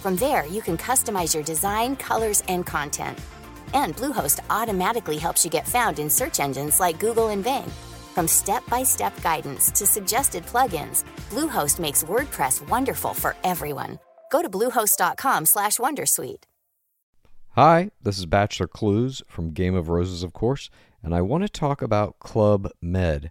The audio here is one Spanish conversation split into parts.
From there, you can customize your design, colors, and content. And Bluehost automatically helps you get found in search engines like Google and Bing. From step-by-step guidance to suggested plugins, Bluehost makes WordPress wonderful for everyone. Go to bluehost.com/wondersuite. Hi, this is Bachelor Clues from Game of Roses, of course, and I want to talk about Club Med.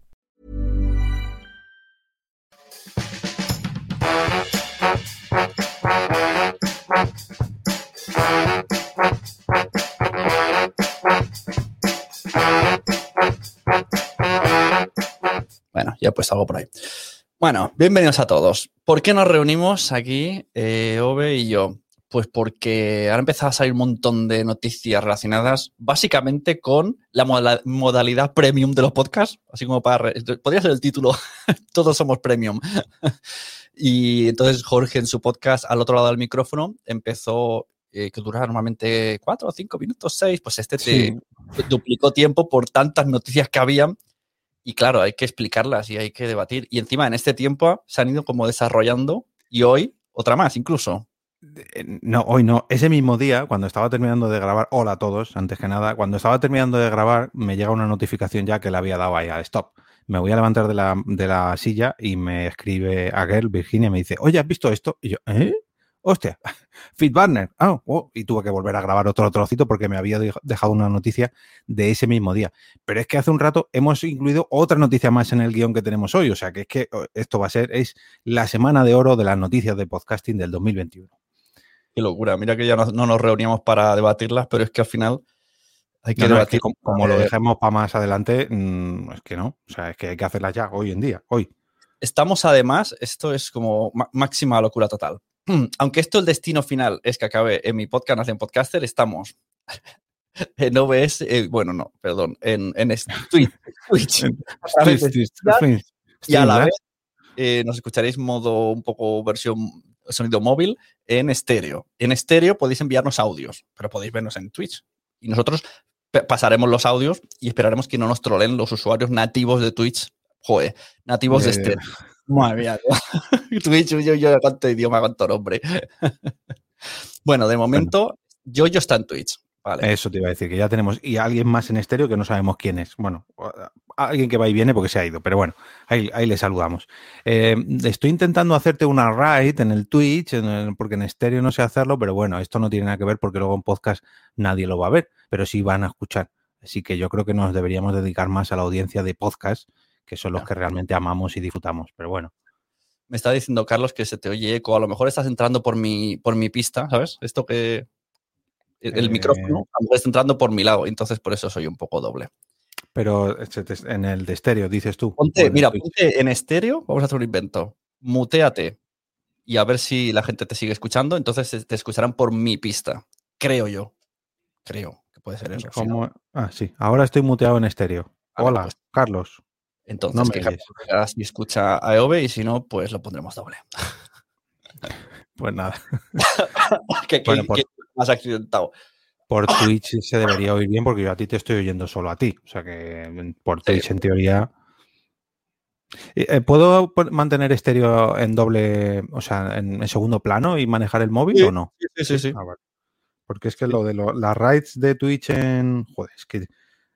Ya pues algo por ahí. Bueno, bienvenidos a todos. ¿Por qué nos reunimos aquí, eh, Ove y yo? Pues porque han empezado a salir un montón de noticias relacionadas básicamente con la moda- modalidad premium de los podcasts, así como para... Podría ser el título, todos somos premium. y entonces Jorge en su podcast al otro lado del micrófono empezó, eh, que dura normalmente cuatro o cinco minutos, seis, pues este te duplicó tiempo por tantas noticias que habían y claro, hay que explicarlas y hay que debatir. Y encima en este tiempo se han ido como desarrollando y hoy otra más incluso. Eh, No, hoy no. Ese mismo día, cuando estaba terminando de grabar, hola a todos, antes que nada, cuando estaba terminando de grabar, me llega una notificación ya que le había dado ahí a stop. Me voy a levantar de la, de la silla y me escribe a Girl, Virginia, me dice, oye, ¿has visto esto? Y yo, ¿eh? Hostia, Fit Barner. Ah, oh, y tuve que volver a grabar otro trocito porque me había dej- dejado una noticia de ese mismo día. Pero es que hace un rato hemos incluido otra noticia más en el guion que tenemos hoy. O sea que es que esto va a ser, es la semana de oro de las noticias de podcasting del 2021. Qué locura. Mira que ya no, no nos reuníamos para debatirlas, pero es que al final hay que No, es debatir. que como, como lo dejemos para más adelante, mm, es que no. O sea, es que hay que hacerlas ya, hoy en día, hoy. Estamos además, esto es como ma- máxima locura total. Aunque esto el destino final es que acabe en mi podcast Nación Podcaster, estamos en OBS, eh, bueno, no, perdón, en, en Twitch, Twitch. Y a la vez eh, nos escucharéis modo un poco versión sonido móvil en estéreo. En estéreo podéis enviarnos audios, pero podéis vernos en Twitch. Y nosotros pasaremos los audios y esperaremos que no nos trolen los usuarios nativos de Twitch. Joder, nativos de Eh, estéreo. Madre mía. Twitch, yo, yo, cuánto idioma, cuánto nombre. bueno, de momento, yo, yo está en Twitch. Vale. Eso te iba a decir, que ya tenemos. Y alguien más en estéreo que no sabemos quién es. Bueno, alguien que va y viene porque se ha ido, pero bueno, ahí, ahí le saludamos. Eh, estoy intentando hacerte una raid en el Twitch, en el- porque en estéreo no sé hacerlo, pero bueno, esto no tiene nada que ver porque luego en podcast nadie lo va a ver, pero sí van a escuchar. Así que yo creo que nos deberíamos dedicar más a la audiencia de podcast, que son los que realmente amamos y disfrutamos. Pero bueno, Me está diciendo Carlos que se te oye eco. A lo mejor estás entrando por mi, por mi pista, ¿sabes? Esto que. El, el Eh. micrófono a lo mejor está entrando por mi lado, entonces por eso soy un poco doble. pero este- en el de estéreo, dices tú. Ponte, mira, Twitch. ponte en estéreo, vamos a hacer un invento. Muteate y a ver si la gente te sigue escuchando. Entonces te- escucharán por mi pista. Creo yo. Creo que puede ser eso. Ah, sí, ahora estoy muteado en estéreo. A ver, Hola, pues. Carlos. Entonces, No que si escucha a EOB y si no, pues lo pondremos doble. Pues nada. que, que- Bueno, por- que más accidentado. Por Twitch se debería oír bien porque yo a ti te estoy oyendo solo a ti. O sea que mm, por Sí. Twitch en teoría Eh, ¿Puedo pon- mantener estéreo en doble, o sea, en, en segundo plano y manejar el móvil Sí, o no? Sí, sí, sí. Ah, vale. Porque es que lo de lo- las raids de Twitch en. Joder, es que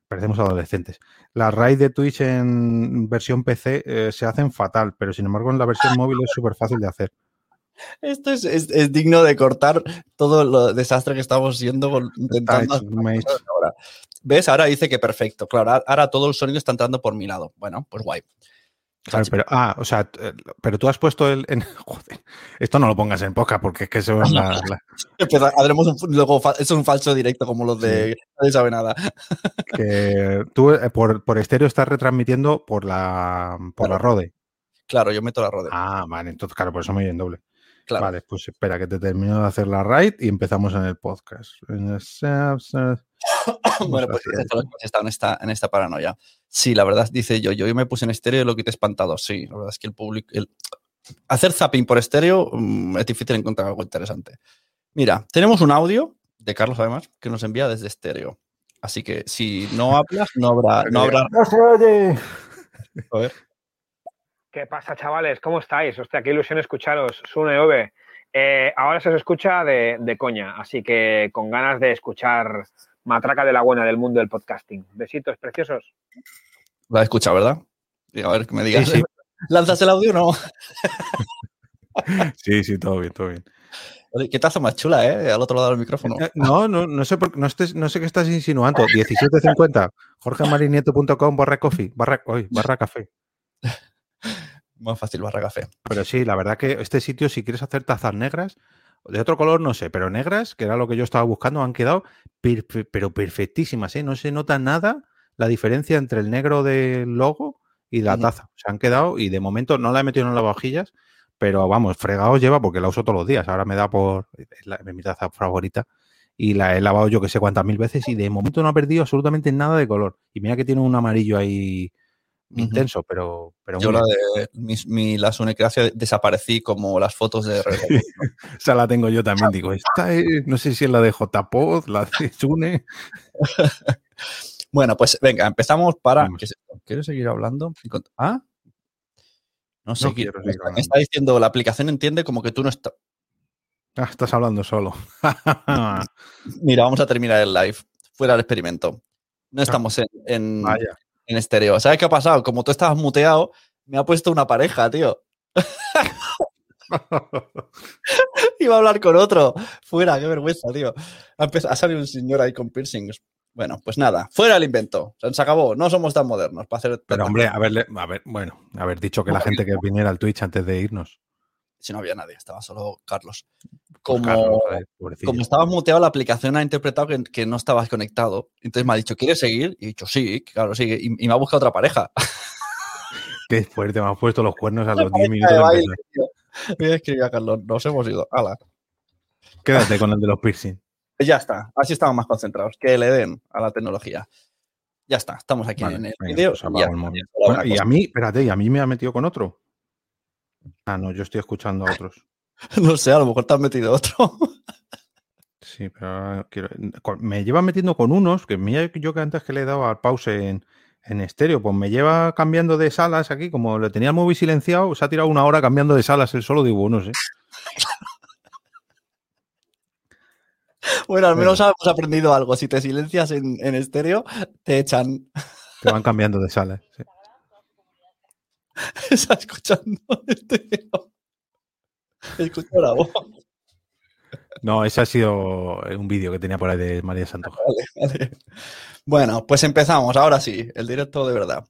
parecemos adolescentes. Las raids de Twitch en versión PC eh, se hacen fatal, pero sin embargo en la versión móvil es súper fácil de hacer. Esto es, es- es digno de cortar todo lo desastre que estamos siendo intentando. Ahora. ¿Ves? Ahora dice que perfecto. Claro, ahora- ahora todo el sonido está entrando por mi lado. Bueno, pues guay. Claro, pero, ah, o sea, t- pero tú has puesto el. En, joder, esto no lo pongas en podcast porque es que eso es la- la- Empezar- haremos un, luego, eso es un falso directo como los de Nadie sabe nada. que tú eh, por, por estéreo estás retransmitiendo por la por la. Rode. Claro, yo meto la rodea. Ah, vale, entonces claro, por eso me oye en doble. claro. Vale, pues espera que te termino de hacer la raid y empezamos en el podcast. bueno, pues esto es lo que está en esta, en esta paranoia. Sí, la verdad, dice yo, yo me puse en estéreo y lo quité espantado. Sí, la verdad es que el público. el- Hacer zapping por estéreo mm, es difícil encontrar algo interesante. Mira, tenemos un audio de Carlos, además, que nos envía desde estéreo. Así que si no hablas, no habrá. No habrá ¡No se oye! a ver. ¿Qué pasa, chavales? ¿Cómo estáis? Hostia, qué ilusión escucharos. Sune Ove. Eh, ahora se os escucha de, de coña, así que con ganas de escuchar Matraca de la Buena del mundo del podcasting. Besitos preciosos. Lo has escuchado, ¿verdad? A ver, que me digas. Sí, sí. ¿Lanzas el audio o no? Sí, sí, todo bien, todo bien. Oye, Qué taza más chula, ¿eh? Al otro lado del micrófono. Eh, No, no, no sé por qué- no, estés- no sé qué estás insinuando. 1750, jorgemarinieto.com barra coffee, barra, uy, barra café. Más fácil, barra café. Pero sí, la verdad que este sitio, si quieres hacer tazas negras, de otro color no sé, pero negras, que era lo que yo estaba buscando, han quedado perfe- pero perfectísimas, ¿eh? No se nota nada la diferencia entre el negro del logo y la taza. Se han quedado y de momento no la he metido en las vajillas, pero vamos, fregados lleva porque la uso todos los días. Ahora me da por. Es, la- mi taza favorita. Y la he lavado yo que sé cuántas mil veces y de momento no ha perdido absolutamente nada de color. Y mira que tiene un amarillo ahí Intenso, pero, pero Yo muy la de mi, mi- la Sunecracia desaparecí como las fotos de Red Esa la tengo yo también. Digo, esta es, no sé si es la de JPod, la de Sune. Bueno, pues venga, empezamos para. ¿Quieres seguir hablando? ¿Ah? No sé. No qué- quiero me está- me hablando. está diciendo, la aplicación entiende como que tú no estás. Ah, estás hablando solo. Mira, vamos a terminar el live. Fuera del experimento. No estamos en, en. En estéreo. ¿Sabes qué ha pasado? Como tú estabas muteado, me ha puesto una pareja, tío. Iba a hablar con otro. Fuera, qué vergüenza, tío. Ha, salido un señor ahí con piercings. Bueno, pues nada, fuera el invento. Se acabó. No somos tan modernos para hacer. Pero hombre, haberle, a ver, bueno, haber dicho que la gente que viniera al Twitch antes de irnos. Si no había nadie, estaba solo Carlos. Como, Carlos, como estabas muteado, la aplicación ha interpretado que, que no estabas conectado. Entonces me ha dicho, ¿quieres seguir? Y he dicho, sí, claro, sigue. Y, y me ha buscado otra pareja. Qué fuerte, me has puesto los cuernos a los 10 Pareja minutos de baile. Voy a escribir a Carlos, nos hemos ido. Hala. Quédate con el de los piercing. Pues ya está, así estamos más concentrados. Que le den a la tecnología. Ya está, estamos aquí Vale, en el vídeo. pues y Bueno, y a mí, espérate, y a mí me ha metido con otro. Ah, no, yo estoy escuchando a otros. No sé, a lo mejor te has metido otro. Sí, pero ahora quiero- me lleva metiendo con unos, que mira yo que antes que le he dado al pause en, en estéreo, pues me lleva cambiando de salas aquí, como le tenía el móvil silenciado, se ha tirado una hora cambiando de salas él solo, digo, no sé. Bueno, al menos hemos aprendido algo. Si te silencias en, en estéreo, te echan. Te van cambiando de salas. sí. Está escuchando estéreo. Escucho la voz. No, ese ha sido un vídeo que tenía por ahí de María Santoja. Vale. Bueno, pues empezamos. Ahora sí, el directo de verdad.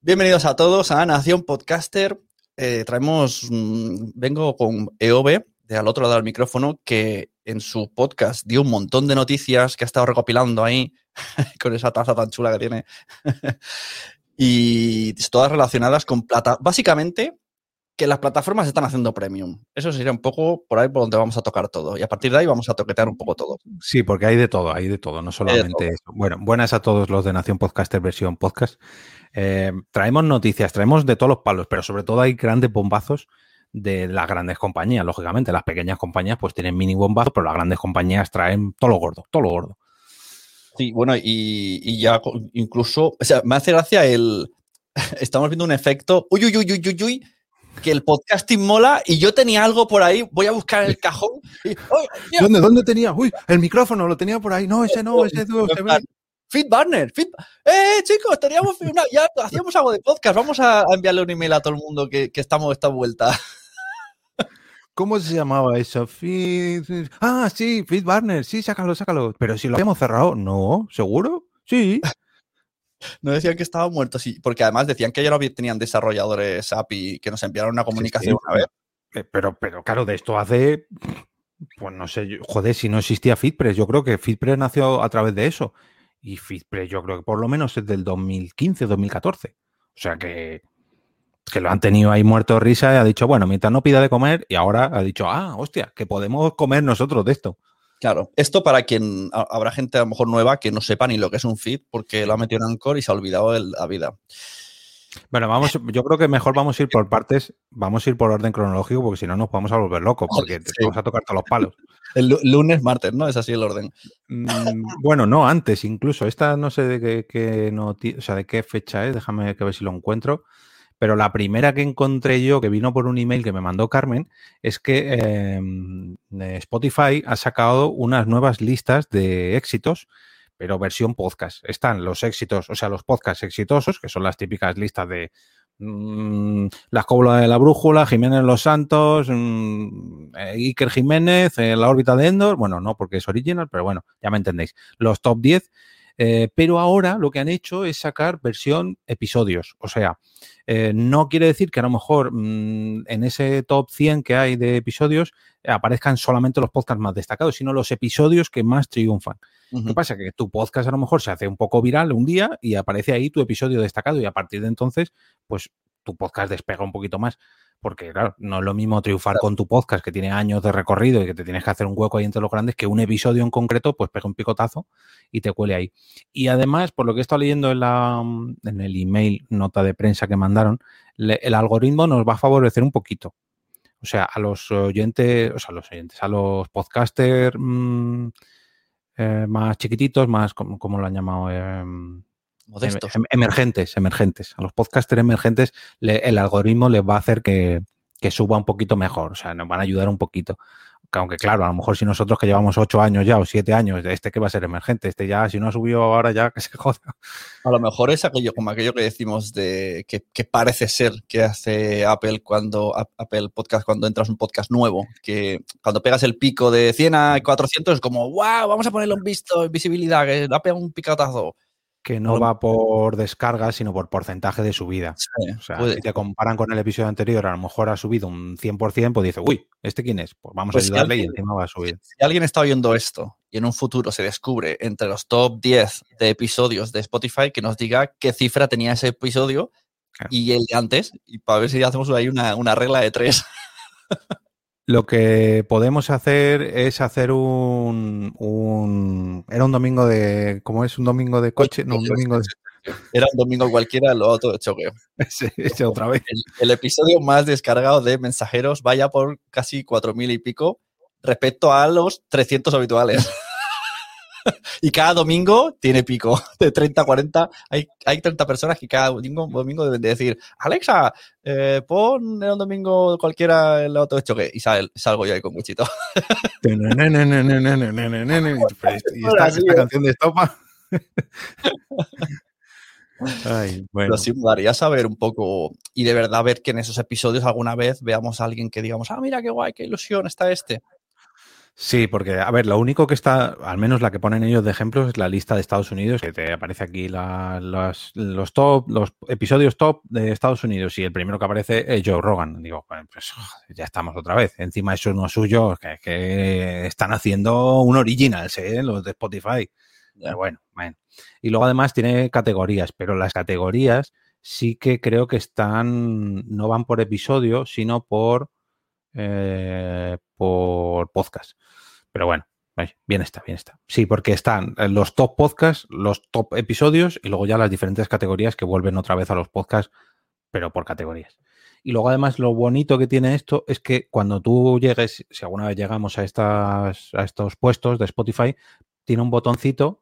Bienvenidos a todos a Nación Podcaster. Eh, traemos, mm, vengo con EOB, de al otro lado del micrófono, que en su podcast dio un montón de noticias que ha estado recopilando ahí con esa taza tan chula que tiene. Y todas relacionadas con plata. Básicamente, que las plataformas están haciendo premium. Eso sería un poco por ahí por donde vamos a tocar todo. Y a partir de ahí vamos a toquetear un poco todo. Sí, porque hay de todo, hay de todo, no solamente eso. Bueno, buenas a todos los de Nación Podcaster versión podcast. Eh, traemos noticias, traemos de todos los palos, pero sobre todo hay grandes bombazos de las grandes compañías, lógicamente. Las pequeñas compañías pues tienen mini bombazos, pero las grandes compañías traen todo lo gordo, todo lo gordo. Sí, bueno, y, y ya incluso, o sea, me hace gracia el, estamos viendo un efecto. Uy, uy, uy, uy, uy, uy. Que el podcasting mola y yo tenía algo por ahí. Voy a buscar el cajón. ¿Dónde, ¿Dónde tenía? Uy, el micrófono lo tenía por ahí. No, ese no, ese no. se ve. Feed Barner, Feed- ¡Eh, chicos! Teníamos una- ya hacíamos algo de podcast. Vamos a, a enviarle un email a todo el mundo que, que estamos esta vuelta. ¿Cómo se llamaba eso? Ah, sí, Feed Barner. Sí, sácalo, sácalo. Pero si lo habíamos cerrado. No, ¿seguro? Sí. No decían que estaba muerto, sí, porque además decían que ya no tenían desarrolladores API que nos enviaron una comunicación sí. una vez. Eh, Pero, pero claro, de esto hace. Pues no sé, joder, si no existía FitPress, yo creo que FitPress nació a través de eso. Y FitPress, yo creo que por lo menos es del 2015, 2014. O sea que, que lo han tenido ahí muerto de risa y ha dicho, bueno, mientras no pida de comer, y ahora ha dicho, ah, hostia, que podemos comer nosotros de esto. Claro, esto para quien ha- habrá gente a lo mejor nueva que no sepa ni lo que es un feed porque lo ha metido en Anchor y se ha olvidado de la vida. Bueno, vamos, yo creo que mejor vamos a ir por partes, vamos a ir por orden cronológico, porque si no nos vamos a volver locos, porque te Sí. vamos a tocar todos los palos. El lu- lunes, martes, ¿no? Es así el orden. Mm, bueno, no, antes incluso. Esta no sé de qué, qué noti- o sea, de qué fecha es, déjame que ver si lo encuentro. Pero la primera que encontré yo, que vino por un email que me mandó Carmen, es que eh, eh, Spotify ha sacado unas nuevas listas de éxitos, pero versión podcast. Están los éxitos, o sea, los podcasts exitosos, que son las típicas listas de mm, La de la Brújula, Jiménez Los Santos, mm, eh, Iker Jiménez, eh, La órbita de Endor. Bueno, no porque es original, pero bueno, ya me entendéis. Los top 10. Eh, pero ahora lo que han hecho es sacar versión episodios. O sea, eh, no quiere decir que a lo mejor mm, en ese top 100 que hay de episodios aparezcan solamente los podcasts más destacados, sino los episodios que más triunfan. Ujú. ¿Qué pasa? Que tu podcast a lo mejor se hace un poco viral un día y aparece ahí tu episodio destacado y a partir de entonces, pues tu podcast despega un poquito más. Porque, claro, no es lo mismo triunfar con tu podcast que tiene años de recorrido y que te tienes que hacer un hueco ahí entre los grandes que un episodio en concreto, pues pega un picotazo y te cuele ahí. Y además, por lo que he estado leyendo en, la, en el email, nota de prensa que mandaron, le- el algoritmo nos va a favorecer un poquito. O sea, a los oyentes, o sea, a los oyentes, a los podcasters mm, eh, más chiquititos, más, como, como lo han llamado? Em, Modestos. em- emergentes, emergentes. A los podcasters emergentes le- el algoritmo les va a hacer que, que suba un poquito mejor, o sea, nos van a ayudar un poquito. Que Aunque claro, a lo mejor si nosotros que llevamos ocho años ya o siete años, este que va a ser emergente, este ya, si no ha subido ahora ya, que se joda. A lo mejor es aquello, como aquello que decimos de que, que parece ser que hace Apple cuando Ap- Apple Podcast cuando entras un podcast nuevo, que cuando pegas el pico de 100 a 400 es como, wow, vamos a ponerle un visto, visibilidad, que ha pegado un picatazo. Que no va por descarga, sino por porcentaje de subida. Sí, O sea, puede- si te comparan con el episodio anterior, a lo mejor ha subido un 100%, pues dice, uy, ¿este quién es? Pues vamos Pues a si ayudarle y alguien- encima va a subir. Si alguien está oyendo esto y en un futuro se descubre entre los top 10 de episodios de Spotify, que nos diga qué cifra tenía ese episodio Claro. y el de antes, y para ver si hacemos ahí una, una regla de tres. Lo que podemos hacer es hacer un, un- Era un domingo de... ¿Cómo es? Un domingo de coche. No, un domingo de... Era un domingo cualquiera, lo otro de choqueo. Ese otra vez. El, el episodio más descargado de mensajeros vaya por casi 4.000 y pico respecto a los 300 habituales. y cada domingo tiene pico de 30 a 40. Hay, hay 30 personas que cada domingo, domingo deben de decir, Alexa, eh, pon en un domingo cualquiera el auto de choque. Y sal- salgo yo ahí con. Pero ¿Y esta, esta es. canción de estopa? Ay, bueno. Pero sí me daría saber un poco y de verdad ver que en esos episodios alguna vez veamos a alguien que digamos, ah, mira qué guay, qué ilusión está este. Sí, porque, a ver, lo único que está, al menos la que ponen ellos de ejemplos, es la lista de Estados Unidos, que te aparece aquí la- las- los top, los episodios top de Estados Unidos, y el primero que aparece es Joe Rogan. Digo, pues ya estamos otra vez. Encima eso no es suyo, que, que están haciendo un original, ¿eh? los de Spotify. Pero bueno, bueno. Y luego además tiene categorías, pero las categorías sí que creo que están, no van por episodio, sino por, eh, por podcast. Pero bueno, bien está, bien está. Sí, porque están eh, los top podcasts, los top episodios y luego ya las diferentes categorías que vuelven otra vez a los podcasts, pero por categorías. Y luego además lo bonito que tiene esto es que cuando tú llegues, si alguna vez llegamos a, estas, a estos puestos de Spotify, tiene un botoncito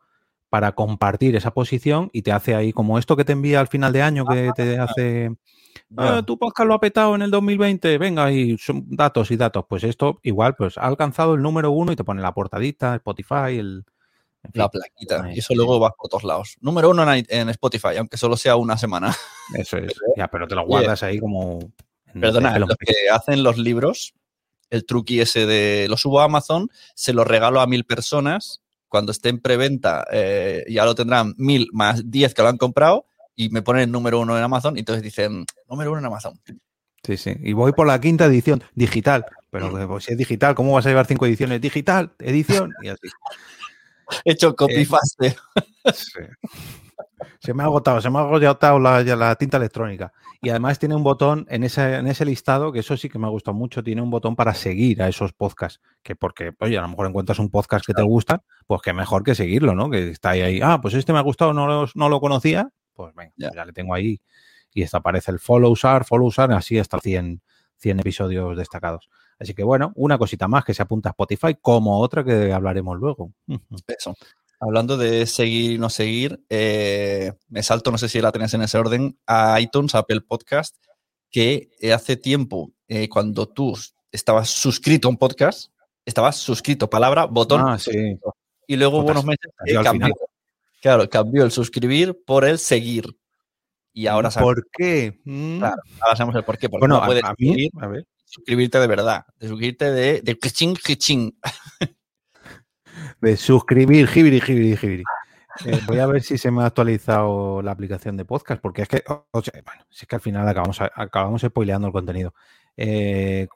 para compartir esa posición y te hace ahí como esto que te envía al final de año que te hace "Ah, tu podcast lo ha petado en el 2020, venga, y son datos y datos. Pues esto igual, pues ha alcanzado el número uno y te pone la portadita, Spotify, el... en fin. La plaquita. Ahí, Y eso luego va por todos lados. Número uno en, en Spotify, aunque solo sea una semana. Eso es. Ya, pero te lo guardas ahí como... Perdona, los que hacen los libros, el truqui ese de lo subo a Amazon, se lo regalo a mil personas. Cuando esté en preventa, eh, ya lo tendrán mil más diez que lo han comprado y me ponen el número uno en Amazon. Y entonces dicen, número uno en Amazon. Sí, sí. Y voy por la quinta edición, digital. Pero que, pues, si es digital, ¿cómo vas a llevar cinco ediciones? Digital, edición, y así. He hecho copy Eh, paste. Sí. Se me ha agotado, se me ha agotado la, tinta electrónica. Y además tiene un botón en ese, en ese listado, que eso sí que me ha gustado mucho, tiene un botón para seguir a esos podcasts. Que porque, oye, a lo mejor encuentras un podcast que te gusta, pues que mejor que seguirlo, ¿no? Que está ahí, ahí. Ah, pues este me ha gustado, no lo, no lo conocía. Pues venga, Ya. ya le tengo ahí. Y esta aparece el follow usar, follow usar, así hasta 100, 100 episodios destacados. Así que bueno, una cosita más que se apunta a Spotify, como otra que hablaremos luego. Eso. Hablando de seguir y no seguir, eh, me salto, no sé si la tenías en ese orden, a iTunes, a Apple Podcast, que eh, hace tiempo, eh, cuando tú estabas suscrito a un podcast, estabas suscrito, palabra, botón, Ah, sí. y luego hubo Jotas, unos meses cambió. Claro, cambió el suscribir por el seguir. Y ahora, sabes- ¿Por qué? Mm. Claro, ahora sabemos el por qué. Porque Bueno, no puedes a mí, suscribir- a ver, suscribirte de verdad, de suscribirte de, de kiching, kiching. de suscribir, jibiri, jibiri, jibiri. Eh, voy a ver si se me ha actualizado la aplicación de podcast, porque es que, o- o sea, bueno, si es que al final acabamos, acabamos spoileando el contenido. Eh,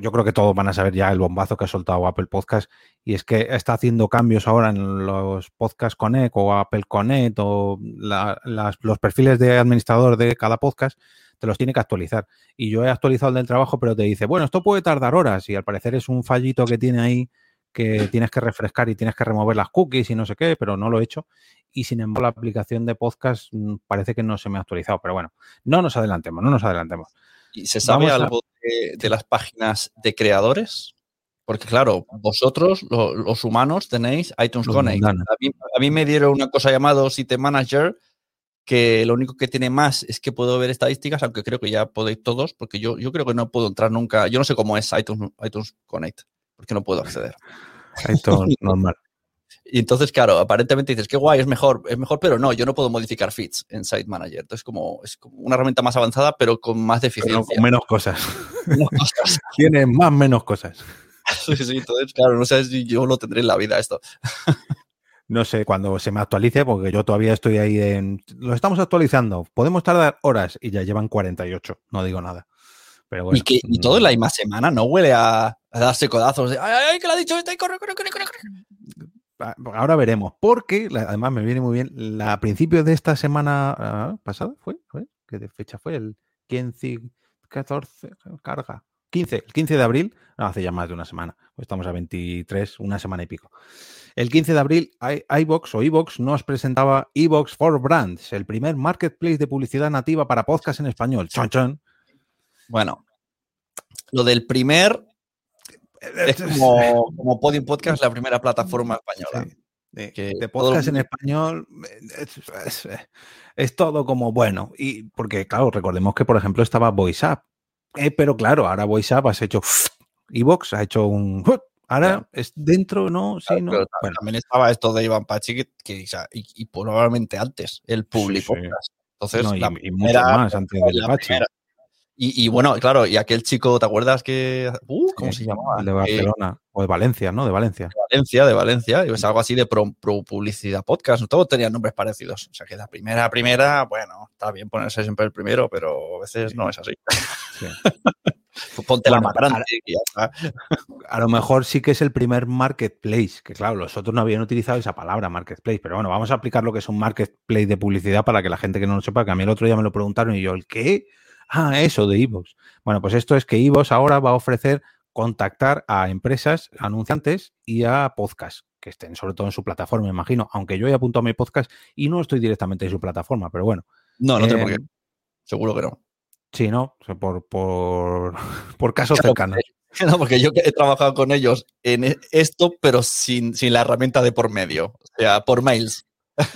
yo creo que todos van a saber ya el bombazo que ha soltado Apple Podcast, y es que está haciendo cambios ahora en los Podcast Connect o Apple Connect o la- las- los perfiles de administrador de cada podcast, te los tiene que actualizar. Y yo he actualizado el del trabajo, pero te dice, bueno, esto puede tardar horas, y al parecer es un fallito que tiene ahí que tienes que refrescar y tienes que remover las cookies y no sé qué, pero no lo he hecho. Y sin embargo, la aplicación de podcast mm, parece que no se me ha actualizado. Pero bueno, no nos adelantemos, no nos adelantemos. ¿Y se sabe Vamos algo de, de las páginas de creadores? Porque claro, vosotros, lo- los humanos, tenéis iTunes Los Connect. A mí, a mí me dieron una cosa llamada Site Manager, que lo único que tiene más es que puedo ver estadísticas, aunque creo que ya podéis todos, porque yo, yo creo que no puedo entrar nunca. Yo no sé cómo es iTunes, iTunes Connect, porque no puedo acceder. Esto normal. Y entonces, claro, aparentemente dices, qué guay, es mejor, es mejor, pero no, yo no puedo modificar feeds en Site Manager. Entonces, como, es como una herramienta más avanzada, pero con más Pero deficiencia. con menos cosas. Menos cosas. Tiene más menos cosas. Sí, sí, entonces, claro, no sé si yo lo tendré en la vida esto. No sé cuando se me actualice, porque yo todavía estoy ahí en. Lo estamos actualizando. Podemos tardar horas y ya llevan 48. No digo nada. Pero bueno. y, que, y todo en la misma semana, ¿no? Huele a, a darse codazos de, ay, ay, que lo ha dicho este, corre, corre, corre, corre, corre". Ahora veremos, porque además me viene muy bien. La, a principios de esta semana ah, pasada, ¿fue? ¿Fue? ¿Qué de fecha fue? El 15, 14, carga. 15, el 15 de abril, no, hace ya más de una semana, pues estamos a 23, una semana y pico. El 15 de abril, i- iVox o iVox nos presentaba iVox for Brands, el primer marketplace de publicidad nativa para podcast en español. Chon, chon. Bueno, lo del primer es como, como Podium Podcast, la primera plataforma española. Sí, de, que de todo el podcast en español es, es- es todo como bueno. Y porque, claro, recordemos que, por ejemplo, estaba VoiceUp. Eh, pero claro, ahora VoiceUp has hecho Evox, ha hecho un. Ahora es dentro, ¿no? Sí, Claro, ¿no? pero Bueno, También estaba esto de Iván Pachi que, y, y probablemente antes, el público. sí. Entonces, no, y, la y mucho más antes la Pachi. primera. Y, y bueno, claro, y aquel chico, ¿te acuerdas que. Uh, ¿Cómo se llamaba? De Eh, Barcelona. o de Valencia, ¿no? De Valencia. Valencia, de Valencia, y es algo así de pro, pro publicidad podcast. Todos tenían nombres parecidos. O sea que la primera, primera, bueno, está bien ponerse siempre el primero, pero a veces no es así. Sí. Pues Ponte la más grande está. A lo mejor sí que es el primer marketplace, que claro, los otros no habían utilizado esa palabra marketplace, pero bueno, vamos a aplicar lo que es un marketplace de publicidad para que la gente que no lo sepa, que a mí el otro día me lo preguntaron y yo, ¿el qué? Ah, eso de Evox. Bueno, pues esto es que Evox ahora va a ofrecer contactar a empresas, anunciantes y a podcasts que estén sobre todo en su plataforma, me imagino, aunque yo he apuntado a mi podcast y no estoy directamente en su plataforma, pero bueno. No, no tengo por Eh, qué. Seguro que no. Sí, ¿no? O sea, por, por, por casos Claro, cercanos. No, porque yo he trabajado con ellos en e- esto, pero sin, sin la herramienta de por medio. O sea, por mails.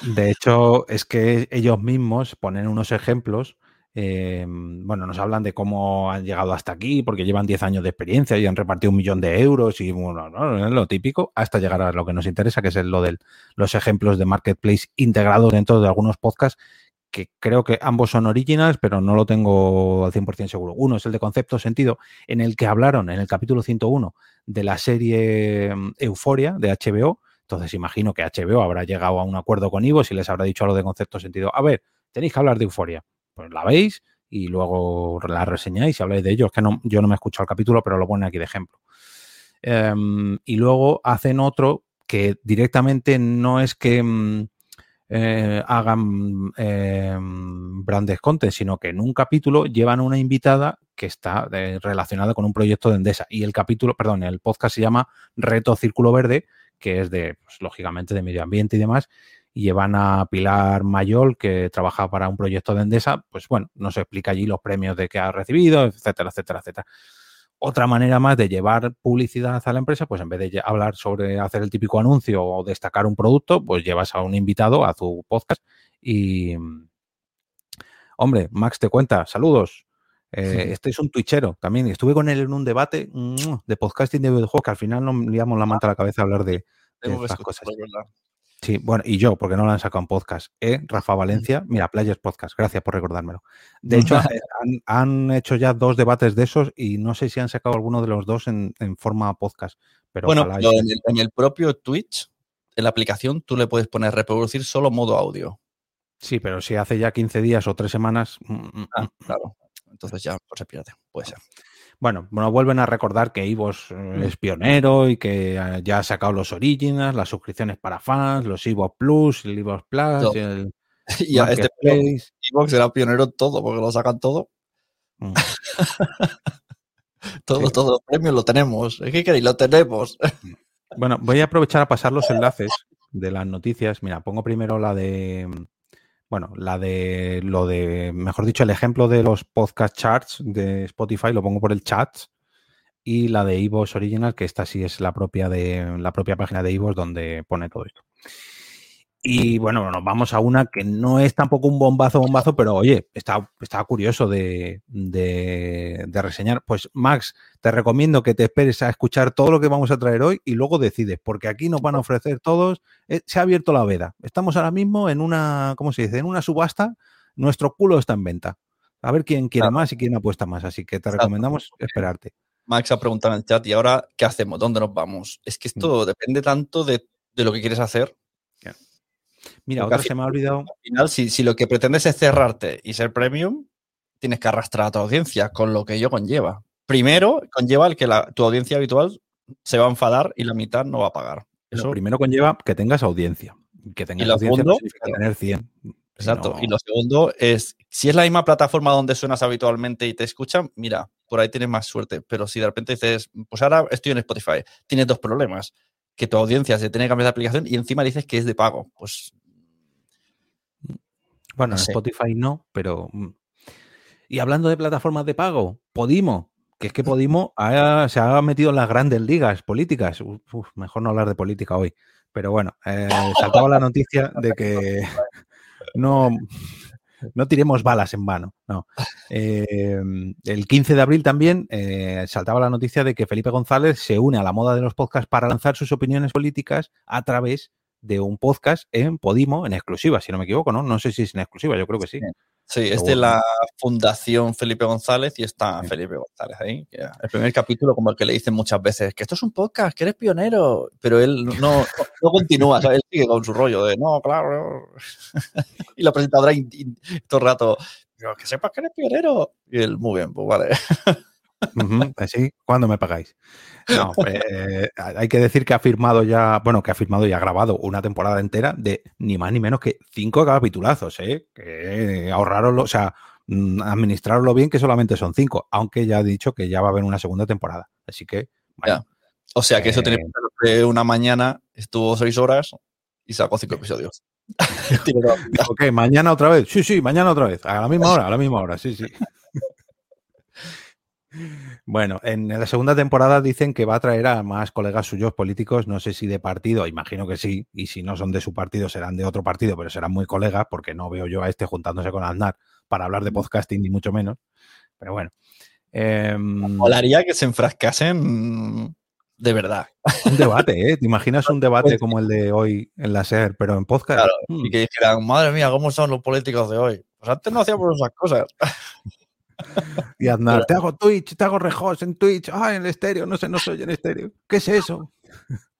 De hecho, es que ellos mismos ponen unos ejemplos. Eh, bueno, nos hablan de cómo han llegado hasta aquí, porque llevan 10 años de experiencia y han repartido un millón de euros y bueno, ¿no? lo típico, hasta llegar a lo que nos interesa, que es lo de los ejemplos de marketplace integrados dentro de algunos podcasts, que creo que ambos son originals, pero no lo tengo al 100% seguro. Uno es el de Concepto Sentido, en el que hablaron en el capítulo 101 de la serie mm, Euforia de HBO. Entonces imagino que HBO habrá llegado a un acuerdo con Ivo y les habrá dicho a lo de concepto sentido. A ver, tenéis que hablar de Euforia. Pues la veis y luego la reseñáis y habláis de ello. Es que no, yo no me he escuchado el capítulo, pero lo ponen aquí de ejemplo. Em, y luego hacen otro que directamente no es que mm, eh, hagan eh, branded content, sino que en un capítulo llevan una invitada que está eh, relacionada con un proyecto de Endesa. Y el capítulo, perdón, el podcast se llama Reto Círculo Verde, que es de, pues, lógicamente, de medio ambiente y demás. Y llevan a Pilar Mayol, que trabaja para un proyecto de Endesa. Pues bueno, nos explica allí los premios de que ha recibido, etcétera, etcétera, etcétera otra manera más de llevar publicidad a la empresa, pues en vez de hablar sobre hacer el típico anuncio o destacar un producto, pues llevas a un invitado a tu podcast y, hombre, Max te cuenta, saludos. Eh, este es un twitchero también. Estuve con él en un debate mm, de podcasting de videojuegos que al final nos liamos la manta a la cabeza a hablar de, de estas cosas. Sí, bueno, y yo, porque no lo han sacado en podcast. ¿Eh? Rafa Valencia, mira, Players Podcast, gracias por recordármelo. De hecho, eh, han, han hecho ya dos debates de esos y no sé si han sacado alguno de los dos en, en forma podcast. Pero Bueno, pero en el, en el propio Twitch, en la aplicación, tú le puedes poner reproducir solo modo audio. sí, pero si hace ya 15 días o tres semanas. mm, mm, Ah, mm. claro. Entonces ya pues se pierde. Puede ser. Bueno, nos vuelven a recordar que Ivos Mm. es pionero y que eh, ya ha sacado los Originals, las suscripciones para fans, los Ivos Plus, el Ivos Plus, el Y a este. Xbox era pionero en todo, porque lo sacan todo. Mm. todo, Sí. todo. Premio lo tenemos. ¿Qué queréis? Lo tenemos. Bueno, voy a aprovechar a pasar los enlaces de las noticias. Mira, pongo primero la de. Bueno, la de lo de, mejor dicho, el ejemplo de los podcast charts de Spotify, lo pongo por el chat. Y la de Ivos Original, que esta sí es la propia de la propia página de Ivos donde pone todo esto. Y bueno, nos vamos a una que no es tampoco un bombazo, bombazo, pero oye, está, está curioso de, de, de reseñar. Pues Max, te recomiendo que te esperes a escuchar todo lo que vamos a traer hoy y luego decides, porque aquí nos van a ofrecer todos. eh, se ha abierto la veda. Estamos ahora mismo en una, ¿cómo se dice? En una subasta. Nuestro culo está en venta. A ver quién quiere más y quién apuesta más. Así que te recomendamos esperarte. Max ha preguntado en el chat, ¿y ahora qué hacemos? ¿Dónde nos vamos? Es que esto Mm. depende tanto de, de lo que quieres hacer. Mira, Porque se me ha olvidado. Al final, si, si lo que pretendes es cerrarte y ser premium, tienes que arrastrar a tu audiencia, con lo que ello conlleva. Primero, conlleva el que la- tu audiencia habitual se va a enfadar y la mitad no va a pagar. Lo Eso, primero conlleva que tengas audiencia. Que tengas lo audiencia segundo, no significa tener 100. exacto. Y lo segundo es, si es la misma plataforma donde suenas habitualmente y te escuchan, mira, por ahí tienes más suerte. Pero si de repente dices, pues ahora estoy en Spotify, tienes dos problemas. Que tu audiencia se tiene que cambiar de aplicación y encima dices que es de pago. Pues Bueno, No en. Spotify no, pero. mm. Y hablando de plataformas de pago, Podimo, que es que Podimo ha- se ha metido en las grandes ligas políticas. Uf, mejor no hablar de política hoy. Pero bueno, eh, saltaba la noticia de que no, no tiremos balas en vano. No. Eh, el 15 de abril también eh, saltaba la noticia de que Felipe González se une a la moda de los podcasts para lanzar sus opiniones políticas a través de un podcast en Podimo en exclusiva, si no me equivoco, ¿no? No sé si es en exclusiva, yo creo que sí. Sí, es de la Fundación Felipe González y está Sí. Felipe González ahí. que El primer capítulo, como el que le dicen muchas veces, que esto es un podcast, que eres pionero, pero él no, no, continúa, ¿sabes? él sigue con su rollo de, no, claro. y la presentadora in- in- todo el rato, "Pero que sepas que eres pionero. Y él, muy bien, pues vale. Así, ¿cuándo me pagáis? No, eh, hay que decir que ha firmado ya, bueno, que ha firmado y ha grabado una temporada entera de ni más ni menos que cinco capitulazos, ¿eh? Que ahorraroslo, o sea, mm, administrarlo bien, que solamente son cinco, aunque ya ha dicho que ya va a haber una segunda temporada. Así que, bueno, O sea que eso Eh. tiene que ser de una mañana, estuvo seis horas y sacó cinco episodios. Ok, mañana otra vez. Sí, sí, mañana otra vez. A la misma hora, a la misma hora, sí, sí. Bueno, en la segunda temporada dicen que va a traer a más colegas suyos políticos, no sé si de partido, imagino que sí, y si no son de su partido serán de otro partido, pero serán muy colegas porque no veo yo a este juntándose con Aznar para hablar de podcasting ni mucho menos. Pero bueno. Eh, Molaría que se enfrascasen de verdad. un debate, ¿eh? ¿Te imaginas un debate como el de hoy en la SER, pero en podcast? Claro, Mm. y que dijeran, madre mía, ¿cómo son los políticos de hoy? Pues antes no hacíamos esas cosas. Y Aznar, te hago Twitch, te hago rejos en Twitch, ah, en el estéreo, no sé, no soy en estéreo. ¿Qué es eso?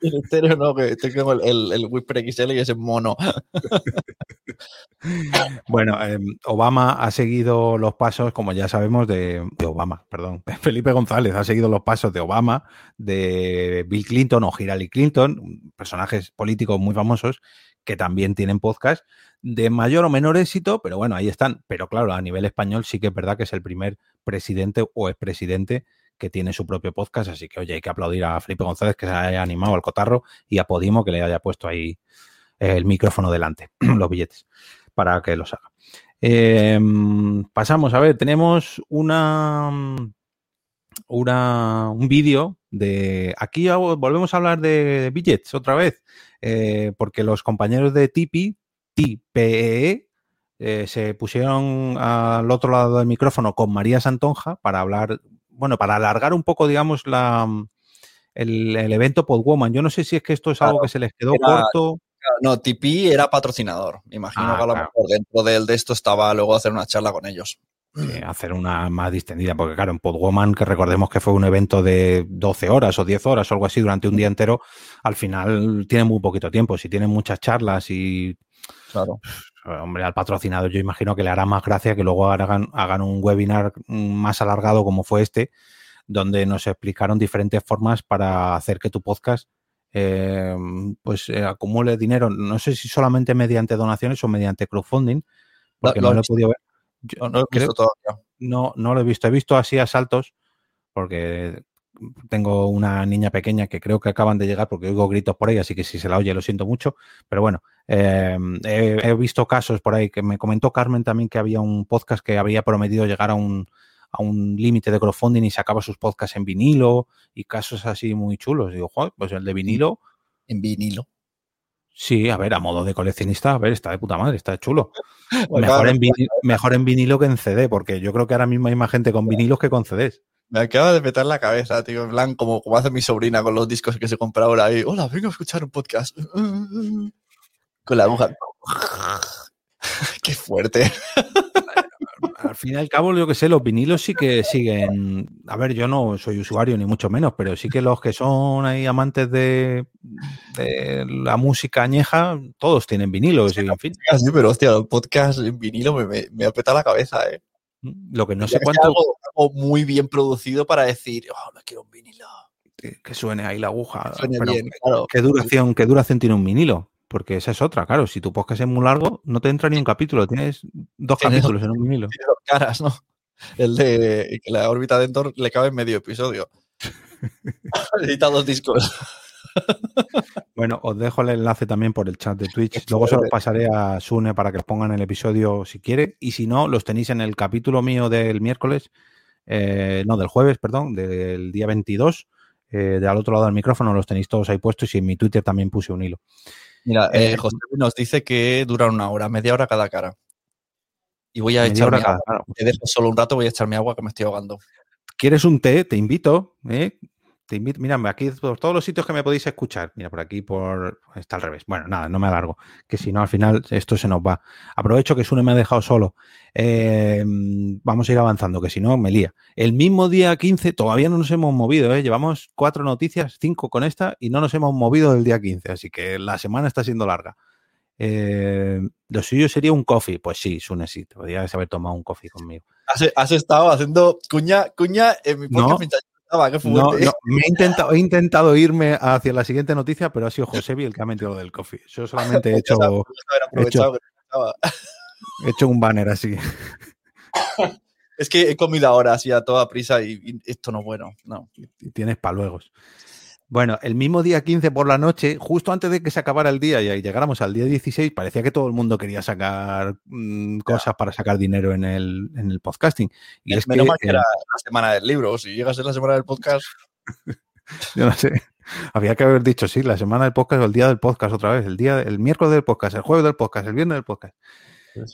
En estéreo no, que tengo el, el, el Whisper XL y ese mono. Bueno, eh, Obama ha seguido los pasos, como ya sabemos, de, de Obama, perdón. Felipe González ha seguido los pasos de Obama, de Bill Clinton o Hillary Clinton, personajes políticos muy famosos que también tienen podcast de mayor o menor éxito, pero bueno, ahí están. Pero claro, a nivel español sí que es verdad que es el primer presidente o expresidente que tiene su propio podcast, así que oye, hay que aplaudir a Felipe González que se haya animado al cotarro y a Podimo que le haya puesto ahí el micrófono delante, los billetes, para que los haga. Eh, pasamos, a ver, tenemos una, una un vídeo de... Aquí volvemos a hablar de billets otra vez, eh, porque los compañeros de Tipi, TPE, eh, se pusieron al otro lado del micrófono con María Santonja para hablar, bueno, para alargar un poco, digamos, la, el, el evento Podwoman. Yo no sé si es que esto es algo que se les quedó Era- corto. No, Tipi era patrocinador. Me imagino Ah, que a lo claro. mejor dentro del, de esto estaba luego hacer una charla con ellos. Eh, hacer una más distendida, porque claro, en Podwoman, que recordemos que fue un evento de 12 horas o 10 horas o algo así durante un día entero, al final tiene muy poquito tiempo. Si tienen muchas charlas y, Claro. hombre, al patrocinador yo imagino que le hará más gracia que luego hagan, hagan un webinar más alargado como fue este, donde nos explicaron diferentes formas para hacer que tu podcast eh, pues eh, acumule dinero, no sé si solamente mediante donaciones o mediante crowdfunding, porque Lo- no lo he podido ver. Yo No, no lo he visto todavía. no, no lo he visto. He visto así a saltos, porque tengo una niña pequeña que creo que acaban de llegar porque oigo gritos por ahí, así que si se la oye lo siento mucho. Pero bueno, eh, he, he visto casos por ahí que me comentó Carmen también que había un podcast que había prometido llegar a un, a un límite de crowdfunding y sacaba sus podcasts en vinilo y casos así muy chulos. Digo, joder, pues el de vinilo, En vinilo. Sí, a ver, a modo de coleccionista, a ver, está de puta madre, está chulo. Bueno, Mejor en, vinilo, mejor en vinilo que en CD, porque yo creo que ahora mismo hay más gente con vinilos que con CDs. Me acaba de petar la cabeza, tío. En plan, como, como hace mi sobrina con los discos que se compra ahora ahí. Hola, vengo a escuchar un podcast. Con la aguja. Qué fuerte. Al fin y al cabo, yo que sé, los vinilos sí que siguen. A ver, yo no soy usuario ni mucho menos, pero sí que los que son ahí amantes de, de la música añeja, todos tienen vinilos y en fin. Sí, pero hostia, los podcasts en vinilo me, me, me ha petado la cabeza, eh. Lo que no sé que cuánto Algo, algo muy bien producido para decir, oh, no quiero un vinilo. que, que suene ahí la aguja. Suene pero bien, claro. ¿qué duración, ¿Qué duración tiene un vinilo? Porque esa es otra, claro. Si tu podcast es muy largo, no te entra ni un capítulo, tienes dos Tienes- capítulos en un vinilo. Dos caras, ¿no? El de que la órbita dentro le cabe en medio episodio. Edita dos discos. Bueno, os dejo el enlace también por el chat de Twitch. Luego se los pasaré a Sune para que los pongan en el episodio si quiere. Y si no, los tenéis en el capítulo mío del miércoles, eh, no, del jueves, perdón, del día 22. Eh, de al otro lado del micrófono los tenéis todos ahí puestos y en mi Twitter también puse un hilo. Mira, Eh, eh, José nos dice que dura una hora, media hora cada cara. Y voy a echarme agua. Te dejo solo un rato, voy a echarme agua que me estoy ahogando. ¿Quieres un té? Te invito. ¿eh? Te invito. Mira, aquí por todos los sitios que me podéis escuchar. Mira, por aquí por está al revés. Bueno, nada, no me alargo. Que si no, al final esto se nos va. Aprovecho que Sune me ha dejado solo. Eh, vamos a ir avanzando, que si no, me lía. El mismo día 15, todavía no nos hemos movido. ¿eh? Llevamos cuatro noticias, cinco con esta, y no nos hemos movido del día 15. Así que la semana está siendo larga. Eh, lo suyo sería un coffee. Pues sí, Sune, sí. Podrías haber tomado un coffee conmigo. Has, has estado haciendo cuña, cuña en mi podcast No. mientras estaba, qué No, fuerte. no, me he intentado, he intentado irme hacia la siguiente noticia, pero ha sido Josebi el que ha metido lo del coffee. Yo solamente he hecho, he hecho un banner así. Es que he comido ahora así a toda prisa y, y esto no es bueno. No. Y tienes paluegos. Bueno, el mismo día 15 por la noche, justo antes de que se acabara el día y llegáramos al día 16, parecía que todo el mundo quería sacar mm, cosas para sacar dinero en el, en el podcasting. Y es Menos que, mal que era la semana del libro. Si llegas en la semana del podcast, Yo no sé. Había que haber dicho, sí, la semana del podcast o el día del podcast otra vez. El día, el miércoles del podcast, el jueves del podcast, el viernes del podcast.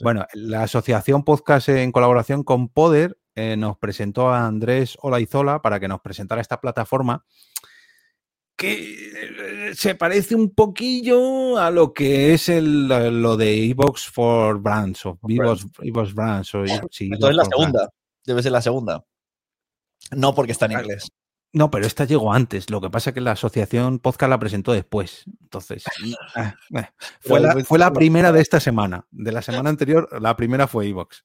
Bueno, la asociación podcast en colaboración con Poder eh, nos presentó a Andrés Olaizola para que nos presentara esta plataforma que eh, se parece un poquillo a lo que es el, lo de Evox for Brands o Evox, Evox Brands. O, sí, entonces la Brands. segunda. Debe ser la segunda. No porque está en inglés. No, pero esta llegó antes. Lo que pasa es que la asociación podcast la presentó después. Entonces, ah, eh, fue, la, fue la primera de esta semana. De la semana anterior, la primera fue Evox.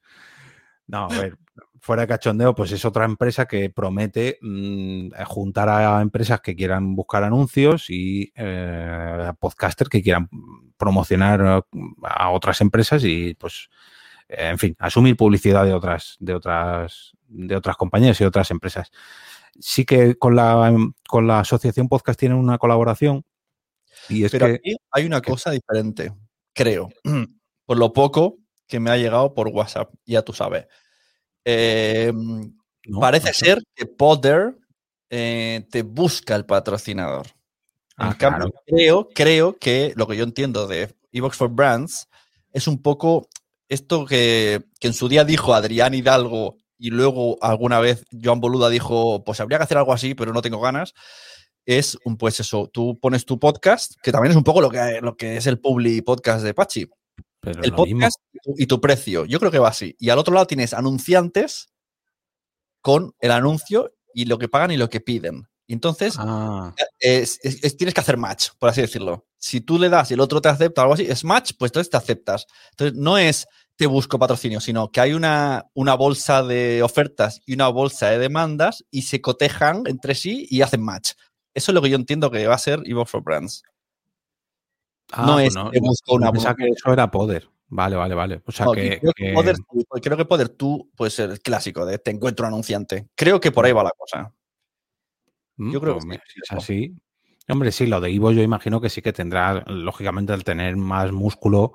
No, a ver, fuera de cachondeo, pues es otra empresa que promete mm, juntar a empresas que quieran buscar anuncios y eh, a podcasters que quieran promocionar eh, a otras empresas y, pues, eh, en fin, asumir publicidad de otras, de otras, de otras compañías y otras empresas sí que con la, con la asociación podcast tienen una colaboración. Y es Pero que, aquí hay una cosa diferente, creo. Por lo poco que me ha llegado por WhatsApp, ya tú sabes. Eh, No, parece no sé. ser que Poder eh, te busca el patrocinador. Ah, En cambio, creo, creo que lo que yo entiendo de Evox for Brands es un poco esto que, que en su día dijo Adrián Hidalgo y luego alguna vez Joan Boluda dijo, pues habría que hacer algo así, pero no tengo ganas. Es un, pues eso, tú pones tu podcast, que también es un poco lo que, lo que es el Publi Podcast de Pachi. Pero El mismo. podcast y tu- precio. Yo creo que va así. Y al otro lado tienes anunciantes con el anuncio y lo que pagan y lo que piden. Y entonces Ah, es- es- es- tienes que hacer match, por así decirlo. Si tú le das y el otro te acepta o algo así, es match, pues entonces te aceptas. Entonces no es te busco patrocinio, sino que hay una, una bolsa de ofertas y una bolsa de demandas y se cotejan entre sí y hacen match. Eso es lo que yo entiendo que va a ser Evox for Brands. Ah, no es que busco una pensaba que eso era poder. Vale, vale, vale. O sea No, que, creo, que que- poder, creo que poder tú puede ser el clásico de te encuentro un anunciante. Creo que por ahí va la cosa. Mm, yo creo que sí, es así. Hombre, sí, lo de Ivo yo imagino que sí que tendrá, lógicamente, al tener más músculo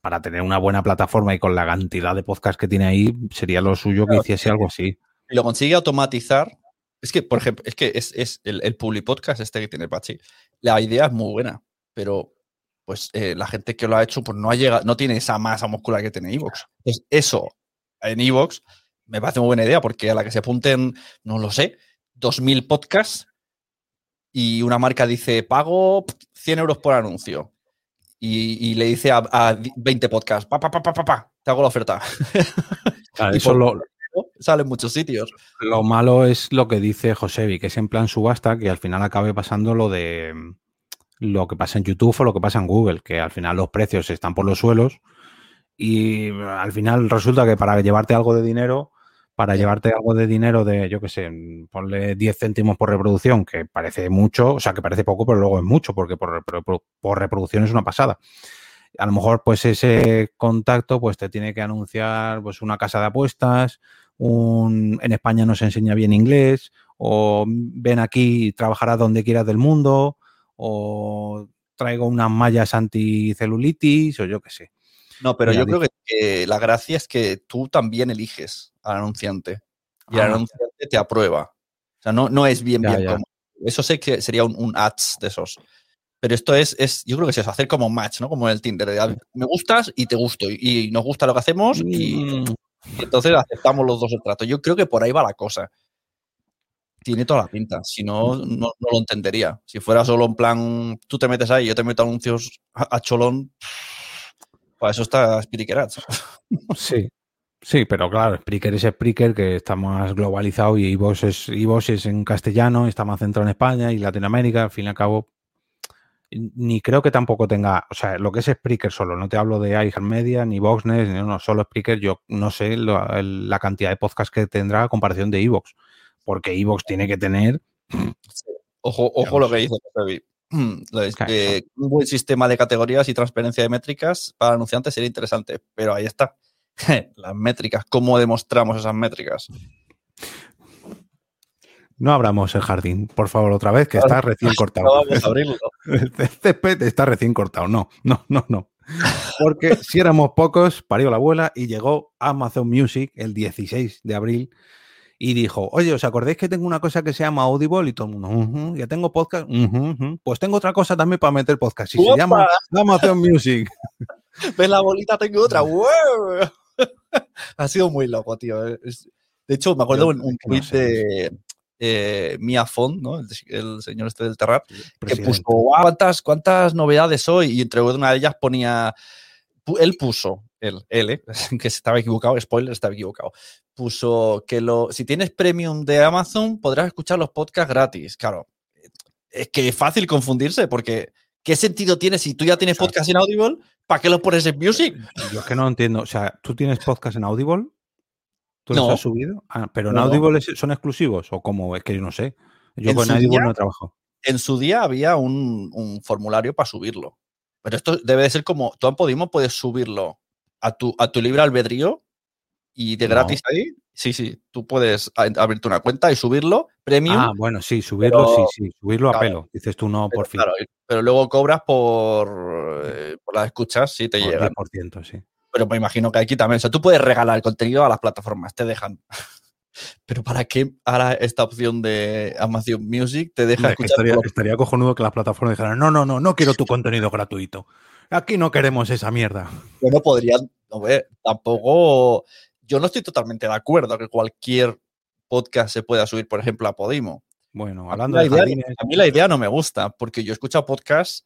para tener una buena plataforma y con la cantidad de podcast que tiene ahí, sería lo suyo que hiciese sí. algo así. Lo consigue automatizar, es que, por ejemplo, es que es, es el, el Publi Podcast este que tiene Pachi. La idea es muy buena, pero pues eh, la gente que lo ha hecho pues no ha llegado, no tiene esa masa muscular que tiene Evox. Entonces, eso en Evox me parece muy buena idea porque a la que se apunten, no lo sé, 2.000 podcasts y una marca dice, pago 100 euros por anuncio. Y, y le dice a, a 20 podcasts, pa, pa, pa, pa, pa, pa, te hago la oferta. Claro, Y eso por- lo, Sale en muchos sitios. Lo malo es lo que dice Josevi, que es en plan subasta, que al final acabe pasando lo de mm, lo que pasa en YouTube o lo que pasa en Google, que al final los precios están por los suelos y al final resulta que para llevarte algo de dinero, para llevarte algo de dinero de, yo qué sé, ponle 10 céntimos por reproducción, que parece mucho, o sea, que parece poco, pero luego es mucho, porque por reproducción es una pasada. A lo mejor pues ese contacto pues te tiene que anunciar pues una casa de apuestas, un en España no se enseña bien inglés o ven aquí y trabajarás donde quieras del mundo o traigo unas mallas anticelulitis o yo qué sé. No, pero Mira, yo creo que, que la gracia es que tú también eliges al anunciante y el Ah. anunciante te aprueba. O sea, no, no es bien, Ya, bien ya. como. Eso sé que sería un, un ads de esos. Pero esto es, es, yo creo que es eso, hacer como match, ¿no? Como en el Tinder. de, "Ah, Me gustas y te gusto. Y, y nos gusta lo que hacemos y, Mm, y entonces aceptamos los dos el trato. Yo creo que por ahí va la cosa. Tiene toda la pinta. Si no, no, no lo entendería. Si fuera solo en plan, tú te metes ahí, yo te meto anuncios a, a cholón, para eso está Ads. Sí. Sí, pero claro, Spreaker es Spreaker, que está más globalizado y iVoox es, iVoox es en castellano, está más centrado en España y Latinoamérica, al fin y al cabo. Ni creo que tampoco tenga, o sea, lo que es Spreaker solo, no te hablo de iHeartMedia, ni Voxnet, ni no, solo Spreaker, yo no sé lo- el- la cantidad de podcasts que tendrá a comparación de iVoox, porque iVoox tiene que tener, Ojo, ojo lo que dice José un buen sistema de categorías y transparencia de métricas para anunciantes sería interesante, pero ahí está. Las métricas, ¿cómo demostramos esas métricas? No abramos el jardín, por favor, otra vez, que está recién cortado. No vamos a abrirlo. El césped está recién cortado. No, no, no, no. Porque si éramos pocos, parió la abuela y llegó Amazon Music el 16 de abril y dijo, oye, ¿os acordáis que tengo una cosa que se llama Audible? Y todo el mundo, "Ujú, ya tengo podcast. Ujú, ujú". Pues tengo otra cosa también para meter podcast. Y se llama Amazon Music. ¿Ves la bolita? Tengo otra. ¡Wow! ha sido muy loco, tío. De hecho, me acuerdo un, un tweet de eh, Mia Font, ¿no? El, el señor este del Terrat, que puso, "Guau, ¿cuántas, ¿cuántas novedades hoy? Y entre una de ellas ponía, él puso, él, él, ¿eh? que estaba equivocado, spoiler, estaba equivocado, puso que lo, si tienes premium de Amazon podrás escuchar los podcasts gratis. Claro, es que es fácil confundirse porque ¿qué sentido tiene si tú ya tienes Exacto. podcast en Audible? ¿Para qué los pones en Music? Yo es que no entiendo. O sea, ¿tú tienes podcast en Audible? ¿Tú los No. has subido? Ah, pero en No. Audible son exclusivos o como es que yo no sé. Yo En con Audible día- no trabajo. En su día había un, un formulario para subirlo. Pero esto debe de ser como, tú en Podimo puedes subirlo a tu, a tu libre albedrío y de No. gratis ahí. Sí, sí, tú puedes abrirte una cuenta y subirlo premium. Ah, bueno, sí, subirlo, pero- sí, sí, subirlo a pelo. Dices tú no, por fin. claro, pero luego cobras por, eh, por las escuchas si te por llegan. 10%, sí. Pero me imagino que aquí también. O sea, tú puedes regalar el contenido a las plataformas, te dejan. Pero ¿para qué ahora esta opción de Amazon Music te deja Hombre, escuchar estaría, lo- estaría cojonudo que las plataformas dijeran, no, no, no, no quiero tu contenido gratuito. Aquí no queremos esa mierda. Bueno, podrían, no ve, tampoco. Yo no estoy totalmente de acuerdo que cualquier podcast se pueda subir, por ejemplo, a Podimo. Bueno, A hablando la de idea, jardines, a mí la idea no me gusta, porque yo he escuchado podcasts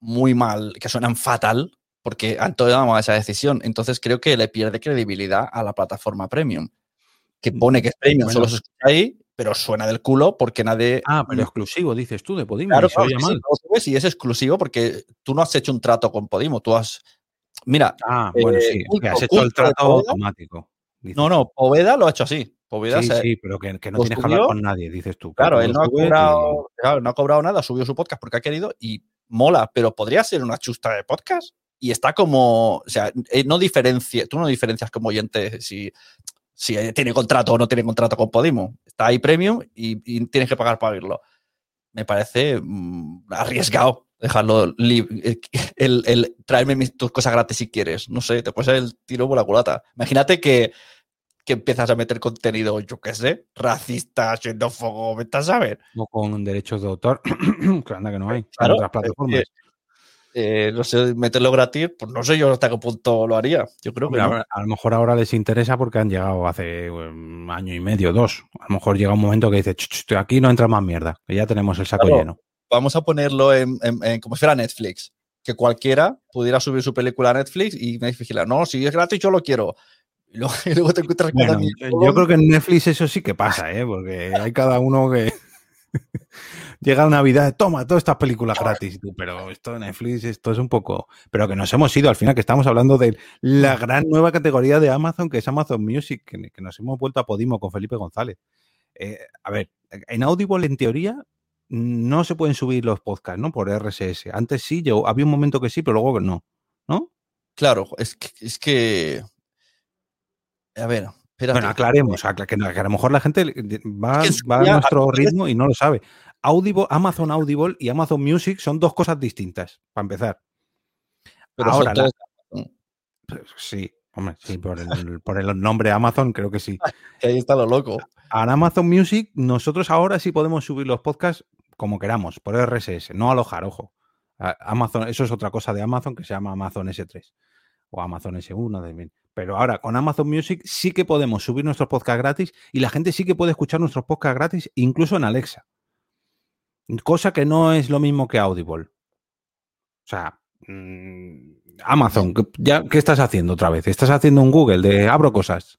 muy mal, que suenan fatal, porque han tomado esa decisión. Entonces creo que le pierde credibilidad a la plataforma premium, que pone que es premium, Bueno. solo se escucha ahí, pero suena del culo porque nadie. Ah, pero exclusivo, dices tú, de Podimo. Claro, y claro, sí, sí, y es exclusivo porque tú no has hecho un trato con Podimo, tú has. Mira, Ah, bueno, eh, sí, es que has culto, hecho el culto trato automático. dices no, no, Poveda lo ha hecho así. Poveda Sí, se- sí, pero que, que no tienes que hablar con nadie, dices tú. Claro, él no ha, y- cobrado, claro, no ha cobrado nada, subió su podcast porque ha querido y mola, pero podría ser una chusta de podcast y está como, o sea, eh, no diferencia, tú no diferencias como oyente si, si tiene contrato o no tiene contrato con Podimo. Está ahí premium y, y tienes que pagar para oírlo. Me parece mm, arriesgado dejarlo li- eh, el, el traerme mis- tus cosas gratis si quieres. No sé, te puede ser el tiro por la culata. Imagínate que, que empiezas a meter contenido, yo qué sé, racista, xenófobo, vete a saber. O con derechos de autor, que anda que no hay. en Claro, otras plataformas. Eh, no sé, meterlo gratis, pues no sé yo hasta qué punto lo haría. Yo creo que no. a, lo mejor ahora les interesa porque han llegado hace un año y medio, dos. A lo mejor llega un momento que dice, "Ch, ch, aquí no entra más mierda, que ya tenemos el saco Claro. lleno. Vamos a ponerlo en, en- en- como si fuera Netflix. Que cualquiera pudiera subir su película a Netflix y me vigila. No, si es gratis, yo lo quiero. Y luego, y luego te encuentras Bueno, Dani yo creo que en Netflix eso sí que pasa, ¿eh? porque hay cada uno que llega Navidad, toma todas estas películas gratis, pero esto de Netflix, esto es un poco... Pero que nos hemos ido al final, que estamos hablando de la gran nueva categoría de Amazon, que es Amazon Music, que, que nos hemos vuelto a Podimo con Felipe González. Eh, a ver, en Audible, en teoría, no se pueden subir los podcasts, ¿no? Por RSS. Antes sí, yo, había un momento que sí, pero luego no, ¿no? Claro, es que, es que. A ver, espérate. Bueno, aclaremos, acla- que, a lo mejor la gente va, Es que a nuestro ritmo y no lo sabe. Audible, Amazon Audible y Amazon Music son dos cosas distintas, para empezar. pero ahora la- Pues Sí, hombre, sí, por el, por el nombre Amazon creo que sí. ahí está lo loco. A Amazon Music, nosotros ahora sí podemos subir los podcasts como queramos, por RSS, no alojar, ojo. Amazon, eso es otra cosa de Amazon que se llama Amazon S3 o Amazon S1 también. Pero ahora con Amazon Music sí que podemos subir nuestros podcasts gratis y la gente sí que puede escuchar nuestros podcasts gratis incluso en Alexa. Cosa que no es lo mismo que Audible. O sea, mm, Amazon, ¿qué- ya, ¿qué estás haciendo otra vez? ¿Estás haciendo un Google de abro cosas?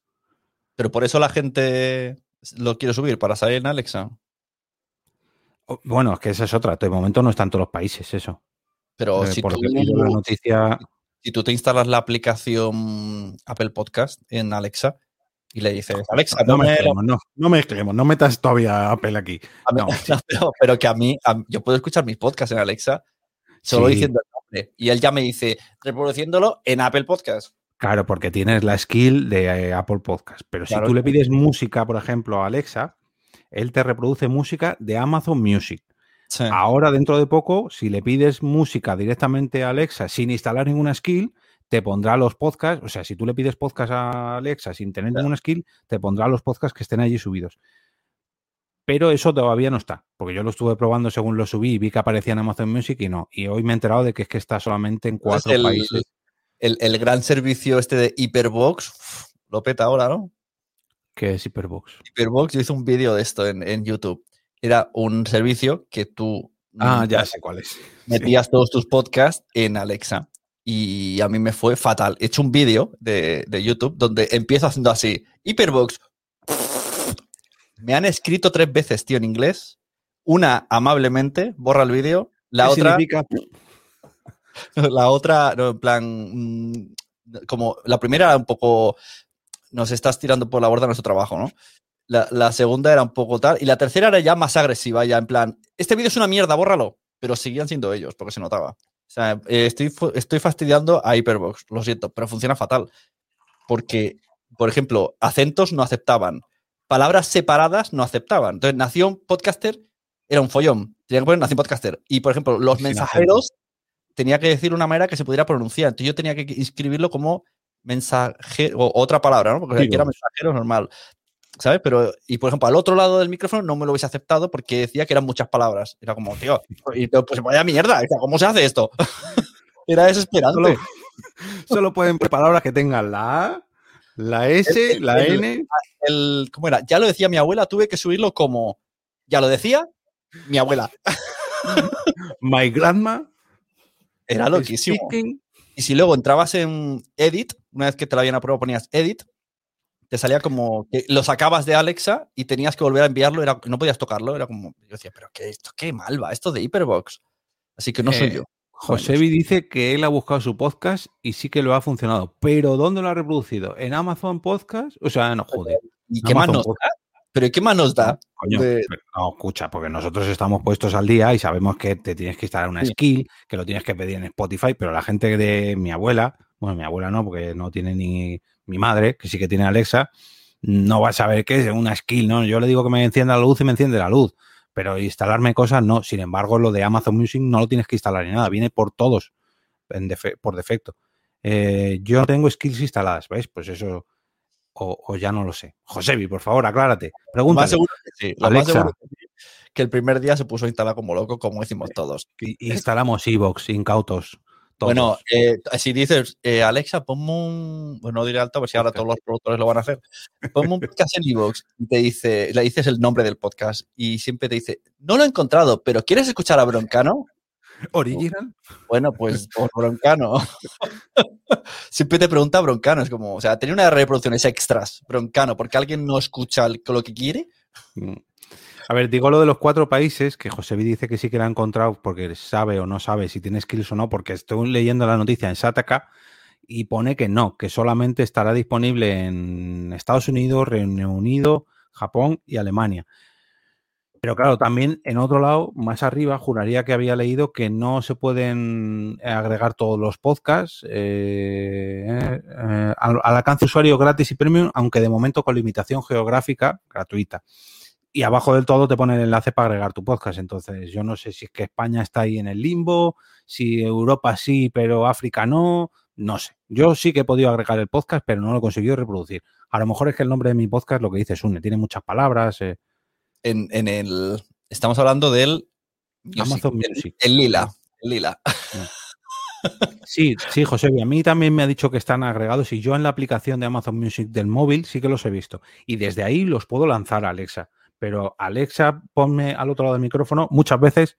Pero por eso la gente lo quiere subir, para salir en Alexa. Bueno, es que esa es otra. De momento no está en todos los países eso. Pero Eh, si, por tú, la noticia, si tú te instalas la aplicación Apple Podcast en Alexa y le dices, Alexa, no no me, mezclemos, no, no mezclemos, no metas todavía Apple aquí. No, pero, pero que a mí, a- yo puedo escuchar mis podcasts en Alexa solo Sí. diciendo el nombre. Y él ya me dice, reproduciéndolo en Apple Podcast. Claro, porque tienes la skill de eh, Apple Podcast. Pero si tú le pides música, por ejemplo, a Alexa, él te reproduce música de Amazon Music. Sí. Ahora, dentro de poco, si le pides música directamente a Alexa sin instalar ninguna skill, te pondrá los podcasts. O sea, si tú le pides podcast a Alexa sin tener ninguna skill, te pondrá los podcasts que estén allí subidos. Pero eso todavía no está, porque yo lo estuve probando según lo subí y vi que aparecía en Amazon Music y no. Y hoy me he enterado de que es que está solamente en cuatro el, países. El, el gran servicio este de Hyperbox uf, lo peta ahora, ¿no? Que es Hyperbox. Hyperbox, yo hice un vídeo de esto en, en YouTube. Era un servicio que tú Ah, mm, ya sé cuál es. Sí. metías todos tus podcasts en Alexa. Y a mí me fue fatal. He hecho un vídeo de, de YouTube donde empiezo haciendo así. Hyperbox. Me han escrito tres veces, tío, en inglés. Una amablemente, borra el vídeo. La ¿Qué otra, significa? la otra, no, en plan, mm, como la primera era un poco, nos estás tirando por la borda nuestro trabajo, ¿no? La, la segunda era un poco tal. Y la tercera era ya más agresiva, ya en plan, este vídeo es una mierda, bórralo. Pero seguían siendo ellos, porque se notaba. O sea, eh, estoy, estoy fastidiando a Hyperbox, lo siento, pero funciona fatal. Porque, por ejemplo, acentos no aceptaban, palabras separadas no aceptaban. Entonces, Nación Podcaster era un follón. Tenía que poner Nación Podcaster. Y, por ejemplo, los mensajeros tenía que decir una manera que se pudiera pronunciar. Entonces, yo tenía que inscribirlo como mensajero, o otra palabra, ¿no? Porque era mensajero normal. ¿Sabes? Pero, y por ejemplo, al otro lado del micrófono no me lo hubiese aceptado porque decía que eran muchas palabras. Era como, tío, y, pues vaya mierda, o sea, ¿cómo se hace esto? Era desesperante. Solo, solo pueden palabras que tengan la A, la S, El- la el- N. El, ¿Cómo era? Ya lo decía mi abuela, tuve que subirlo como, ya lo decía mi abuela. My grandma. Era loquísimo. speaking. Y si luego entrabas en Edit, una vez que te la habían aprobado ponías Edit, te salía como que lo sacabas de Alexa y tenías que volver a enviarlo, era, no podías tocarlo, era como, yo decía, pero qué, esto qué mal va, esto de Hyperbox. Así que no soy Eh, yo. Josebi dice que él ha buscado su podcast y sí que lo ha funcionado. Pero ¿dónde lo ha reproducido? ¿En Amazon Podcast? O sea, no, joder. ¿Y qué más Amazon nos Podcast. da? ¿Pero qué más nos da? Coño, de- no, escucha, porque nosotros estamos puestos al día y sabemos que te tienes que instalar una Sí. skill, que lo tienes que pedir en Spotify, pero la gente de mi abuela, bueno, mi abuela no, porque no tiene ni mi madre, que sí que tiene Alexa, no va a saber qué es una skill, ¿no? Yo le digo que me encienda la luz y me enciende la luz, pero instalarme cosas no. Sin embargo, lo de Amazon Music no lo tienes que instalar ni nada, viene por todos, en defe- por defecto. Eh, yo no tengo skills instaladas, ¿veis? Pues eso, o, o ya no lo sé. Josebi, por favor, aclárate. Más que sí. Lo más Alexa. seguro que sí, que el primer día se puso a instalar como loco, como decimos todos. Instalamos Evox, incautos. Todos. Bueno, eh, si dices, eh, Alexa, ponme un. Bueno, no diré alto, a ver si ahora todos los productores lo van a hacer. Ponme un podcast en Evox y te dice, le dices el nombre del podcast y siempre te dice, no lo he encontrado, pero ¿quieres escuchar a Broncano? original. Bueno, pues por Broncano. siempre te pregunta Broncano, es como, o sea, tenía una de reproducciones extras, Broncano, porque alguien no escucha lo que quiere. A ver, digo lo de los cuatro países, que Josebi dice que sí que lo ha encontrado porque sabe o no sabe si tiene skills o no, porque estoy leyendo la noticia en Sataka y pone que no, que solamente estará disponible en Estados Unidos, Reino Unido, Japón y Alemania. Pero claro, también en otro lado, más arriba, juraría que había leído que no se pueden agregar todos los podcasts eh, eh, al, al alcance usuario gratis y premium, aunque de momento con limitación geográfica gratuita. Y abajo del todo te pone el enlace para agregar tu podcast. Entonces, yo no sé si es que España está ahí en el limbo, si Europa sí, pero África no. No sé. Yo sí que he podido agregar el podcast, pero no lo he conseguido reproducir. A lo mejor es que el nombre de mi podcast, lo que dice Sune, tiene muchas palabras. eh, En, en el. Estamos hablando del. Amazon el- Music. El, lila. El lila. Sí, sí, José, a mí también me ha dicho que están agregados y yo en la aplicación de Amazon Music del móvil sí que los he visto. Y desde ahí los puedo lanzar a Alexa. Pero Alexa, ponme al otro lado del micrófono, muchas veces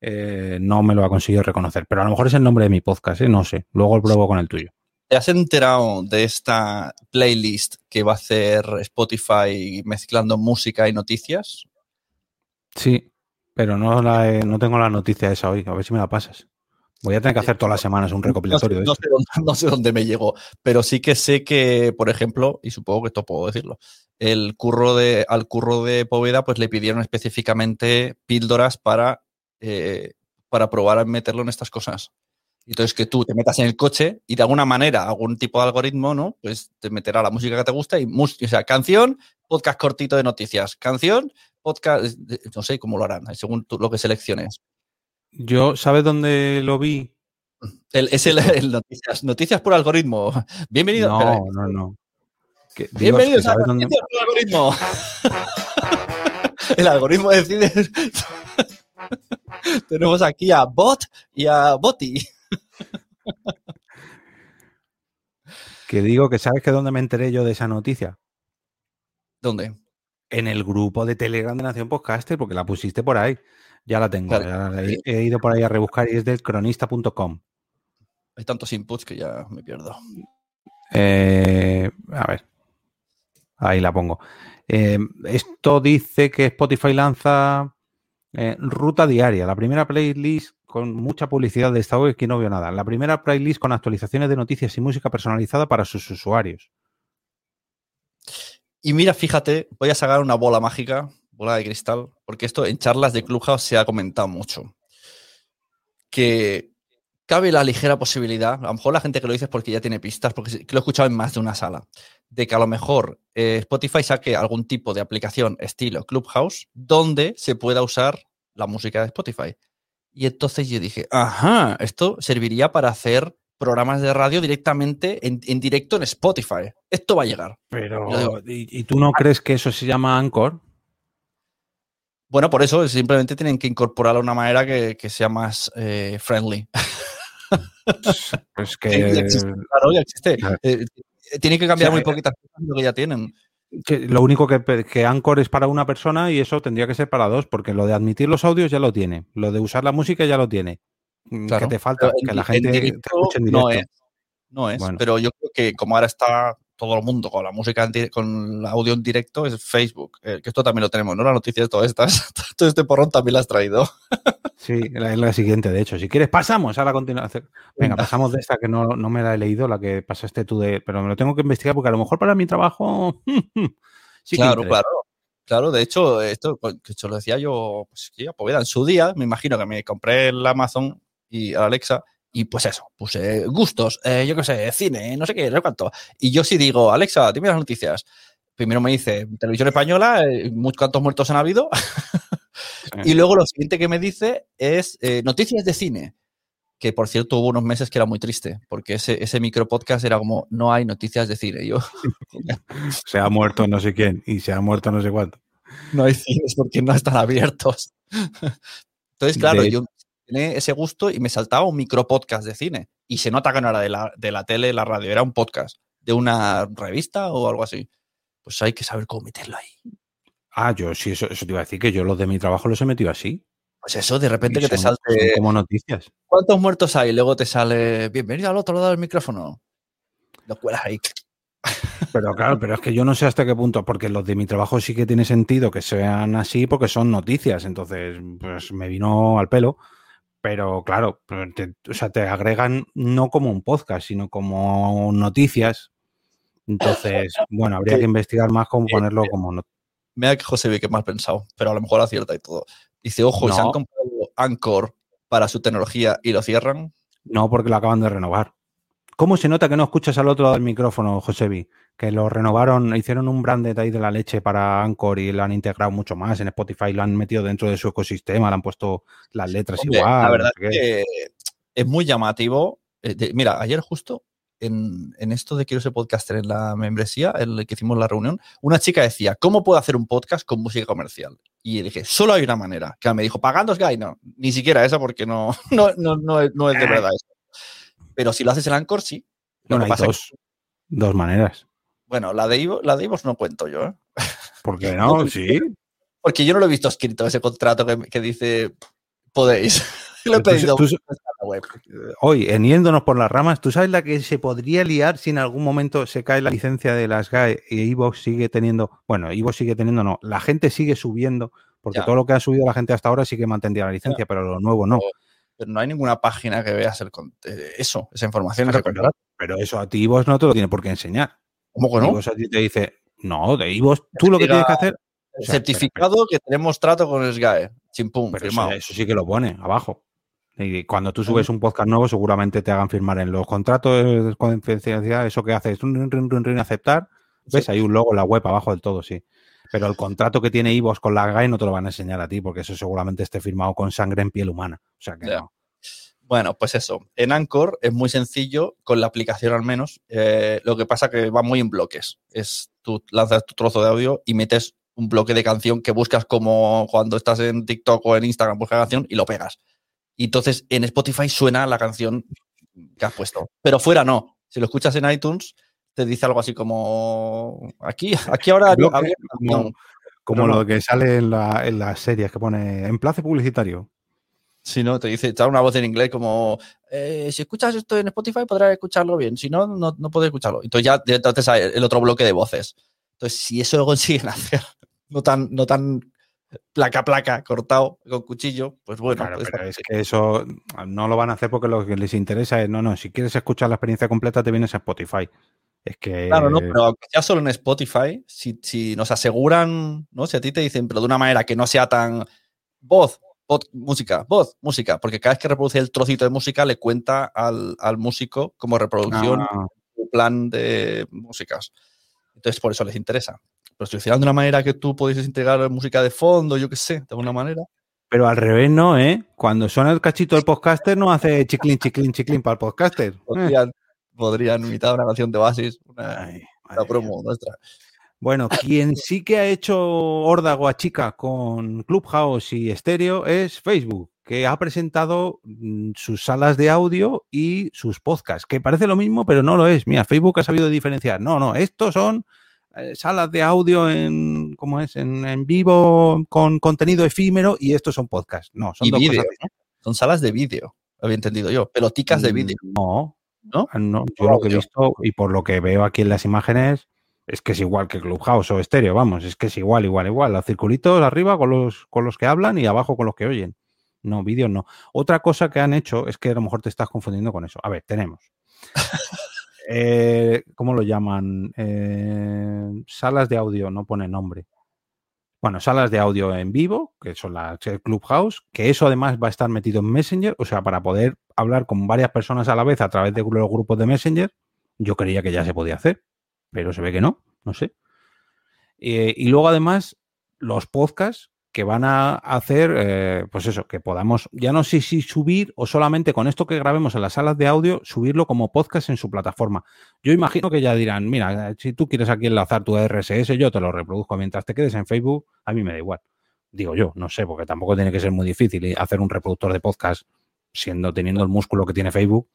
eh, no me lo ha conseguido reconocer. Pero a lo mejor es el nombre de mi podcast, ¿eh? no sé. Luego pruebo con el tuyo. ¿Te has enterado de esta playlist que va a hacer Spotify mezclando música y noticias? Sí, pero no, la he- no tengo la noticia esa hoy. A ver si me la pasas. Voy a tener que hacer todas las semanas un recopilatorio de no, eso. sé dónde, no sé dónde me llegó, pero sí que sé que, por ejemplo, y supongo que esto puedo decirlo, el curro de, al curro de Poveda pues le pidieron específicamente píldoras para, eh, para probar a meterlo en estas cosas. Entonces que tú te metas en el coche y de alguna manera, algún tipo de algoritmo, ¿no? Pues te meterá la música que te gusta y, o sea, canción, podcast cortito de noticias. Canción, podcast, no sé cómo lo harán, según tú- lo que selecciones. Yo, ¿sabes dónde lo vi? El- es el, el noticias, noticias por algoritmo. Bienvenido. espera, No, no, no. Que- Bienvenidos que a ¿sabes dónde- Noticias por algoritmo. el algoritmo decide. Tenemos aquí a Bot y a Boti. Que digo que sabes que dónde me enteré yo de esa noticia. ¿Dónde? En el grupo de Telegram de Nación Podcaster, porque la pusiste por ahí. Ya la tengo. Claro. ya la he, he ido por ahí a rebuscar y es del cronista.com. Hay tantos inputs que ya me pierdo. Eh, a ver. Ahí la pongo. Eh, esto dice que Spotify lanza eh, ruta diaria. La primera playlist con mucha publicidad de esta web que no veo nada. La primera playlist con actualizaciones de noticias y música personalizada para sus usuarios. Y mira, fíjate, voy a sacar una bola mágica, bola de cristal, porque esto en charlas de Clubhouse se ha comentado mucho. Que cabe la ligera posibilidad, a lo mejor la gente que lo dice es porque ya tiene pistas, porque lo he escuchado en más de una sala, de que a lo mejor eh, Spotify saque algún tipo de aplicación estilo Clubhouse donde se pueda usar la música de Spotify. Y entonces yo dije, ajá, esto serviría para hacer programas de radio directamente en, en directo en Spotify. Esto va a llegar. Pero, digo- ¿y, y tú no crees que eso se llama Anchor? Bueno, por eso simplemente tienen que incorporarlo de una manera que, que sea más eh, friendly. Pues Sí, que, ya existe, claro, ya existe. Claro. Eh, eh, tienen que cambiar O sea, muy poquitas cosas lo que ya tienen. que lo único que, que Anchor es para una persona y eso tendría que ser para dos, porque lo de admitir los audios ya lo tiene, lo de usar la música ya lo tiene. Mm, Claro. ¿Qué te falta? Pero en que la gente en te escuche en directo. No es. No es. Bueno. Pero yo creo que como ahora está todo el mundo con la música, con el audio en directo, es Facebook. Eh, que esto también lo tenemos, ¿no? Las noticias todas estas. Todo este porrón también lo has traído. Sí, la- es la siguiente, de hecho. Si quieres, pasamos a la continuación. Venga, pasamos de esta que no, no me la he leído, la que pasaste tú de. Pero me lo tengo que investigar porque a lo mejor para mi trabajo. sí claro, claro. Claro, de hecho, esto pues, que se lo decía yo, pues ya, pues, en su día, me imagino que me compré el Amazon y Alexa, y pues eso, puse gustos, eh, yo qué sé, cine, no sé qué, no sé cuánto. Y yo sí digo, Alexa, dime las noticias. Primero me dice, televisión española, eh, ¿cuántos muertos han habido? y luego lo siguiente que me dice es eh, noticias de cine. Que por cierto hubo unos meses que era muy triste, porque ese, ese micro podcast era como, no hay noticias de cine. Yo, Se ha muerto no sé quién y se ha muerto no sé cuánto. no hay cines porque no están abiertos. Entonces, claro, De- yo tenía ese gusto y me saltaba un micro podcast de cine. Y se nota que no era de la, de la tele, la radio, era un podcast de una revista o algo así. Pues hay que saber cómo meterlo ahí. Ah, yo sí, eso, eso te iba a decir que yo los de mi trabajo los he metido así. Pues eso, de repente Y que te salte. como noticias. ¿Cuántos muertos hay? Luego te sale. Bienvenido al otro lado del micrófono. Lo cuelas ahí. Pero claro, pero es que yo no sé hasta qué punto, porque los de mi trabajo sí que tiene sentido que sean así porque son noticias, entonces pues me vino al pelo, pero claro, te- o sea, te agregan no como un podcast, sino como noticias. Entonces, bueno, habría que investigar más cómo ponerlo como not- Mira que José ve que mal pensado, pero a lo mejor acierta y todo. Dice, ojo, y se han comprado Anchor para su tecnología y lo cierran. No, porque lo acaban de renovar. ¿Cómo se nota que no escuchas al otro lado del micrófono, Josebi? Que lo renovaron, hicieron un branded ahí de la leche para Anchor y lo han integrado mucho más en Spotify, lo han metido dentro de su ecosistema, le han puesto las letras Hombre, igual. la no verdad sé es qué. que es muy llamativo. Eh, mira, ayer justo en, en esto de quiero ser podcaster en la membresía, en el que hicimos la reunión, una chica decía, ¿cómo puedo hacer un podcast con música comercial? Y dije, solo hay una manera. Que me dijo, pagando Sky, no, ni siquiera esa porque no, no, no, no, es, no es de verdad eso. Pero si lo haces en Anchor, sí. Lo Bueno, que hay pasa dos, dos maneras. Bueno, la de Ivo, la de Ivos no cuento yo, ¿eh? ¿Por qué no? Sí. Porque yo no lo he visto escrito, ese contrato que, que dice podéis. lo he tú- pedido tú- web. Hoy, en yéndonos por las ramas, ¿tú sabes la que se podría liar si en algún momento se cae la licencia de las GAE y Evox sigue teniendo, bueno, Evox sigue teniendo, no, la gente sigue subiendo, porque Ya. todo lo que ha subido la gente hasta ahora sí que mantendría la licencia, pero lo nuevo no. Pero no hay ninguna página que veas el, eh, eso, esa información. Claro, pero eso a ti Evox no te lo tiene por qué enseñar. ¿Cómo que no? Evox a ti te dice, no, de Evox, tú lo que tienes que hacer, o sea, Certificado que tenemos trato con el SGAE. Chimpum, pero eso, sí que lo pone abajo. Y cuando tú subes un podcast nuevo, seguramente te hagan firmar en los contratos de confidencialidad, eso que haces, rin, rin, rin, rin, aceptar. ¿Ves? Hay un logo en la web abajo del todo, sí. Pero el contrato que tiene Ivos con la GAE no te lo van a enseñar a ti, porque eso seguramente esté firmado con sangre en piel humana. O sea que no. Bueno, pues eso. En Anchor es muy sencillo, con la aplicación al menos. eh, lo que pasa que va muy en bloques. Es tú lanzas tu trozo de audio y metes un bloque de canción que buscas como cuando estás en TikTok o en Instagram, buscas canción y lo pegas. Y entonces en Spotify suena la canción que has puesto. Pero fuera no. Si lo escuchas en iTunes, te dice algo así como aquí, aquí ahora Bloque, había una como- canción. Como No, no. lo que sale en, la- en las series que pone emplace publicitario. Si no, te dice, da una voz en inglés como, eh, si escuchas esto en Spotify podrás escucharlo bien, si no, no, no puedes escucharlo. Entonces ya entonces el otro bloque de voces. Entonces, si eso lo consiguen hacer, no tan, no tan placa a placa, cortado con cuchillo, pues bueno. Claro, pues pero está- es que eso no lo van a hacer porque lo que les interesa es, no, no, si quieres escuchar la experiencia completa te vienes a Spotify. Es que... Claro, no, pero aunque sea solo en Spotify, si, si nos aseguran, ¿no? Si a ti te dicen, pero de una manera que no sea tan voz, pod- música, voz, música, porque cada vez que reproduce el trocito de música le cuenta al, al músico como reproducción Ah, su plan de músicas. Entonces, por eso les interesa. Pero si lo de una manera que tú pudieses integrar música de fondo, yo qué sé, de alguna manera. pero al revés no, ¿eh? Cuando suena el cachito del podcaster no hace chiclín, chiclín, chiclín para el podcaster. Eh. Podrían, podrían imitar una canción de Oasis, una, Ay, una promo nuestra. Bueno, quien sí que ha hecho órdago a chica con Clubhouse y estéreo es Facebook, que ha presentado mm, sus salas de audio y sus podcasts, que parece lo mismo, pero no lo es. Mira, Facebook ha sabido diferenciar. No, no, estos son eh, salas de audio en, ¿cómo es? En, en vivo con contenido efímero y estos son podcasts. No, son Y dos cosas. Son salas de vídeo, había entendido yo. Peloticas de vídeo. No, ¿No? Ah, no, yo lo que he visto y por lo que veo aquí en las imágenes es que es igual que Clubhouse o estéreo, vamos, es que es igual, igual, igual. Los circulitos arriba con los, con los que hablan y abajo con los que oyen. No, vídeos no. Otra cosa que han hecho es que a lo mejor te estás confundiendo con eso. A ver, tenemos. Eh, ¿Cómo lo llaman? Eh, salas de audio, no pone nombre. Bueno, salas de audio en vivo, que son las Clubhouse, que eso además va a estar metido en Messenger, o sea, para poder hablar con varias personas a la vez a través de los grupos de Messenger. Yo creía que ya se podía hacer, pero se ve que no, no sé. Eh, y luego además los podcasts que van a hacer, eh, pues eso, que podamos, ya no sé si subir o solamente con esto que grabemos en las salas de audio, subirlo como podcast en su plataforma. Yo imagino que ya dirán, mira, eh, si tú quieres aquí enlazar tu RSS, yo te lo reproduzco mientras te quedes en Facebook, a mí me da igual. Digo yo, no sé, porque tampoco tiene que ser muy difícil hacer un reproductor de podcast siendo teniendo el músculo que tiene Facebook.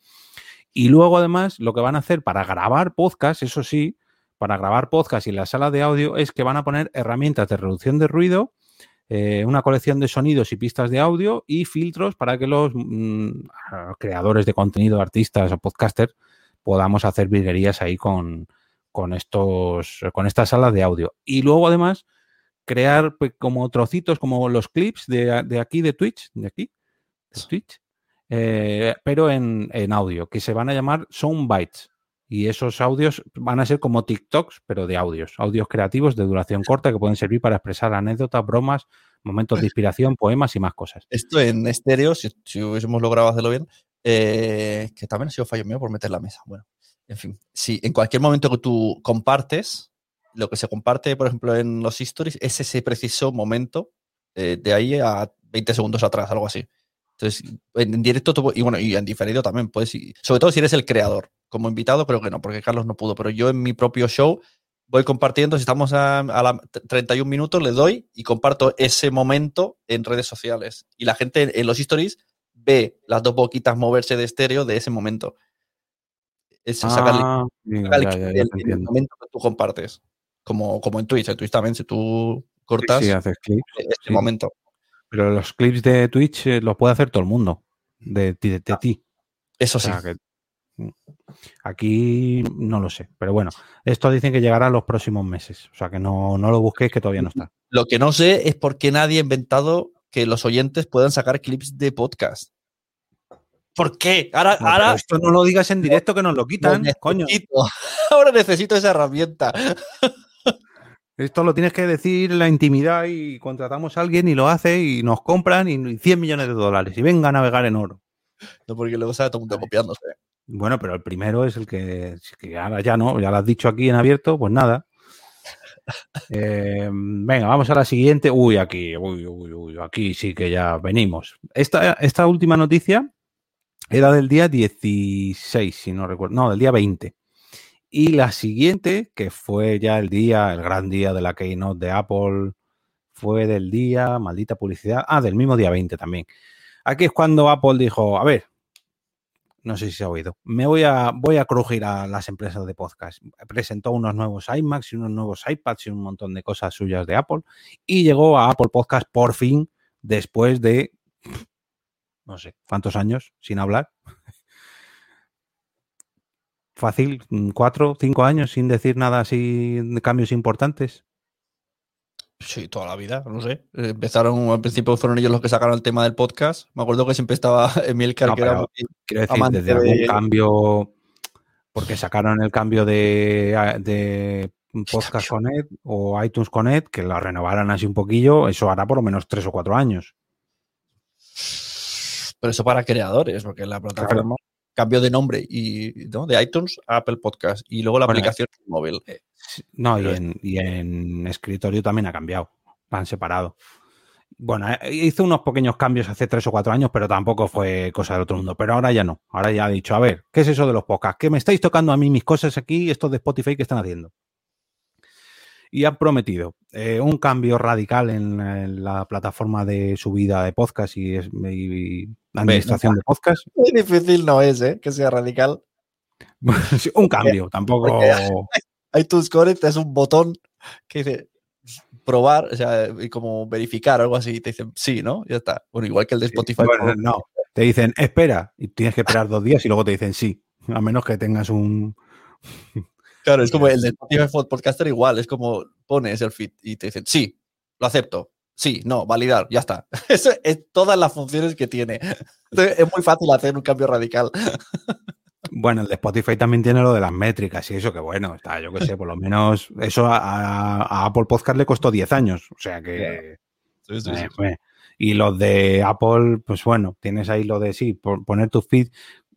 Y luego además lo que van a hacer para grabar podcast, eso sí, para grabar podcast y la sala de audio es que van a poner herramientas de reducción de ruido, eh, una colección de sonidos y pistas de audio y filtros para que los mm, creadores de contenido, artistas o podcasters, podamos hacer virguerías ahí con, con, estos, con estas salas de audio. Y luego además crear pues, como trocitos, como los clips de, de aquí de Twitch, de aquí, de Twitch, eh, pero en, en audio, que se van a llamar Soundbites. Y esos audios van a ser como TikToks, pero de audios, audios creativos de duración corta que pueden servir para expresar anécdotas, bromas, momentos de inspiración, poemas y más cosas. Esto en estéreo, si, si hubiésemos logrado hacerlo bien, eh, que también ha sido fallo mío por meter la mesa. Bueno, en fin, si en cualquier momento que tú compartes, lo que se comparte, por ejemplo, en los stories, es ese preciso momento eh, de ahí a 20 segundos atrás, algo así. Entonces, en, directo, tú- y bueno, y en diferido también puedes, y sobre todo si eres el creador. Como invitado, pero que no, porque Carlos no pudo. Pero yo en mi propio show voy compartiendo, si estamos a, a la 31 minutos, le doy y comparto ese momento en redes sociales. Y la gente en los stories ve las dos boquitas moverse de estéreo de ese momento. Es Ah, bien, sacar el ya, ya, momento que tú compartes. Como, como en Twitch. En Twitch también, si tú cortas Sí, haces sí. momento. Pero los clips de Twitch eh, los puede hacer todo el mundo, de, ti- de, de ti. Eso O sí. que, mm, aquí no lo sé, pero bueno, esto dicen que llegará los próximos meses. O sea que no, no lo busquéis, que todavía no está. Lo que no sé es por qué nadie ha inventado que los oyentes puedan sacar clips de podcast. ¿Por qué? Ahora, No, ahora esto no lo digas en directo que nos lo quitan, coño. Ahora necesito esa herramienta. Esto lo tienes que decir en la intimidad y contratamos a alguien y lo hace y nos compran y 100 millones de dólares y venga a navegar en oro. No, porque luego sale todo el mundo copiándose. Bueno, pero el primero es el que, que ahora ya no, ya lo has dicho aquí en abierto, pues nada. Eh, venga, vamos a la siguiente. Uy, aquí, uy, uy, uy, aquí sí que ya venimos. Esta, esta última noticia era del día 16, si no recuerdo, no, del día 20. Y la siguiente, que fue ya el día, el gran día de la Keynote de Apple, fue del día, maldita publicidad, ah, del mismo día 20 también. Aquí es cuando Apple dijo, a ver, no sé si se ha oído, me voy a, voy a crujir a las empresas de podcast. Presentó unos nuevos iMacs y unos nuevos iPads y un montón de cosas suyas de Apple y llegó a Apple Podcast por fin después de, no sé, cuántos años sin hablar. Fácil, cuatro, cinco años sin decir nada así de cambios importantes. Sí, toda la vida, no sé. Empezaron, al principio fueron ellos los que sacaron el tema del podcast. Me acuerdo que siempre estaba Emil Car, No, que era Quiero decir, desde algún de- cambio, porque sacaron el cambio de, de Podcast Connect o iTunes Connect, que lo renovaran así un poquillo, eso hará por lo menos tres o cuatro años. Pero eso para creadores, porque la plataforma cambió de nombre y ¿no? de iTunes a Apple Podcast y luego la Bueno, aplicación móvil. Sí, No, y Pero- en, y en escritorio también ha cambiado, han separado. Bueno, eh, hizo unos pequeños cambios hace tres o cuatro años, pero tampoco fue cosa del otro mundo. Pero ahora ya no. Ahora ya ha dicho, a ver, ¿qué es eso de los podcasts? ¿Qué me estáis tocando a mí mis cosas aquí, estos de Spotify que están haciendo? Y han prometido eh, un cambio radical en, en la plataforma de subida de podcast y, y administración de podcast. Muy difícil no es, ¿eh? Que sea radical. Un cambio, tampoco. porque- iTunes Connect es un botón que dice probar, o sea, y como verificar, algo así, y te dicen sí, ¿no? Ya está. Bueno, igual que el de Spotify. Bueno, no, te dicen espera y tienes que esperar dos días y luego te dicen sí, a menos que tengas un. Claro, es como el de Spotify Podcaster igual, es como pones el feed y te dicen sí, lo acepto. Sí, no, validar, ya está. Eso es todas las funciones que tiene. Entonces, es muy fácil hacer un cambio radical. Bueno, el de Spotify también tiene lo de las métricas y eso que bueno, está, yo qué sé, por lo menos eso a, a- a Apple Podcast le costó 10 años, o sea que... eh, eh. Y los de Apple, pues bueno, tienes ahí lo de sí, por- poner tu feed,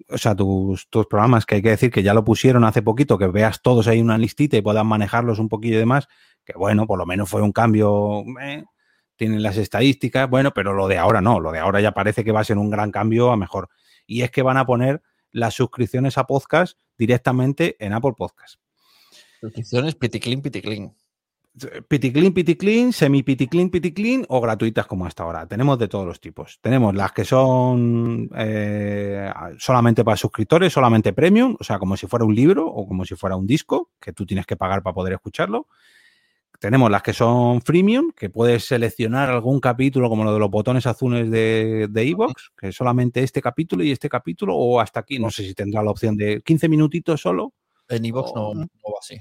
o sea, tus, tus programas, que hay que decir que ya lo pusieron hace poquito, que veas todos ahí una listita y puedas manejarlos un poquillo y demás, que bueno, por lo menos fue un cambio, eh, tienen las estadísticas, bueno, pero lo de ahora no, lo de ahora ya parece que va a ser un gran cambio a mejor. Y es que van a poner las suscripciones a podcast directamente en Apple Podcast. Suscripciones piticlin, piticlin. Piticlin, piticlin, semi piticlin, piticlin o gratuitas como hasta ahora. Tenemos de todos los tipos. Tenemos las que son eh, solamente para suscriptores, solamente premium, o sea, como si fuera un libro o como si fuera un disco que tú tienes que pagar para poder escucharlo. Tenemos las que son freemium, que puedes seleccionar algún capítulo como lo de los botones azules de de iVoox, que es solamente este capítulo y este capítulo, o hasta aquí. No sé si tendrá la opción de 15 minutitos solo. En Oh. no, no va así.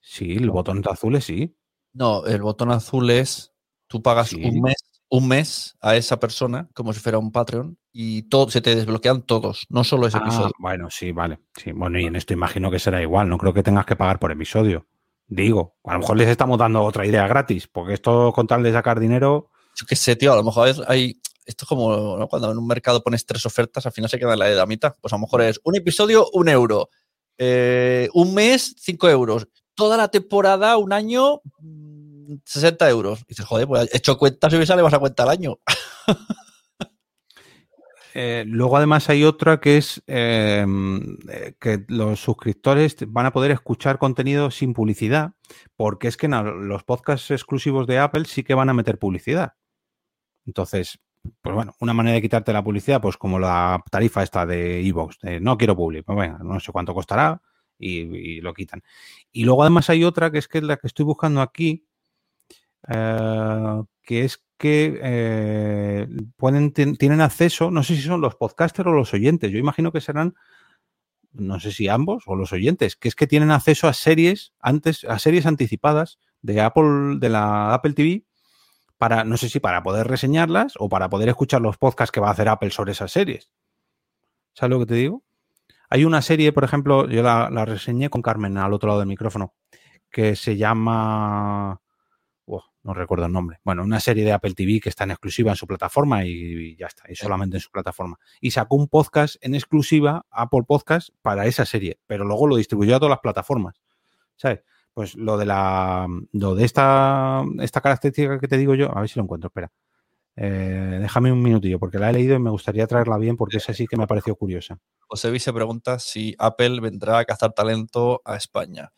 Sí, el botón azules sí. No, el botón azul es tú pagas Sí. un mes, un mes a esa persona como si fuera un Patreon y todo se te desbloquean todos, no solo ese Ah, episodio. bueno, sí, vale. Sí, bueno, y en esto imagino que será igual. No creo que tengas que pagar por episodio. Digo, a lo mejor les estamos dando otra idea gratis, porque esto con tal de sacar dinero. Yo qué sé, tío, a lo mejor es- hay esto es como ¿no? cuando en un mercado pones tres ofertas, al final se queda en la de la mitad. Pues a lo mejor es un episodio, un euro. Eh, un mes, cinco euros. Toda la temporada, un año, mm, 60 euros. Y dices, joder, pues he hecho cuentas y me sale más a cuenta al año. Eh, luego, además, hay otra que es eh, eh, que los suscriptores van a poder escuchar contenido sin publicidad, porque es que los podcasts exclusivos de Apple sí que van a meter publicidad. Entonces, pues bueno, una manera de quitarte la publicidad, pues como la tarifa esta de Evox, no quiero public, pues venga, no sé cuánto costará y, lo quitan. Y luego además hay otra que es que es la que estoy buscando aquí, eh, que es que eh, pueden tienen acceso, no sé si son los podcasters o los oyentes, yo imagino que serán, no sé si ambos o los oyentes, que es que tienen acceso a series antes, a series anticipadas de Apple, de la Apple TV, para, no sé si para poder reseñarlas o para poder escuchar los podcasts que va a hacer Apple sobre esas series. ¿Sabes lo que te digo? Hay una serie, por ejemplo, yo la, la reseñé con Carmen al otro lado del micrófono, que se llama oh, no recuerdo el nombre. Bueno, una serie de Apple TV que está en exclusiva en su plataforma y, y ya está, y solamente en su plataforma. Y sacó un podcast en exclusiva, Apple Podcast, para esa serie, pero luego lo distribuyó a todas las plataformas. ¿Sabes? Pues lo de la. Lo de esta, esta característica que te digo yo, a ver si lo encuentro, espera. Eh, déjame un minutillo, porque la he leído y me gustaría traerla bien, porque esa sí que me ha parecido curiosa. José se pregunta si Apple vendrá a cazar talento a España.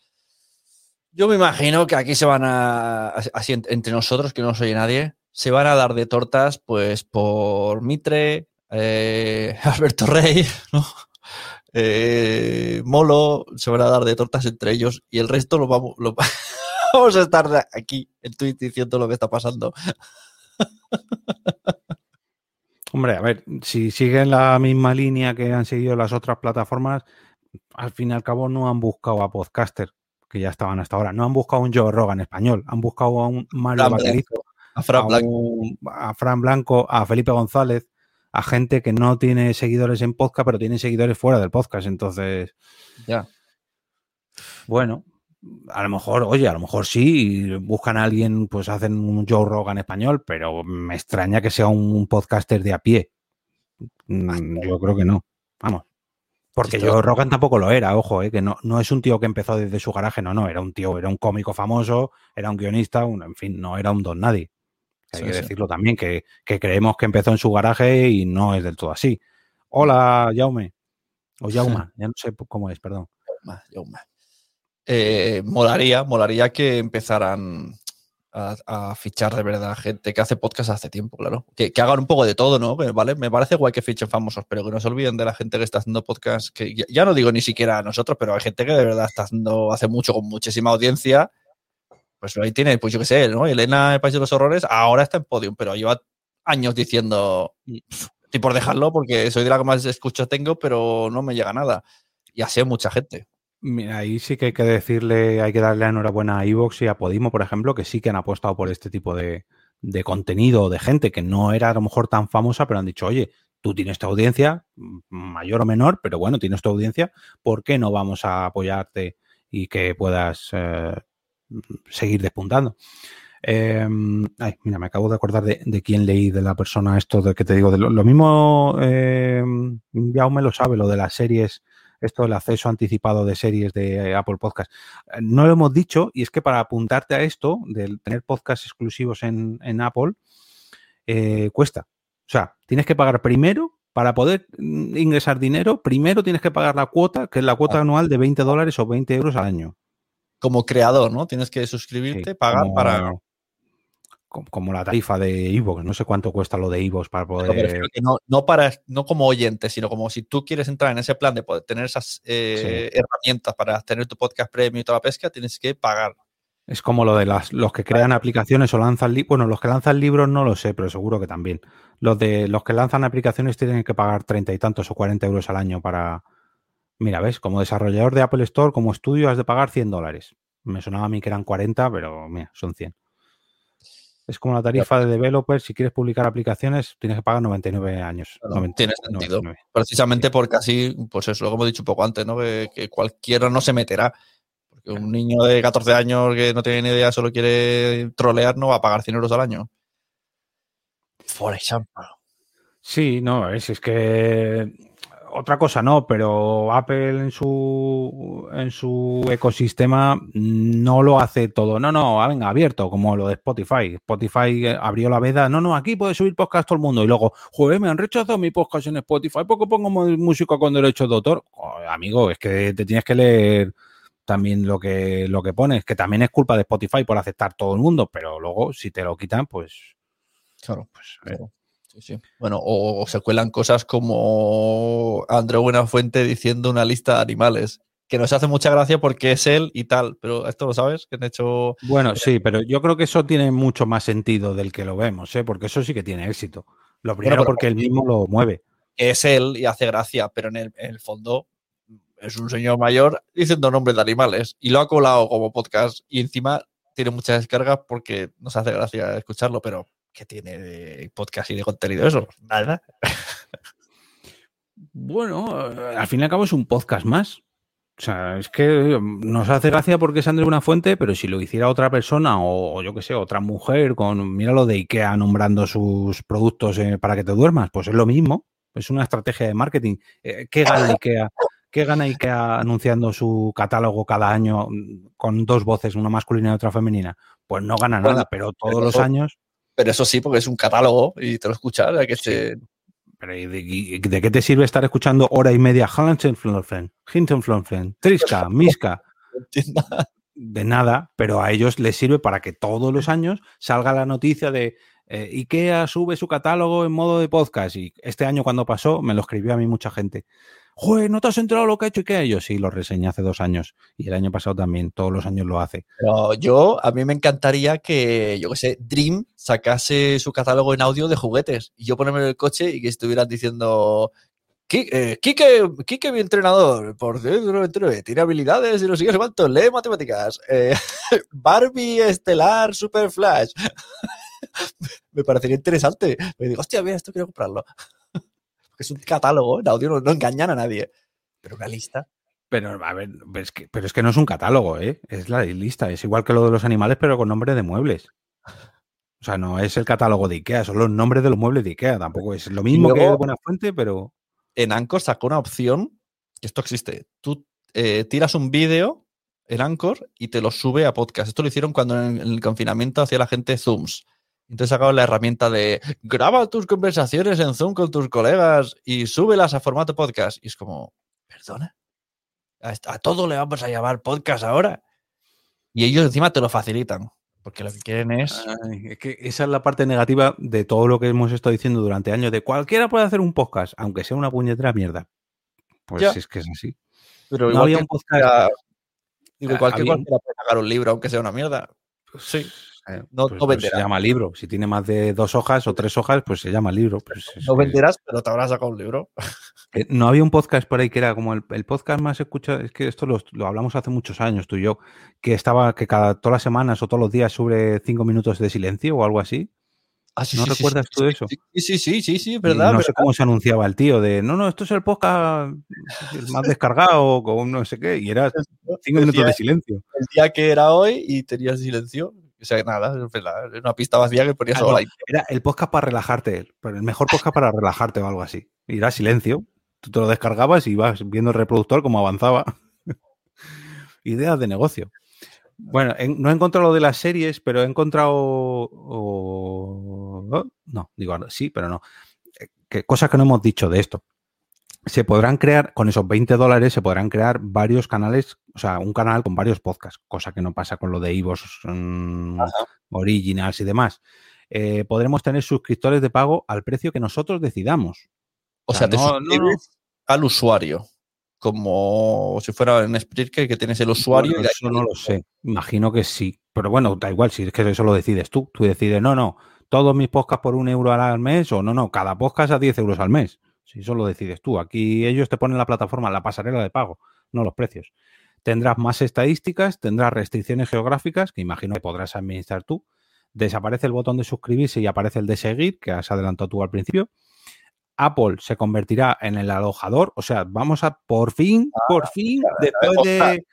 Yo me imagino que aquí se van a, así entre nosotros, que no nos oye nadie, se van a dar de tortas, pues por Mitre, eh, Alberto Rey, ¿no? Eh, Molo, se van a dar de tortas entre ellos y el resto lo vamos, lo, vamos a estar aquí en Twitter diciendo lo que está pasando. Hombre, a ver, si siguen la misma línea que han seguido las otras plataformas, al fin y al cabo no han buscado a podcaster que ya estaban hasta ahora. No han buscado un Joe Rogan español, han buscado a un Mario Vaquerizo, a Fran, a, un- a Fran Blanco, a Felipe González, a gente que no tiene seguidores en podcast, pero tiene seguidores fuera del podcast. Entonces, Ya. bueno, a lo mejor, oye, a lo mejor sí, y buscan a alguien, pues hacen un Joe Rogan español, pero me extraña que sea un podcaster de a pie. Mm, Yo creo que no. Vamos. Porque Joe Rogan tampoco lo era, ojo, eh, que no, no es un tío que empezó desde su garaje, no, no, era un tío, era un cómico famoso, era un guionista, un- en fin, no era un don nadie. Hay Sí, que sí. decirlo también, que, que creemos que empezó en su garaje y no es del todo así. Hola, Jaume. O Jauma, ya no sé cómo es, perdón. Yo más. Eh, molaría, molaría que empezaran a, fichar de verdad gente que hace podcast hace tiempo, claro. Que, hagan un poco de todo, ¿no? ¿Vale? Me parece guay que fichen famosos, pero que no se olviden de la gente que está haciendo podcast, que ya, no digo ni siquiera a nosotros, pero hay gente que de verdad está haciendo hace mucho con muchísima audiencia. Pues ahí tiene, pues yo qué sé, ¿no? Elena, el País de los Horrores, ahora está en podium, pero lleva años diciendo, "Pff, estoy por dejarlo porque soy de la que más escucho tengo, pero no me llega nada. Y así hay mucha gente. Mira, ahí sí que hay que decirle, hay que darle enhorabuena a Evox y a Podimo, por ejemplo, que sí que han apostado por este tipo de, de contenido de gente que no era a lo mejor tan famosa, pero han dicho, oye, tú tienes tu audiencia, m- mayor o menor, pero bueno, tienes tu audiencia, ¿por qué no vamos a apoyarte y que puedas eh, seguir despuntando? Eh, ay, mira, me acabo de acordar de, de quién leí, de la persona esto de que te digo, de lo, lo mismo, eh, ya me lo sabe, lo de las series esto del acceso anticipado de series de eh, Apple Podcast. Eh, No lo hemos dicho, y es que para apuntarte a esto, de tener podcasts exclusivos en, en Apple, eh, cuesta. O sea, tienes que pagar primero, para poder mm, ingresar dinero, primero tienes que pagar la cuota, que es la cuota Ah. anual de 20 dólares o 20 euros al año. como creador, ¿no? Tienes que suscribirte, Sí, pagar como- para. Como, la tarifa de Evox. No sé cuánto cuesta lo de Evox para poder. no, no para no como oyente, sino como si tú quieres entrar en ese plan de poder tener esas eh, herramientas para tener tu podcast premium y toda la pesca, tienes que pagar. Es como lo de las, los que crean aplicaciones o lanzan libros. Bueno, los que lanzan libros no lo sé, pero seguro que también. Los de los que lanzan aplicaciones tienen que pagar treinta y tantos o 40 euros al año para. Mira, ves, como desarrollador de Apple Store, como estudio, has de pagar 100 dólares. Me sonaba a mí que eran 40, pero mira, son 100. Es como la tarifa de developer. Si quieres publicar aplicaciones, tienes que pagar 99 años. Claro, 90, tiene sentido. 99. Precisamente porque así, pues eso, lo que hemos dicho un poco antes, ¿no? Que, que cualquiera no se meterá. Porque un niño de 14 años que no tiene ni idea, solo quiere trolear, no va a pagar 100 euros al año. Por ejemplo. Sí, no, es, es que otra cosa no, pero Apple en su en su ecosistema no lo hace todo. No, no, ah, venga, abierto, como lo de Spotify. Spotify eh, abrió la veda. No, no, aquí puede subir podcast todo el mundo. Y luego, joder, me han rechazado mi podcast en Spotify porque pongo música con derechos de autor. Amigo, es que te tienes que leer también lo que, lo que pones, que también es culpa de Spotify por aceptar todo el mundo, pero luego si te lo quitan, pues, Claro. pues eh. Sí, sí. Bueno, o, o se cuelan cosas como Andreu Buenafuente diciendo una lista de animales, que nos hace mucha gracia porque es él y tal, pero esto lo sabes, que han hecho... Bueno, sí, pero yo creo que eso tiene mucho más sentido del que lo vemos, ¿eh? porque eso sí que tiene éxito. Lo primero porque él mismo lo mueve. es él y hace gracia, pero en el, en el fondo es un señor mayor diciendo nombres de animales y lo ha colado como podcast y encima tiene muchas descargas porque nos hace gracia escucharlo, pero ¿qué tiene de podcast y de contenido eso? Nada. Bueno, eh, al fin y al cabo es un podcast más. O sea, es que nos hace gracia porque es Andrés Buenafuente, pero si lo hiciera otra persona o, yo que sé, otra mujer con, mira lo de Ikea nombrando sus productos eh, para que te duermas, pues es lo mismo. Es una estrategia de marketing. Eh, ¿Qué gana Ikea? ¿Qué gana Ikea anunciando su catálogo cada año mm, con dos voces, una masculina y otra femenina? Pues no gana Bueno, nada, pero todos los años. Pero eso sí, porque es un catálogo y te lo escuchas. que se- Pero ¿y de, qué te sirve estar escuchando hora y media Hintenflonfen, Hintenflonfen, Triska, Miska? de nada, pero a ellos les sirve para que todos los años salga la noticia de eh, IKEA sube su catálogo en modo de podcast. Y este año cuando pasó, me lo escribió a mí mucha gente. Joder, ¿no te has enterado lo que ha hecho? Y yo sí, lo reseñé hace dos años. Y el año pasado también, todos los años lo hace. Pero yo, a mí me encantaría que, yo qué sé, Dream sacase su catálogo en audio de juguetes y yo ponerme en el coche y que estuvieran diciendo. "Qui- eh, Quique, Quique, mi entrenador, por tiene habilidades y qué, no sé cuánto, lee matemáticas. Eh, Barbie Estelar Super Flash. me parecería interesante. Me digo, hostia, mira, esto quiero comprarlo. Porque es un catálogo en audio, no, no engañan a nadie. Pero una lista. Pero, a ver, es que, pero es que no es un catálogo, ¿eh? Es la lista. Es igual que lo de los animales, pero con nombre de muebles. O sea, no es el catálogo de IKEA, son los nombres de los muebles de IKEA. Tampoco es lo mismo luego- que Buena Fuente, pero. en Anchor sacó una opción, que esto existe. Tú eh, tiras un vídeo en Anchor y te lo sube a podcast. Esto lo hicieron cuando en el confinamiento hacía la gente Zooms. Entonces sacaron la herramienta de graba tus conversaciones en Zoom con tus colegas y súbelas a formato podcast. Y es como, ¿perdona? ¿A, a todo le vamos a llamar podcast ahora? Y ellos encima te lo facilitan. Porque lo que quieren es... Ay, es que esa es la parte negativa de todo lo que hemos estado diciendo durante años, de cualquiera puede hacer un podcast, aunque sea una puñetera mierda. Pues Ya. es que es así. Pero no igual había que un podcast- Ah, igual que había cualquiera puede sacar un libro, aunque sea una mierda. Sí. Eh, No- pues- no pues se llama libro. Si tiene más de dos hojas o tres hojas, pues se llama libro. Pues es No venderás, pero te habrás sacado un libro. Eh, No había un podcast por ahí que era como el, el podcast más escuchado, es que esto lo, lo hablamos hace muchos años tú y yo, que estaba que cada todas las semanas o todos los días sobre cinco minutos de silencio o algo así. Ah, sí, ¿No sí, recuerdas sí, tú eso? Sí, sí, sí, sí, sí, Y verdad. no verdad. sé cómo se anunciaba el tío de, no, no, esto es el podcast más descargado con no sé qué, y era cinco minutos de silencio. el día que era hoy y tenías silencio. O sea, nada, es verdad, una pista vacía que ponías Ah, solo. Era el podcast para relajarte, el mejor podcast para relajarte o algo así. Y era silencio. Tú te lo descargabas y ibas viendo el reproductor cómo avanzaba. Ideas de negocio. Bueno, en- no he encontrado lo de las series, pero he encontrado. o- no, digo, sí, pero no. Eh, Que, cosas que no hemos dicho de esto. Se podrán crear, con esos 20 dólares, se podrán crear varios canales, o sea, un canal con varios podcasts, cosa que no pasa con lo de Ivos Originals y demás. Eh, podremos tener suscriptores de pago al precio que nosotros decidamos. O sea, te no, no, no. suscribes al usuario. Como si fuera en Spreaker que tienes el usuario. Bueno, y eso no lo sé. Imagino que sí. Pero bueno, da igual, si es que eso lo decides tú. Tú decides, no, no, todos mis podcasts por un euro al mes o no, no, cada podcast a 10 euros al mes. Si eso lo decides tú. Aquí ellos te ponen la plataforma, la pasarela de pago, no los precios. Tendrás más estadísticas, tendrás restricciones geográficas, que imagino que podrás administrar tú. Desaparece el botón de suscribirse y aparece el de seguir, que has adelantado tú al principio. Apple se convertirá en el alojador, o sea, vamos a por fin, por fin, después de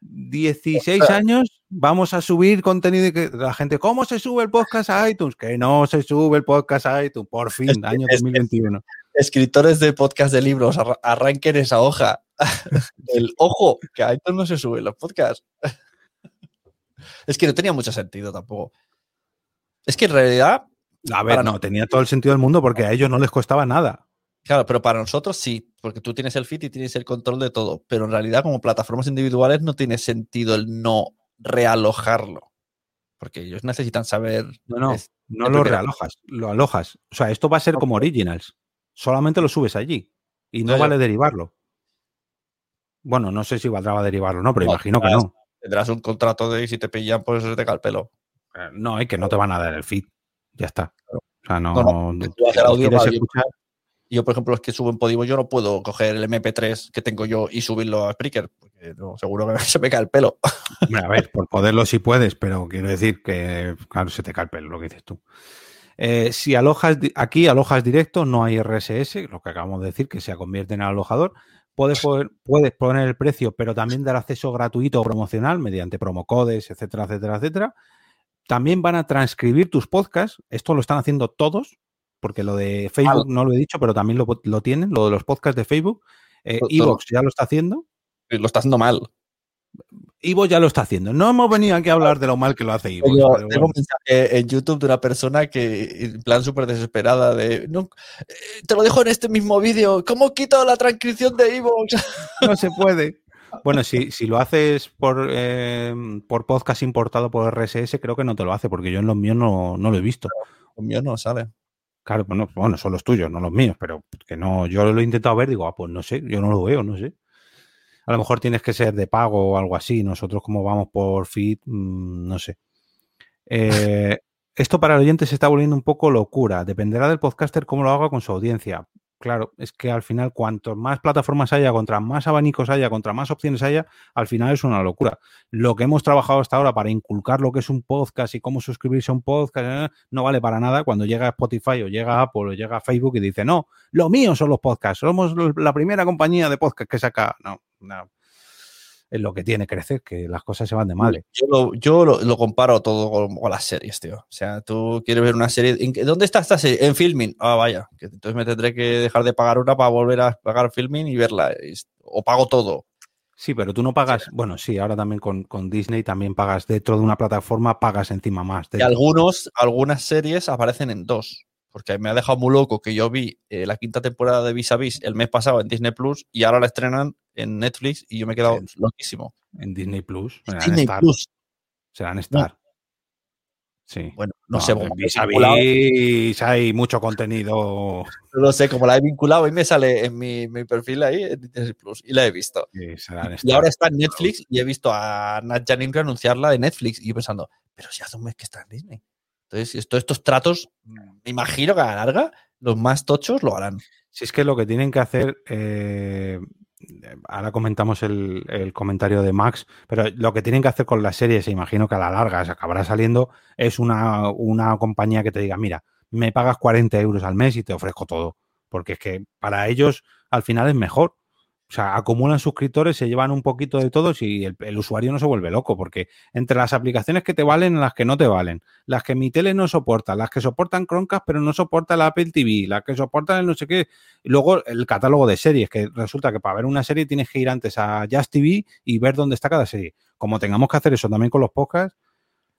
16 años, vamos a subir contenido y que la gente, ¿cómo se sube el podcast a iTunes? Que no se sube el podcast a iTunes, por fin, año es que- 2021. Escritores de podcast de libros, arra- arranquen esa hoja. el ojo, que a esto no se suben los podcasts. es que no tenía mucho sentido tampoco. Es que en realidad A ver, no, tenía todo el sentido del mundo porque a ellos no les costaba nada. Claro, pero para nosotros sí, porque tú tienes el feed y tienes el control de todo. Pero en realidad, como plataformas individuales, no tiene sentido el no realojarlo. Porque ellos necesitan saber. No, no, es- no lo realojas, lo alojas. O sea, esto va a ser como Originals. Solamente lo subes allí y no vale derivarlo. Bueno, no sé si valdrá derivarlo, no, pero No, imagino que no. Tendrás un contrato de si te pillan, pues se te cae el pelo. Eh, No, y que no te van a dar el feed. Ya está. O sea, no. No, no, tú hacer audio escuchar, Yo, por ejemplo, los que subo en Podimo, yo no puedo coger el MP3 que tengo yo y subirlo a Spreaker, porque no, seguro que se me cae el pelo. A ver, por poderlo sí puedes, pero quiero decir que, claro, se te cae el pelo lo que dices tú. Eh, si alojas aquí, alojas directo, no hay RSS, lo que acabamos de decir, que se convierte en alojador. puedes poner, puedes poner el precio, pero también dar acceso gratuito o promocional mediante promocodes, etcétera, etcétera, etcétera. También van a transcribir tus podcasts. Esto lo están haciendo todos, porque lo de Facebook no lo he dicho, pero también lo, lo tienen, lo de los podcasts de Facebook. Eh, Evox ya lo está haciendo. Lo está haciendo mal. Ivo ya lo está haciendo. No hemos venido aquí a hablar de lo mal que lo hace Ivo. tengo un mensaje en YouTube de una persona que, en plan súper desesperada, de no, eh, te lo dejo en este mismo vídeo. ¿Cómo quito la transcripción de Ivo? No se puede. Bueno, si, si lo haces por, eh, por podcast importado por RSS, creo que no te lo hace, porque yo en los míos no, no lo he visto. Los míos no sale. Claro, bueno, bueno, son los tuyos, no los míos, pero que no, yo lo he intentado ver, digo, ah, pues no sé, yo no lo veo, no sé a lo mejor tienes que ser de pago o algo así. Nosotros como vamos por feed, mm, no sé. Eh, esto para el oyente se está volviendo un poco locura. Dependerá del podcaster cómo lo haga con su audiencia. Claro, es que al final, cuanto más plataformas haya, contra más abanicos haya, contra más opciones haya, al final es una locura. Lo que hemos trabajado hasta ahora para inculcar lo que es un podcast y cómo suscribirse a un podcast eh, no vale para nada cuando llega Spotify o llega Apple o llega Facebook y dice, no, lo mío son los podcasts, somos la primera compañía de podcast que saca. No, no, es lo que tiene crecer, que las cosas se van de mal. Yo, lo, comparo todo con, las series, tío. O sea, tú quieres ver una serie. ¿Dónde está esta serie? En filming. Ah, vaya. entonces me tendré que dejar de pagar una para volver a pagar filming y verla. O pago todo. Sí, pero tú no pagas. Bueno, sí, ahora también con, Disney también pagas dentro de una plataforma, pagas encima más. Y algunos, algunas series aparecen en dos porque me ha dejado muy loco que yo vi eh, la quinta temporada de Vis a Vis el mes pasado en Disney Plus y ahora la estrenan en Netflix y yo me he quedado loquísimo. En Disney Plus. En Disney Star. Plus. Serán Star. Sí. Bueno, no, sé. Vis a Vis hay mucho contenido. No lo sé, como la he vinculado y me sale en mi, perfil ahí en Disney Plus y la he visto. y ahora está en Netflix y he visto a Nat Janin anunciarla de Netflix y yo pensando, pero si hace un mes que está en Disney. Entonces, todos estos tratos, me imagino que a la larga, los más tochos lo harán. Si es que lo que tienen que hacer, eh, ahora comentamos el, comentario de Max, pero lo que tienen que hacer con las series, imagino que a la larga se acabará saliendo, es una, una compañía que te diga, mira, me pagas 40 euros al mes y te ofrezco todo. Porque es que para ellos al final es mejor. O sea, acumulan suscriptores, se llevan un poquito de todos y el, usuario no se vuelve loco, porque entre las aplicaciones que te valen las que no te valen, las que mi tele no soporta, las que soportan Chromecast pero no soporta la Apple TV, las que soportan el no sé qué, luego el catálogo de series, que resulta que para ver una serie tienes que ir antes a Just TV y ver dónde está cada serie. Como tengamos que hacer eso también con los podcasts,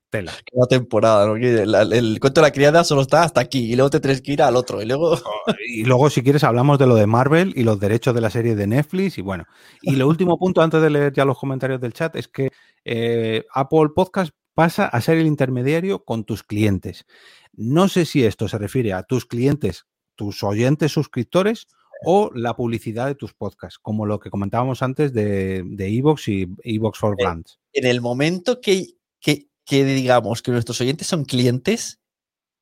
tela. Una temporada, ¿no? el, cuento de la criada solo está hasta aquí y luego te tienes que ir al otro. Y luego... y luego, si quieres, hablamos de lo de Marvel y los derechos de la serie de Netflix. Y bueno, y lo último punto antes de leer ya los comentarios del chat es que eh, Apple Podcast pasa a ser el intermediario con tus clientes. No sé si esto se refiere a tus clientes, tus oyentes suscriptores o la publicidad de tus podcasts, como lo que comentábamos antes de Evox y Evox for Brands. En el momento que, que que digamos que nuestros oyentes son clientes,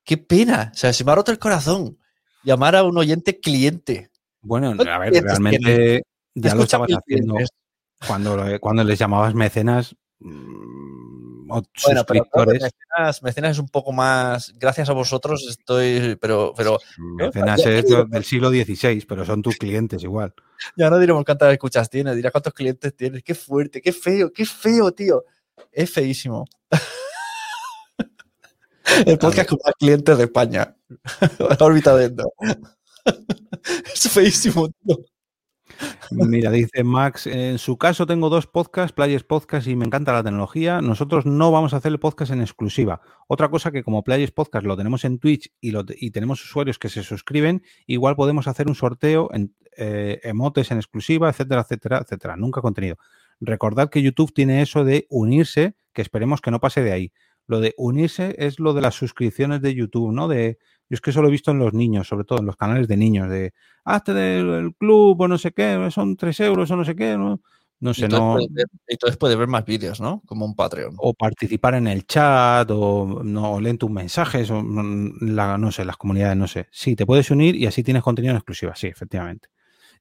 qué pena. O sea, se me ha roto el corazón llamar a un oyente cliente. Bueno, a ver, realmente ya lo estabas haciendo cuando, cuando les llamabas mecenas. Mm, bueno, pero mecenas, es un poco más. Gracias a vosotros estoy. Pero. pero mecenas es del siglo XVI, pero son tus clientes igual. Ya no diremos cuántas escuchas tienes, dirá cuántos clientes tienes. Qué fuerte, qué feo, qué feo, tío. Es feísimo. El podcast con más clientes de España. órbita dentro. es feísimo, tío. Mira, dice Max, en su caso tengo dos podcasts, Players Podcast y me encanta la tecnología. Nosotros no vamos a hacer el podcast en exclusiva. Otra cosa que como Players Podcast lo tenemos en Twitch y, lo, y tenemos usuarios que se suscriben, igual podemos hacer un sorteo en eh, emotes en exclusiva, etcétera, etcétera, etcétera. Nunca contenido. Recordad que YouTube tiene eso de unirse, que esperemos que no pase de ahí. Lo de unirse es lo de las suscripciones de YouTube, ¿no? De, yo es que eso lo he visto en los niños, sobre todo en los canales de niños, de hazte del club o no sé qué, son tres euros o no sé qué, ¿no? No sé, no. entonces puedes ver más vídeos, ¿no? Como un Patreon. O participar en el chat, o no leen tus mensajes, o la, no sé, las comunidades, no sé. Sí, te puedes unir y así tienes contenido en exclusiva, sí, efectivamente.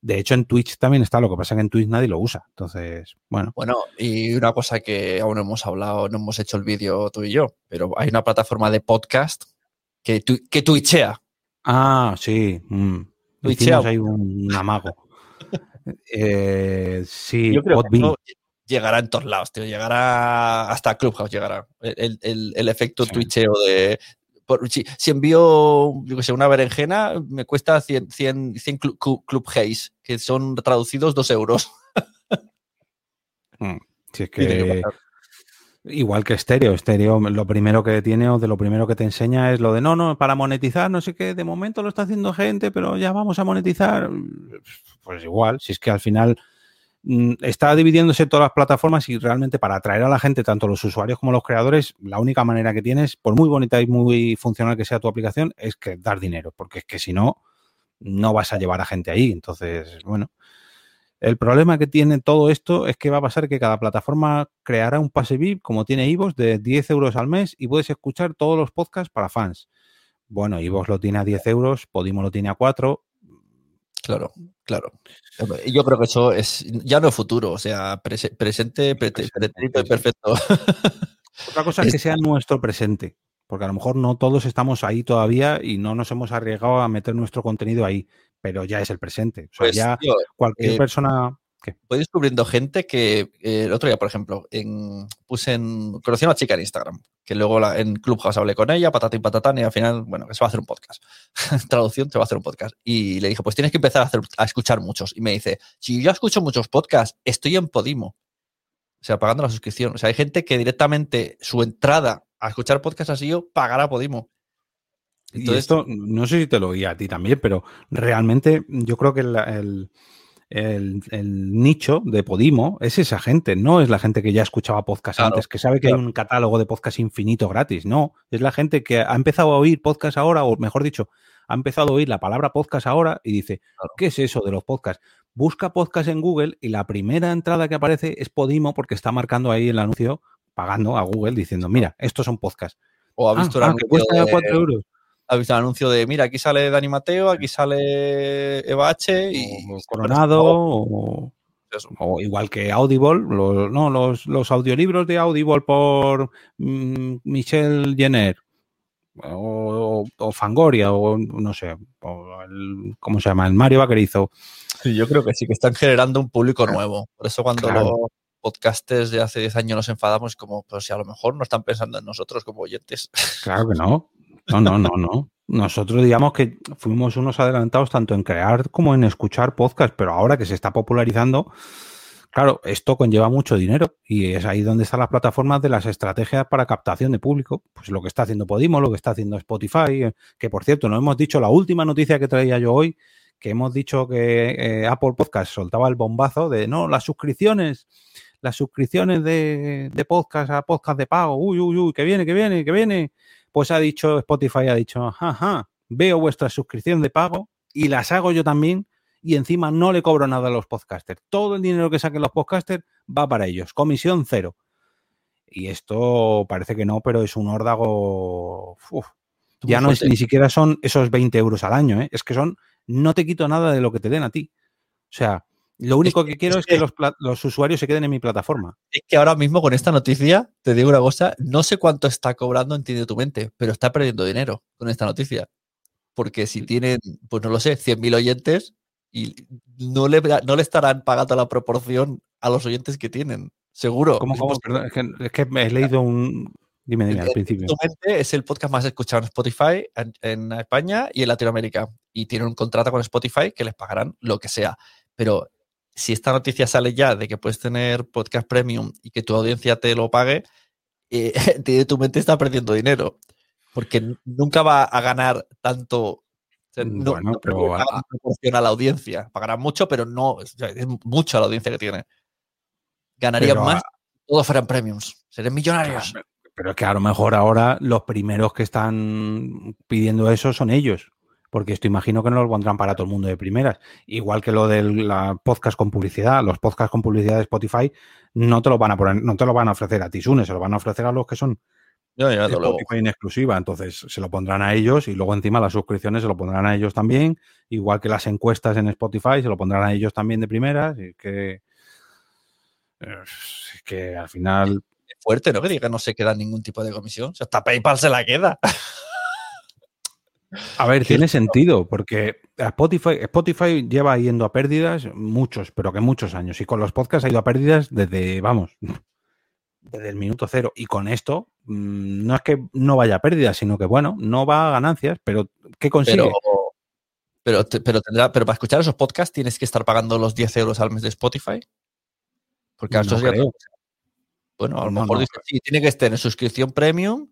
De hecho, en Twitch también está, lo que pasa que en Twitch nadie lo usa. Entonces, bueno. Bueno, y una cosa que aún no hemos hablado, no hemos hecho el vídeo tú y yo, pero hay una plataforma de podcast que, que twitchea. Ah, sí. Mm. Twitchea. hay un, amago. Eh, sí, Yo creo que Podbean. eso llegará en todos lados, tío. Llegará hasta Clubhouse, llegará. El, el- el efecto Sí. twitcheo de. Por- si, si envío, yo que sé, una berenjena, me cuesta 100, 100, 100 clu- clu- Club Haze, que son traducidos 2 euros. Mm, Si es que igual que estéreo, estéreo lo primero que tiene o de lo primero que te enseña es lo de no, no, para monetizar, no sé qué, de momento lo está haciendo gente, pero ya vamos a monetizar. Pues igual, si es que al final está dividiéndose todas las plataformas y realmente para atraer a la gente, tanto los usuarios como los creadores, la única manera que tienes, por muy bonita y muy funcional que sea tu aplicación, es que dar dinero, porque es que si no, no vas a llevar a gente ahí. Entonces, bueno. El problema que tiene todo esto es que va a pasar que cada plataforma creará un pase VIP, como tiene Ivos, de 10 euros al mes y puedes escuchar todos los podcasts para fans. Bueno, Ivos lo tiene a 10 euros, Podimo lo tiene a 4. Claro, claro. Y Yo creo que eso es ya no es futuro, o sea, prese- presente, pre- Presente, pretérito y perfecto. Otra cosa es que sea nuestro presente, porque a lo mejor no todos estamos ahí todavía y no nos hemos arriesgado a meter nuestro contenido ahí, pero ya es el presente. O sea, Pues, ya tío, cualquier eh, persona... voy descubriendo gente que eh, el otro día, por ejemplo, en, puse en, conocí a una chica en Instagram, que luego la- en Clubhouse hablé con ella, patatín patatán, y al final, bueno, que se va a hacer un podcast. Traducción, se va a hacer un podcast. Y le dije, pues tienes que empezar a, hacer, a escuchar muchos. Y me dice, si yo escucho muchos podcasts, estoy en Podimo. O sea, pagando la suscripción. O sea, hay gente que directamente su entrada a escuchar podcasts ha sido pagar a Podimo. Y Entonces- esto, no sé si te lo oí a ti también, pero realmente yo creo que el, el- el nicho de Podimo es esa gente, no es la gente que ya escuchaba podcast Claro, antes, que sabe que claro. hay un catálogo de podcast infinito gratis. No, es la gente que ha empezado a oír podcast ahora, o mejor dicho, ha empezado a oír la palabra podcast ahora y dice, Claro. ¿qué es eso de los podcasts? Busca podcast en Google y la primera entrada que aparece es Podimo porque está marcando ahí el anuncio, pagando a Google, diciendo, mira, estos son podcasts. O ha Ah, visto el ah, que cuesta de- 4 euros. Ha visto el anuncio de, mira, aquí sale Dani Mateo, aquí sale Eva H. Y, o Coronado o, igual que Audible, los, no, los, los audiolibros de Audible por mm, Michelle Jenner o, Fangoria o no sé, o el- ¿cómo se llama? El Mario Vaquerizo. Sí, yo creo que sí, que están generando un público nuevo. Por eso cuando Claro. los podcasters de hace 10 años nos enfadamos, como, pues si a lo mejor no están pensando en nosotros como oyentes. Claro que no. No, no, no, no. Nosotros digamos que fuimos unos adelantados tanto en crear como en escuchar podcast, pero ahora que se está popularizando, claro, esto conlleva mucho dinero y es ahí donde están las plataformas de las estrategias para captación de público. Pues lo que está haciendo Podimo, lo que está haciendo Spotify, eh, que por cierto, no hemos dicho la última noticia que traía yo hoy, que hemos dicho que eh, Apple Podcast soltaba el bombazo de no, las suscripciones, las suscripciones de, de podcast a podcast de pago, uy, uy, uy, que viene, que viene, que viene. Pues ha dicho Spotify, ha dicho, ajá, veo vuestra suscripción de pago y las hago yo también y encima no le cobro nada a los podcasters. Todo el dinero que saquen los podcasters va para ellos, comisión cero. Y esto parece que no, pero es un órdago. uf. Ya no es, ni siquiera son esos 20 euros al año, ¿eh? es que son, no te quito nada de lo que te den a ti. O sea, lo único que- que quiero es que que- los, los usuarios se queden en mi plataforma. Es que ahora mismo con esta noticia, te digo una cosa, no sé cuánto está cobrando Entiende tu mente, pero está perdiendo dinero con esta noticia. Porque si tienen, pues no lo sé, 100.000 oyentes y no le, no le estarán pagando la proporción a los oyentes que tienen. Seguro. ¿Cómo, cómo? Perdón, es que, es que me he leído un. Dime, dime, al principio. Es el podcast más escuchado en Spotify en, en España y en Latinoamérica. Y tienen un contrato con Spotify que les pagarán lo que sea. Pero si esta noticia sale ya de que puedes tener podcast premium y que tu audiencia te lo pague, eh, tu mente está perdiendo dinero. Porque nunca va a ganar tanto. o sea, no, Bueno, no pero creo que a- la audiencia. Pagará mucho, pero no. o sea, es mucho la audiencia que tiene. Ganarían a- más si todos fueran premiums. Serían millonarios. Pero es que a lo mejor ahora los primeros que están pidiendo eso son ellos. Porque esto imagino que no lo pondrán para todo el mundo de primeras. Igual que lo del la podcast con publicidad. Los podcasts con publicidad de Spotify no te lo van a poner, no te lo van a ofrecer a Tisune, se lo van a ofrecer a los que son Ya, ya. Spotify en exclusiva. Entonces se lo pondrán a ellos y luego encima las suscripciones se lo pondrán a ellos también. Igual que las encuestas en Spotify se lo pondrán a ellos también de primeras. Y que, es que al final Es fuerte, ¿no? Que diga no se queda ningún tipo de comisión. O sea, hasta PayPal se la queda. A ver, tiene sentido, porque Spotify, Spotify lleva yendo a pérdidas muchos, pero que muchos años. Y con los podcasts ha ido a pérdidas desde, vamos, desde el minuto cero. Y con esto, mm, no es que no vaya a pérdidas, sino que, bueno, no va a ganancias, pero ¿qué consigue? Pero, pero, pero, tendrá- pero para escuchar esos podcasts tienes que estar pagando los 10 euros al mes de Spotify. Porque No cosa. Bueno, a lo No, mejor no. dice, sí, tiene que estar en suscripción premium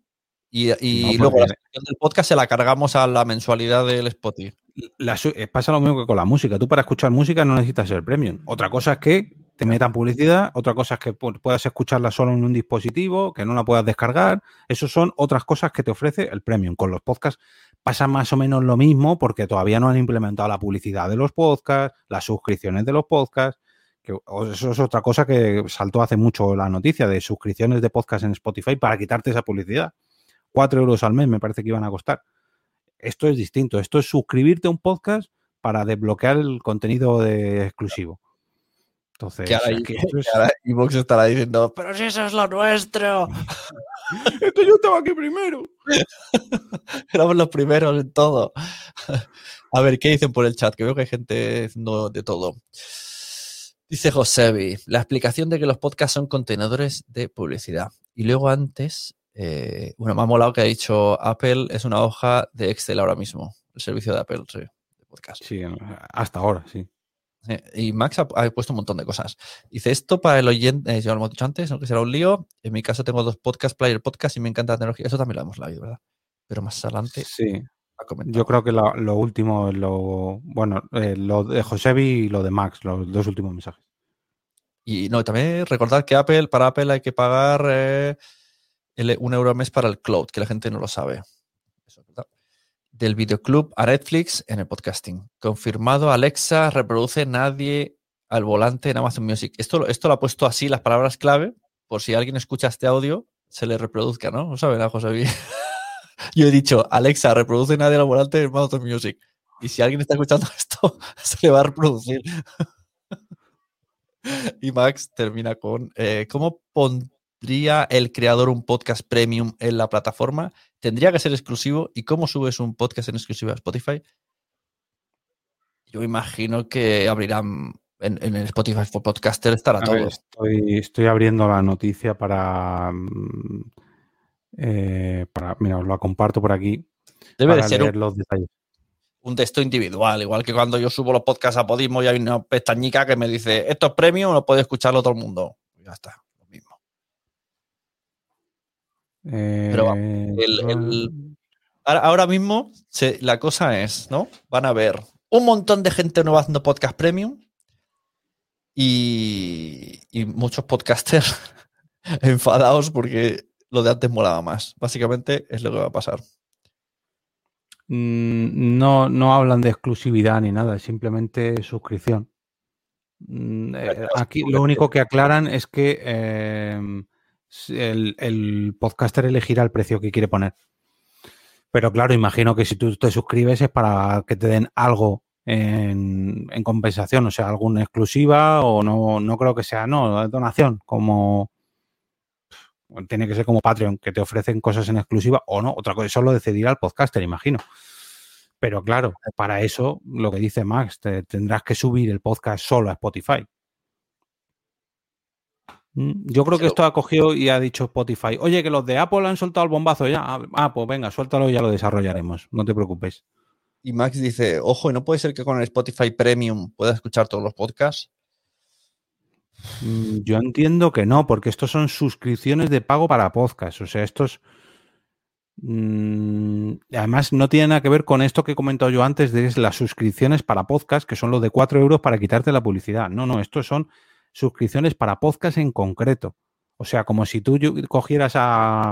y, y No, luego la suscripción del podcast se la cargamos a la mensualidad del Spotify. La eh, pasa lo mismo que con la música. Tú para escuchar música no necesitas el premium. Otra cosa es que te metan publicidad, otra cosa es que pu- puedas escucharla solo en un dispositivo, que no la puedas descargar. Eso son otras cosas que te ofrece el premium. Con los podcasts pasa más o menos lo mismo porque todavía no han implementado la publicidad de los podcasts, las suscripciones de los podcasts. Que eso es otra cosa que saltó hace mucho la noticia de suscripciones de podcast en Spotify para quitarte esa publicidad. Cuatro euros al mes me parece que iban a costar. Esto es distinto. Esto es suscribirte a un podcast para desbloquear el contenido de exclusivo. Entonces, Que ahora, aquí esto es- que ahora Evox estará diciendo, pero si eso es lo nuestro. Esto yo estaba aquí primero. Éramos los primeros en todo. A ver, ¿qué dicen por el chat? Que veo que hay gente no de todo. Dice Josebi, la explicación de que los podcasts son contenedores de publicidad. Y luego antes, eh, bueno, me ha molado que ha dicho Apple es una hoja de Excel ahora mismo, el servicio de Apple, sí, de podcast. Sí, hasta ahora, sí. Eh, Y Max ha, ha puesto un montón de cosas. Dice esto para el oyente, eh, ya lo hemos dicho antes, aunque será un lío. En mi caso tengo dos podcast, Player Podcast, y me encanta la tecnología. Eso también lo hemos leído, ¿verdad? Pero más adelante Sí. Yo creo que lo, lo último, lo bueno, eh, lo de Josebi y lo de Max, los dos últimos mensajes. Y no, también recordar que Apple, para Apple hay que pagar eh, un euro al mes para el cloud, que la gente no lo sabe. Eso. Del videoclub a Netflix en el podcasting. Confirmado, Alexa reproduce nadie al volante en Amazon Music. Esto, esto lo ha puesto así las palabras clave, por si alguien escucha este audio, se le reproduzca, ¿no? ¿No saben, José? Luis? Yo he dicho, Alexa, reproduce nadie al volante en Amazon Music. Y si alguien está escuchando esto, se le va a reproducir. Y Max termina con, eh, ¿cómo pondría el creador un podcast premium en la plataforma? ¿Tendría que ser exclusivo? ¿Y cómo subes un podcast en exclusiva a Spotify? Yo imagino que abrirán en, en el Spotify for Podcaster estará A todo. ver, estoy, estoy abriendo la noticia para, mm, eh, para. Mira, os la comparto por aquí. Debe de ser leer un, los detalles. un texto individual, igual que cuando yo subo los podcasts a Podimo y hay una pestañica que me dice, esto es premium, lo puede escucharlo todo el mundo. Ya está, lo mismo. Pero vamos, Eh, el- el- Ahora, mismo se- la cosa es, ¿no? Van a ver un montón de gente nueva haciendo podcast premium y, y muchos podcasters enfadados porque lo de antes molaba más. Básicamente es lo que va a pasar. Mm, No, no hablan de exclusividad ni nada, es simplemente suscripción. Mm, eh, Aquí lo único que aclaran es que eh, el, el podcaster elegirá el precio que quiere poner. Pero claro, imagino que si tú te suscribes es para que te den algo en, en compensación, o sea, alguna exclusiva o no, no creo que sea, no, donación, como tiene que ser como Patreon, que te ofrecen cosas en exclusiva o no, otra cosa, eso lo decidirá el podcaster, imagino. Pero claro, para eso, lo que dice Max, te tendrás que subir el podcast solo a Spotify. Mm, Yo creo que esto ha cogido y ha dicho Spotify, oye, que los de Apple han soltado el bombazo ya. Ah, Ah, pues venga, suéltalo y ya lo desarrollaremos. No te preocupes. Y Max dice, ojo, ¿y no puede ser que con el Spotify Premium pueda escuchar todos los podcasts? Mm, Yo entiendo que no, porque estos son suscripciones de pago para podcast. O sea, estos. mm, además, no tiene nada que ver con esto que he comentado yo antes de las suscripciones para podcast, que son los de 4 euros para quitarte la publicidad. No, no, estos son suscripciones para podcast en concreto. O sea, como si tú cogieras a,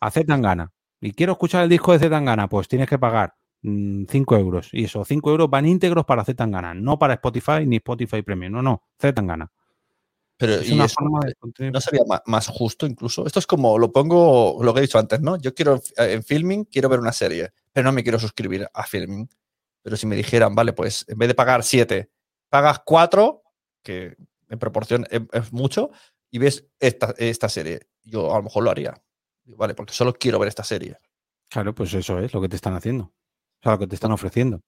a Z Tangana y quiero escuchar el disco de Z Tangana, pues tienes que pagar 5 euros. Y esos 5 euros van íntegros para Z Tangana, no para Spotify ni Spotify Premium. No, no, Z Tangana. Pero Es ¿y una forma de contener- ¿No sería más justo incluso? Esto es como, lo pongo, lo que he dicho antes, ¿no? Yo quiero, eh, en filming, quiero ver una serie, pero no me quiero suscribir a filming. Pero si me dijeran, vale, pues en vez de pagar siete, pagas cuatro, que en proporción es, es mucho, y ves esta, esta serie, yo a lo mejor lo haría. Vale, porque solo quiero ver esta serie. Claro, pues eso es lo que te están haciendo. O sea, lo que te están ofreciendo.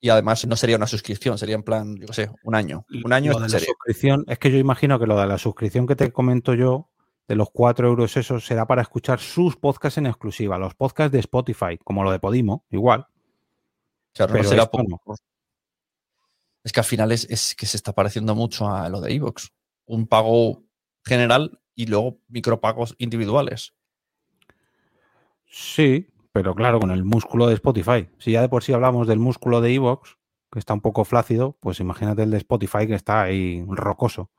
Y además no sería una suscripción, sería en plan, yo qué sé, un año. Un año Lo de la serie. suscripción, es que yo imagino que lo de la suscripción que te comento yo, de los 4 euros esos, será para escuchar sus podcasts en exclusiva, los podcasts de Spotify, como lo de Podimo, igual. Claro, Pero no será esto por- no. Es que al final es, que se está pareciendo mucho a lo de Evox. Un pago general y luego micropagos individuales. Sí, pero claro, con el músculo de Spotify. Si ya de por sí hablamos del músculo de Evox, que está un poco flácido, pues imagínate el de Spotify que está ahí rocoso.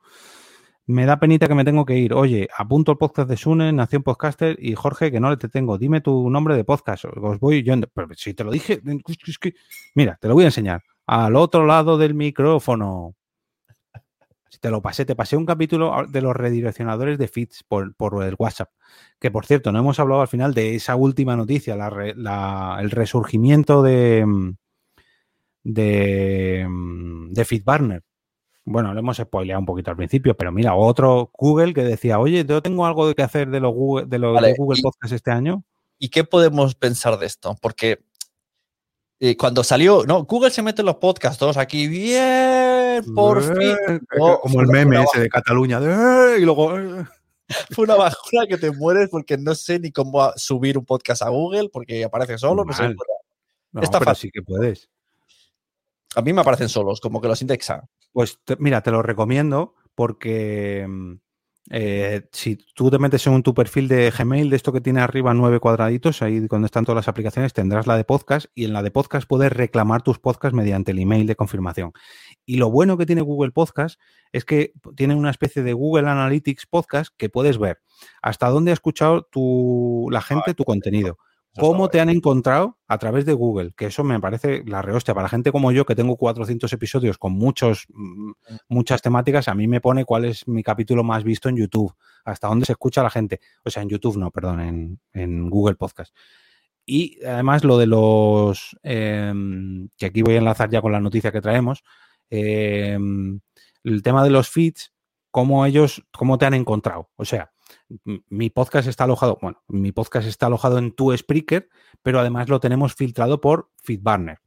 Me da penita que me tengo que ir. Oye, apunto el podcast de Sune, Nación Podcaster y Jorge, que no le te tengo. Dime tu nombre de podcast. Os voy yo. Pero si te lo dije. Mira, te lo voy a enseñar. Al otro lado del micrófono. Si te lo pasé, te pasé un capítulo de los redireccionadores de feeds por, por el WhatsApp. Que por cierto, no hemos hablado al final de esa última noticia, la re- la- el resurgimiento de, de, de FeedBurner. Bueno, lo hemos spoileado un poquito al principio, pero mira, otro Google que decía, oye, yo tengo algo que hacer de los Google, de los Vale, de Google y- Podcast este año. ¿Y qué podemos pensar de esto? Porque eh, cuando salió, no, Google se mete en los podcasts, todos aquí, bien, por fin. Eh, No, como el meme ese de Cataluña, de, "Eh", y luego... eh. Fue una bajona que te mueres porque no sé ni cómo subir un podcast a Google porque aparece solo, no sé. No, Está fácil. sí que puedes. A mí me aparecen solos, como que los indexa. Pues te- mira, te lo recomiendo porque mm, eh, si tú te metes en tu perfil de Gmail, de esto que tiene arriba nueve cuadraditos, ahí donde están todas las aplicaciones, tendrás la de podcast y en la de podcast puedes reclamar tus podcasts mediante el email de confirmación. Y lo bueno que tiene Google Podcast es que tiene una especie de Google Analytics Podcast que puedes ver hasta dónde ha escuchado tu, la gente tu contenido. ¿Cómo te han encontrado a través de Google? Que eso me parece la rehostia. Para gente como yo, que tengo 400 episodios con muchos, mm, muchas temáticas, a mí me pone cuál es mi capítulo más visto en YouTube, hasta dónde se escucha la gente. O sea, en YouTube no, perdón, en, en Google Podcast. Y además lo de los, em, que aquí voy a enlazar ya con la noticia que traemos, em, el tema de los feeds, cómo ellos, cómo te han encontrado. O sea, mi podcast está alojado, bueno, mi podcast está alojado en tu Spreaker, pero además lo tenemos filtrado por FeedBurner.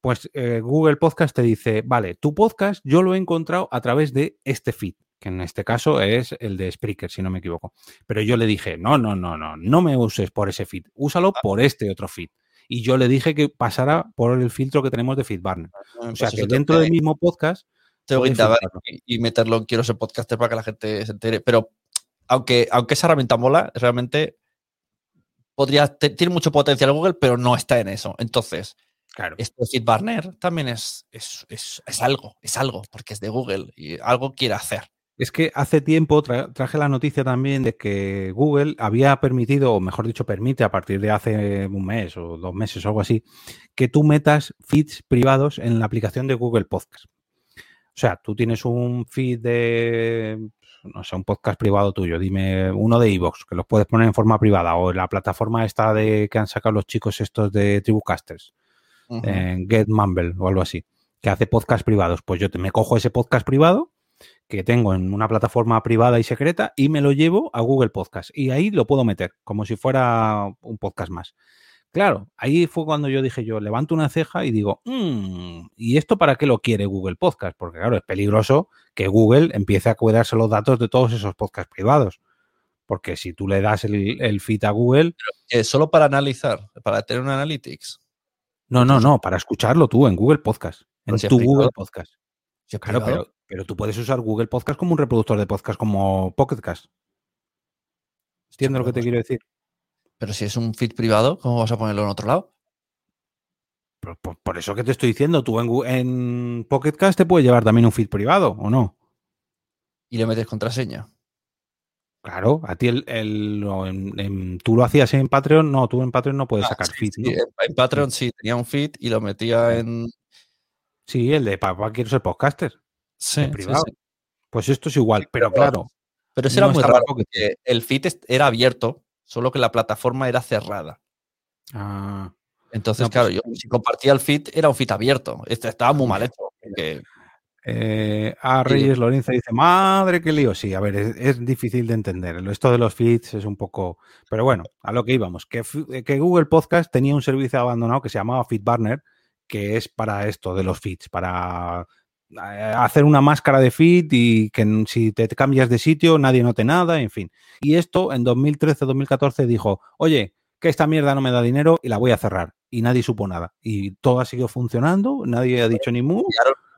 Pues eh, Google Podcast te dice, vale, tu podcast yo lo he encontrado a través de este feed, que en este caso es el de Spreaker, si no me equivoco. Pero yo le dije, no, no, no, no, no me uses por ese feed, úsalo por este otro feed. Y yo le dije que pasara por el filtro que tenemos de FeedBurner. O sea, Pues que eso dentro del mismo podcast tengo que y meterlo en Quiero ser podcaster para que la gente se entere. Pero aunque, aunque esa herramienta mola, realmente podría, tiene mucho potencial Google, pero no está en eso. Entonces, Claro. esto de FeedBurner también es, es, es, es algo, es algo, porque es de Google y algo quiere hacer. Es que hace tiempo tra- traje la noticia también de que Google había permitido, o mejor dicho, permite a partir de hace un mes o dos meses o algo así, que tú metas feeds privados en la aplicación de Google Podcast. O sea, tú tienes un feed de, no sé, un podcast privado tuyo, dime uno de iVoox, que los puedes poner en forma privada, o en la plataforma esta de que han sacado los chicos estos de Tribucasters en Get Mumble o algo así, que hace podcast privados. Pues yo te, me cojo ese podcast privado que tengo en una plataforma privada y secreta y me lo llevo a Google Podcast. Y ahí lo puedo meter, como si fuera un podcast más. Claro, ahí fue cuando yo dije yo, levanto una ceja y digo, "Mm, ¿y esto para qué lo quiere Google Podcast? Porque claro, es peligroso que Google empiece a cuidarse los datos de todos esos podcasts privados. Porque si tú le das el, el feed a Google, Eh, solo para analizar, para tener un analytics. no, no, no, para escucharlo tú en Google Podcast, en si tu privado. Google Podcast. Si Claro, pero, pero tú puedes usar Google Podcast como un reproductor de podcast como Pocket Cast. ¿Entiendes lo que te quiero decir? Pero si es un feed privado, ¿cómo vas a ponerlo en otro lado? Por, por- por eso que te estoy diciendo, tú en, en Pocket Cast te puede llevar también un feed privado, ¿o no? Y le metes contraseña. Claro, a ti el, tú lo hacías en Patreon, no, tú en Patreon no puedes Ah, sacar sí, feed, ¿no? en, en Patreon sí, tenía un feed y lo metía en. Sí, el de papá quiero ser podcaster, Sí, en privado. sí. Pues esto es igual, pero pero- claro, Pero eso era muy raro, porque el feed era abierto, solo que la plataforma era cerrada. ah, Entonces, No, pues- claro, yo si compartía el feed, era un feed abierto. Este estaba muy mal hecho. porque- Eh, a Reyes Lorenzo dice, madre que lío. Sí, a ver, es, es, difícil de entender. Esto de los feeds es un poco... Pero bueno, a lo que íbamos, que, que Google Podcast tenía un servicio abandonado que se llamaba FeedBurner, que es para esto de los feeds, para eh, hacer una máscara de feed y que si te cambias de sitio nadie note nada, en fin. Y esto en 2013-2014 dijo, oye, que esta mierda no me da dinero y la voy a cerrar. Y nadie supo nada. Y todo ha seguido funcionando, nadie ha dicho ni mu.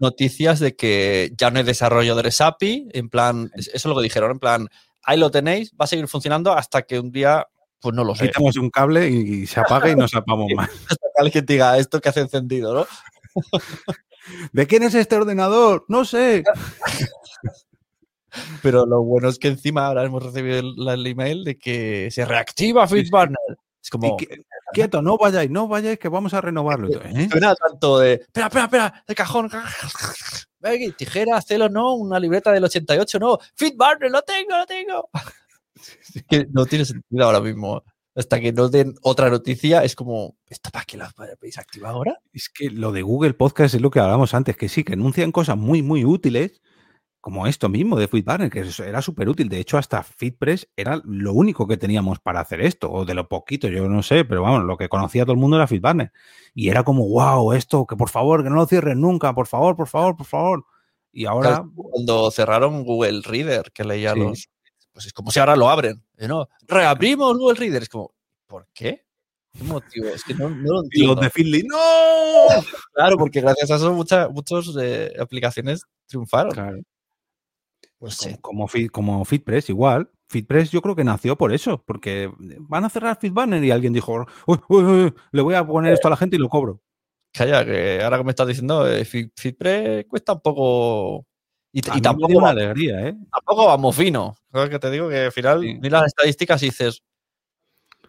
Noticias de que ya no hay desarrolladores API, en plan, eso es lo que dijeron, en plan, ahí lo tenéis, va a seguir funcionando hasta que un día, pues no lo sé. Quitamos un cable y, se apaga y nos apagamos más. hasta que alguien diga esto que hace encendido, ¿no? ¿De quién es este ordenador? No sé. Pero lo bueno es que encima ahora hemos recibido el, el email de que se reactiva FeedBurner. Es como. Que, quieto, no vayáis, no vayáis, que vamos a renovarlo. ¿eh? Suena tanto de. Espera, espera, espera, de cajón. Tijera, celo, no, una libreta del 88, no. FeedBurner, lo tengo, lo tengo. Es que no tiene sentido ahora mismo. Hasta que no den otra noticia, es como, ¿esto para qué lo podéis activar ahora? Es que lo de Google Podcast es lo que hablábamos antes, que sí, que anuncian cosas muy, muy útiles, como esto mismo de FeedBurner, que era súper útil. De hecho, hasta FeedPress era lo único que teníamos para hacer esto, o de lo poquito, yo no sé, pero vamos, lo que conocía todo el mundo era FeedBurner. Y era como, wow, esto, que por favor, que no lo cierren nunca, por favor, por favor, por favor. Y ahora. Cuando cerraron Google Reader, que leía sí. los. Pues es como si ahora lo abren. ¿no? Reabrimos Google Reader. Es como, ¿por qué? ¿Qué motivo? Es que no, no lo entiendo. Y los de Feedly, ¡no! Claro, porque gracias a eso muchas muchas eh, aplicaciones triunfaron. Claro. Pues como, como, Feed, como FeedPress, igual. FeedPress yo creo que nació por eso, porque van a cerrar FeedBurner y alguien dijo, uy, uy, uy, le voy a poner esto a la gente y lo cobro. Calla, que ahora que me estás diciendo, eh, FeedPress cuesta un poco... Y, y tampoco una alegría, ¿eh? Tampoco vamos fino. Creo que te digo que al final sí. miras las estadísticas y dices,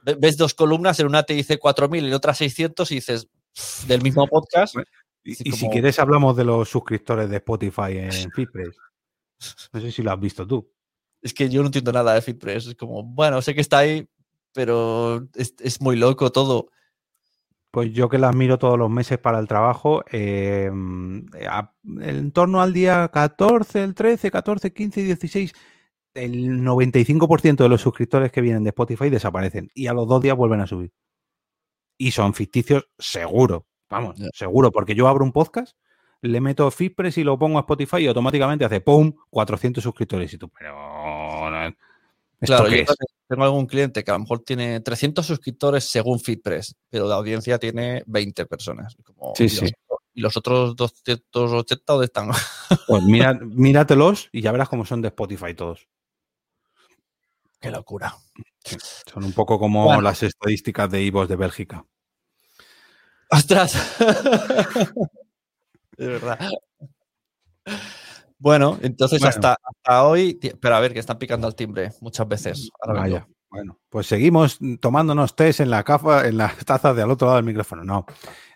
ves dos columnas, en una te dice 4.000 y en otra 600 y dices, del mismo podcast. Y, y como... si quieres hablamos de los suscriptores de Spotify en FeedPress. No sé si lo has visto tú. Es que yo no entiendo nada de FitPress. Es como, bueno, sé que está ahí, pero es, es muy loco todo. Pues yo que las miro todos los meses para el trabajo, eh, a, en torno al día 14, el 13, 14, 15 y 16, el 95% de los suscriptores que vienen de Spotify desaparecen y a los dos días vuelven a subir. Y son ficticios seguro, vamos, yeah. seguro, porque yo abro un podcast le meto FitPress y lo pongo a Spotify y automáticamente hace ¡pum! 400 suscriptores. Y tú, pero... Claro, yo es? tengo algún cliente que a lo mejor tiene 300 suscriptores según FitPress, pero la audiencia tiene 20 personas. Como, sí, y, sí. Los, y los otros 280, ¿dónde están? Pues mira, míratelos y ya verás cómo son de Spotify todos. Qué locura. Sí, son un poco como bueno. las estadísticas de IVOS de Bélgica. ¡Ostras! de verdad. Bueno, entonces bueno. Hasta, hasta, hoy, pero a ver, que están picando al timbre muchas veces. Ahora Vaya. Bueno, pues seguimos tomándonos test en la cafa, en las tazas de al otro lado del micrófono. No,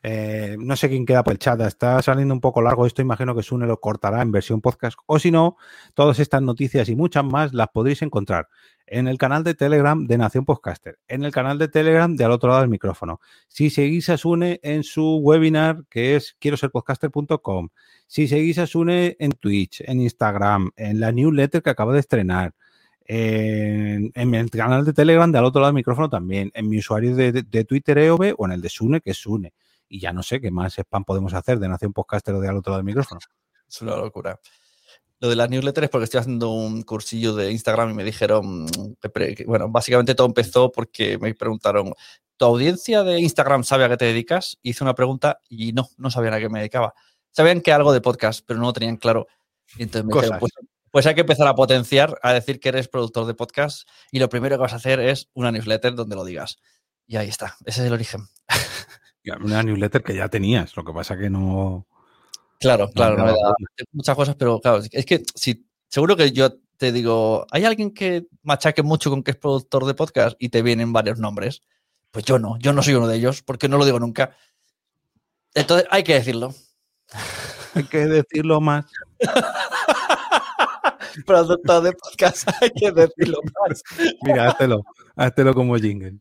eh, no sé quién queda por el chat. Está saliendo un poco largo esto. Imagino que Sune lo cortará en versión podcast. O si no, todas estas noticias y muchas más las podréis encontrar en el canal de Telegram de Nación Podcaster, en el canal de Telegram de al otro lado del micrófono. Si seguís a Sune en su webinar que es quiero ser podcaster.com, si seguís a Sune en Twitch, en Instagram, en la newsletter que acaba de estrenar, en, en, el canal de Telegram de al otro lado del micrófono también, en mi usuario de, de, de Twitter EOB o en el de Sune, que es Sune. Y ya no sé qué más spam podemos hacer de Nación Podcaster o de al otro lado del micrófono. Es una locura. Lo de las newsletters porque estoy haciendo un cursillo de Instagram y me dijeron, bueno, básicamente todo empezó porque me preguntaron, ¿tu audiencia de Instagram sabe a qué te dedicas? Hice una pregunta y no, no sabían a qué me dedicaba. Sabían que algo de podcast, pero no lo tenían claro. Y entonces me dijeron, pues, pues hay que empezar a potenciar, a decir que eres productor de podcast y lo primero que vas a hacer es una newsletter donde lo digas. Y ahí está, ese es el origen. Una newsletter que ya tenías, lo que pasa que no... Claro, claro, no, muchas cosas, pero claro, es que si seguro que yo te digo, ¿hay alguien que machaque mucho con que es productor de podcast y te vienen varios nombres? Pues yo no, yo no soy uno de ellos, porque no lo digo nunca. Entonces hay que decirlo. Hay que decirlo más. productor de podcast, hay que decirlo más. Mira, háztelo, háztelo como jingle.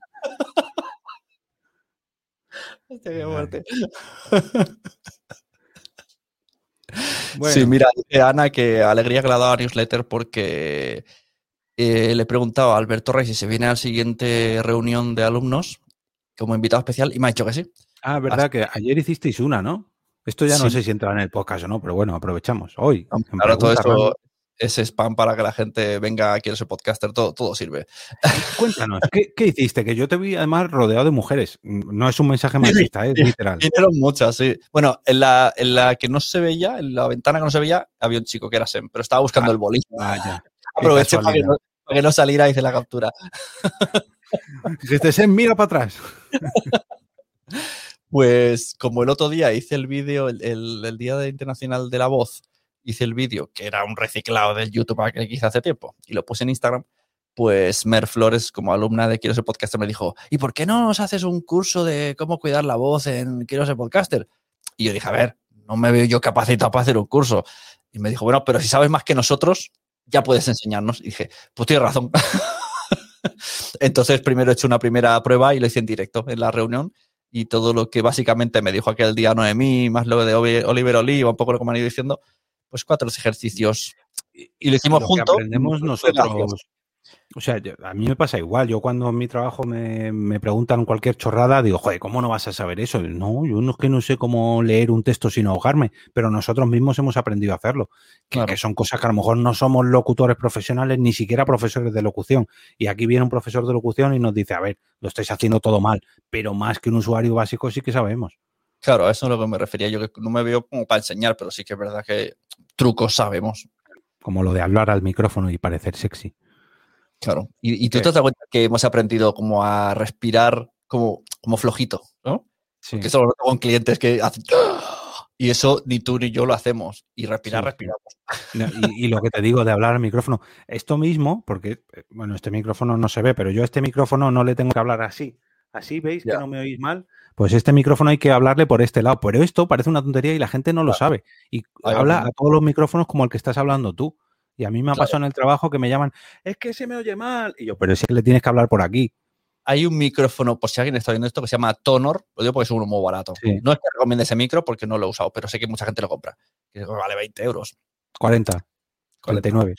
Muerte. Bueno, Sí, mira, dice Ana que alegría que le ha dado a newsletter porque eh, le preguntaba a Alberto Rey si se viene a la siguiente reunión de alumnos como invitado especial y me ha dicho que sí. Ah, verdad que ayer hicisteis una, ¿no? Esto ya no sé si entra en el podcast o no, pero bueno, aprovechamos. Hoy. Ahora todo esto random. es spam para que la gente venga a quiero ser podcaster, todo, todo sirve. Cuéntanos, ¿qué, qué hiciste? Que yo te vi además rodeado de mujeres. No es un mensaje machista, es literal. Vinieron muchas, sí. Bueno, en la, en la que no se veía, en la ventana que no se veía, había un chico que era Sem, pero estaba buscando Ah, el boli. Vaya. Aproveché para que, no, para que no saliera y hice la captura. Dijiste, Sem, mira para atrás. Pues como el otro día hice el vídeo, el, el- el Día Internacional de la Voz, hice el vídeo que era un reciclado del YouTube que hice hace tiempo y lo puse en Instagram, pues Mer Flores, como alumna de Quiero ser podcaster, me dijo, ¿y por qué no nos haces un curso de cómo cuidar la voz en Quiero ser podcaster? Y yo dije, a ver, no me veo yo capacitado para hacer un curso. Y me dijo, bueno, pero si sabes más que nosotros, ya puedes enseñarnos. Y dije, pues tienes razón. Entonces primero he hecho una primera prueba y lo hice en directo en la reunión y todo lo que básicamente me dijo aquel día Noemí, más lo de Oli- Oliver Oliva, un poco lo que me han ido diciendo, pues cuatro los y, y lo hicimos Lo que juntos. aprendemos Fue nosotros. O sea, yo- a mí me pasa igual. Yo cuando en mi trabajo me, me preguntan cualquier chorrada, digo, joder, ¿cómo no vas a saber eso? No, yo no es que no sé cómo leer un texto sin ahogarme, pero nosotros mismos hemos aprendido a hacerlo. Que, Claro. que son cosas que a lo mejor no somos locutores profesionales, ni siquiera profesores de locución. Y aquí viene un profesor de locución y nos dice, a ver, lo estáis haciendo todo mal, pero más que un usuario básico sí que sabemos. Claro, a eso es a lo que me refería. Yo que no me veo como para enseñar, pero sí que es verdad que trucos sabemos. Como lo de hablar al micrófono y parecer sexy. Claro. Y, y tú Sí. te das cuenta que hemos aprendido como a respirar como, como flojito, ¿no? Sí. Que eso lo con clientes que hacen... Y eso ni tú ni yo lo hacemos. Y respirar, Sí. respiramos. No, Y, y lo que te digo de hablar al micrófono, esto mismo, porque, eh, bueno, este micrófono no se ve, pero yo a este micrófono no le tengo que hablar así. Así, ¿veis Ya. que no me oís mal? Pues este micrófono hay que hablarle por este lado. Pero esto parece una tontería y la gente no lo sabe. Y habla a todos los micrófonos como el que estás hablando tú. Y a mí me ha Claro. pasado en el trabajo que me llaman, es que se me oye mal. Y yo, pero es que le tienes que hablar por aquí. Hay un micrófono, por si alguien está viendo esto, que se llama Tonor. Lo digo porque es uno muy barato. Sí. No es que recomiende ese micro porque no lo he usado, pero sé que mucha gente lo compra. Que vale 20 euros. 40, 49.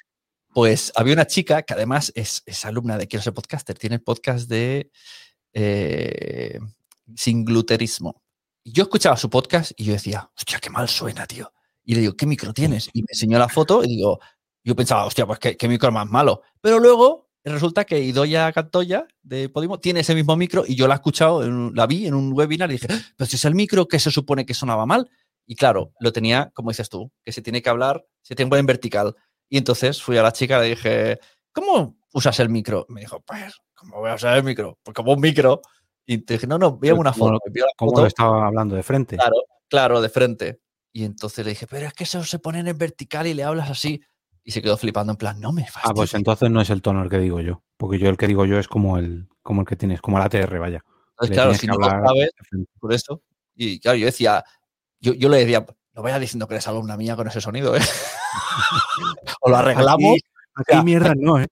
Pues había una chica que además es, es alumna de Quiero ser podcaster. Tiene el podcast de eh, Sin Gluterismo. Yo escuchaba su podcast y yo decía, hostia, qué mal suena, tío. Y le digo, ¿qué micro tienes? Y me enseñó la foto y digo, yo pensaba, hostia, pues qué, qué micro más malo. Pero luego resulta que Idoya Cantoya de Podimo tiene ese mismo micro y yo la he escuchado, la vi en un webinar y dije, "Ah, pero si es el micro que se supone que sonaba mal. Y claro, lo tenía, como dices tú, que se tiene que hablar, se tiene que poner en vertical. Y entonces fui a la chica y le dije, ¿cómo usas el micro? Me dijo, pues, ¿cómo voy a usar el micro? Pues como un micro. Y te dije, no, no, veamos una ¿Cómo foto. la ¿Cómo foto, lo estaba hablando de frente? Claro, claro, de frente. Y entonces le dije, pero es que eso se ponen en vertical y le hablas así. Y se quedó flipando en plan, no me Ah, pues entonces no es el tono el que digo yo. Porque yo el que digo yo es como el, como el que tienes, como el ATR, vaya. Entonces, claro, si no lo sabes, por eso. Y claro, yo decía, yo, yo le decía, no vayas diciendo que eres alumna mía con ese sonido, ¿eh? o lo arreglamos. Aquí, aquí sea, mierda no, ¿eh?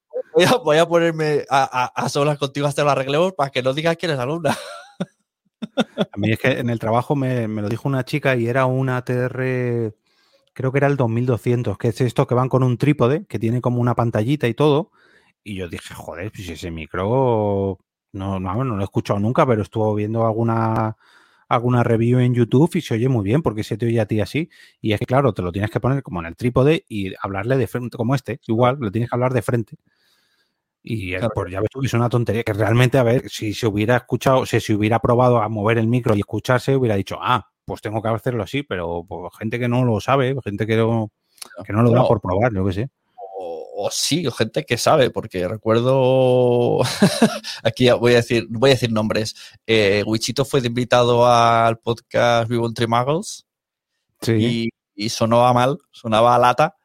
Voy a, ponerme a, solas contigo hasta lo arreglemos para que no digas que eres alumna. A mí es que en el trabajo me, lo dijo una chica y era una ATR, creo que era el 2200, que es esto que van con un trípode, que tiene como una pantallita y todo. Y yo dije, joder, pues ese micro no, no, no lo he escuchado nunca, pero estuvo viendo alguna, alguna review en YouTube y se oye muy bien porque se te oye a ti así. Y es que, claro, te lo tienes que poner como en el trípode y hablarle de frente, como este, igual, le tienes que hablar de frente. Y Claro. pues ya ves tú que es una tontería, que realmente, a ver, si se hubiera escuchado, si se hubiera probado a mover el micro y escucharse, hubiera dicho, ah, pues tengo que hacerlo así, pero pues, gente que no lo sabe, gente que no, que no lo da No. por probar, yo qué sé. O, o sí, o gente que sabe, porque recuerdo. Aquí voy a decir, voy a decir nombres. Eh, Wichito fue invitado al podcast Vivo entre Muggles Sí. y, y sonaba mal, sonaba a lata.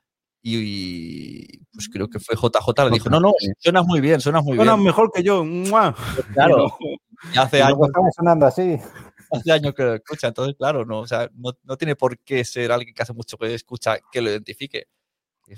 Y, y, pues creo que fue JJ, le dijo: No, no, suenas muy bien, suenas muy Bueno, bien. mejor que yo. ¡mua! Claro, y hace años, estaba sonando así. hace años que lo escucha, entonces, claro, no, o sea, no, no tiene por qué ser alguien que hace mucho que escucha que lo identifique.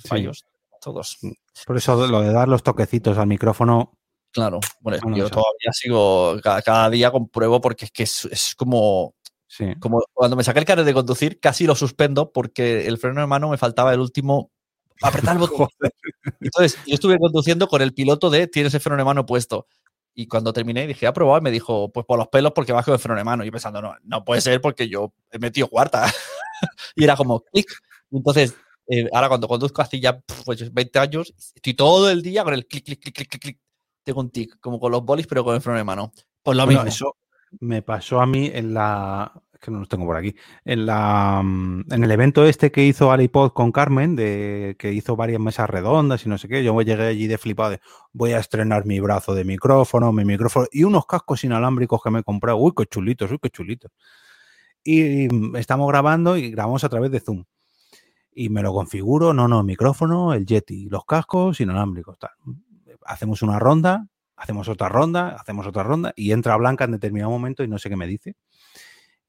Fallos, todos. Por eso lo de dar los toquecitos al micrófono, Claro, bueno, Bueno, yo todavía sigo, cada, cada día compruebo porque es que es, es como, Sí. Como cuando me saqué el carnet de conducir, casi lo suspendo porque el freno de mano me faltaba el último apretar el botón. Entonces, yo estuve conduciendo con el piloto de tienes el freno de mano puesto. Y cuando terminé, dije, ¿ha probado? Y me dijo, pues por los pelos, porque bajo el freno de mano. Y yo pensando, no, no puede ser porque yo he metido cuarta. y era como clic. Entonces, eh, ahora cuando conduzco hace ya pues, 20 años, estoy todo el día con el clic, clic, clic, clic, clic, clic. Tengo un tic, como con los bolis, pero con el freno de mano. Pues lo Bueno, mismo. eso me pasó a mí en la. Que no los tengo por aquí. En la mm, en el evento este que hizo Alipod con Carmen, de que hizo varias mesas redondas y no sé qué. Yo llegué allí de flipado de voy a estrenar mi brazo de micrófono, mi micrófono y unos cascos inalámbricos que me he comprado. Uy, qué chulitos, uy, qué chulitos. Y mm, estamos grabando y grabamos a través de Zoom. Y me lo configuro, no, no, micrófono, el Yeti, los cascos inalámbricos. Hacemos una ronda, hacemos otra ronda, hacemos otra ronda y entra Blanca en determinado momento y no sé qué me dice.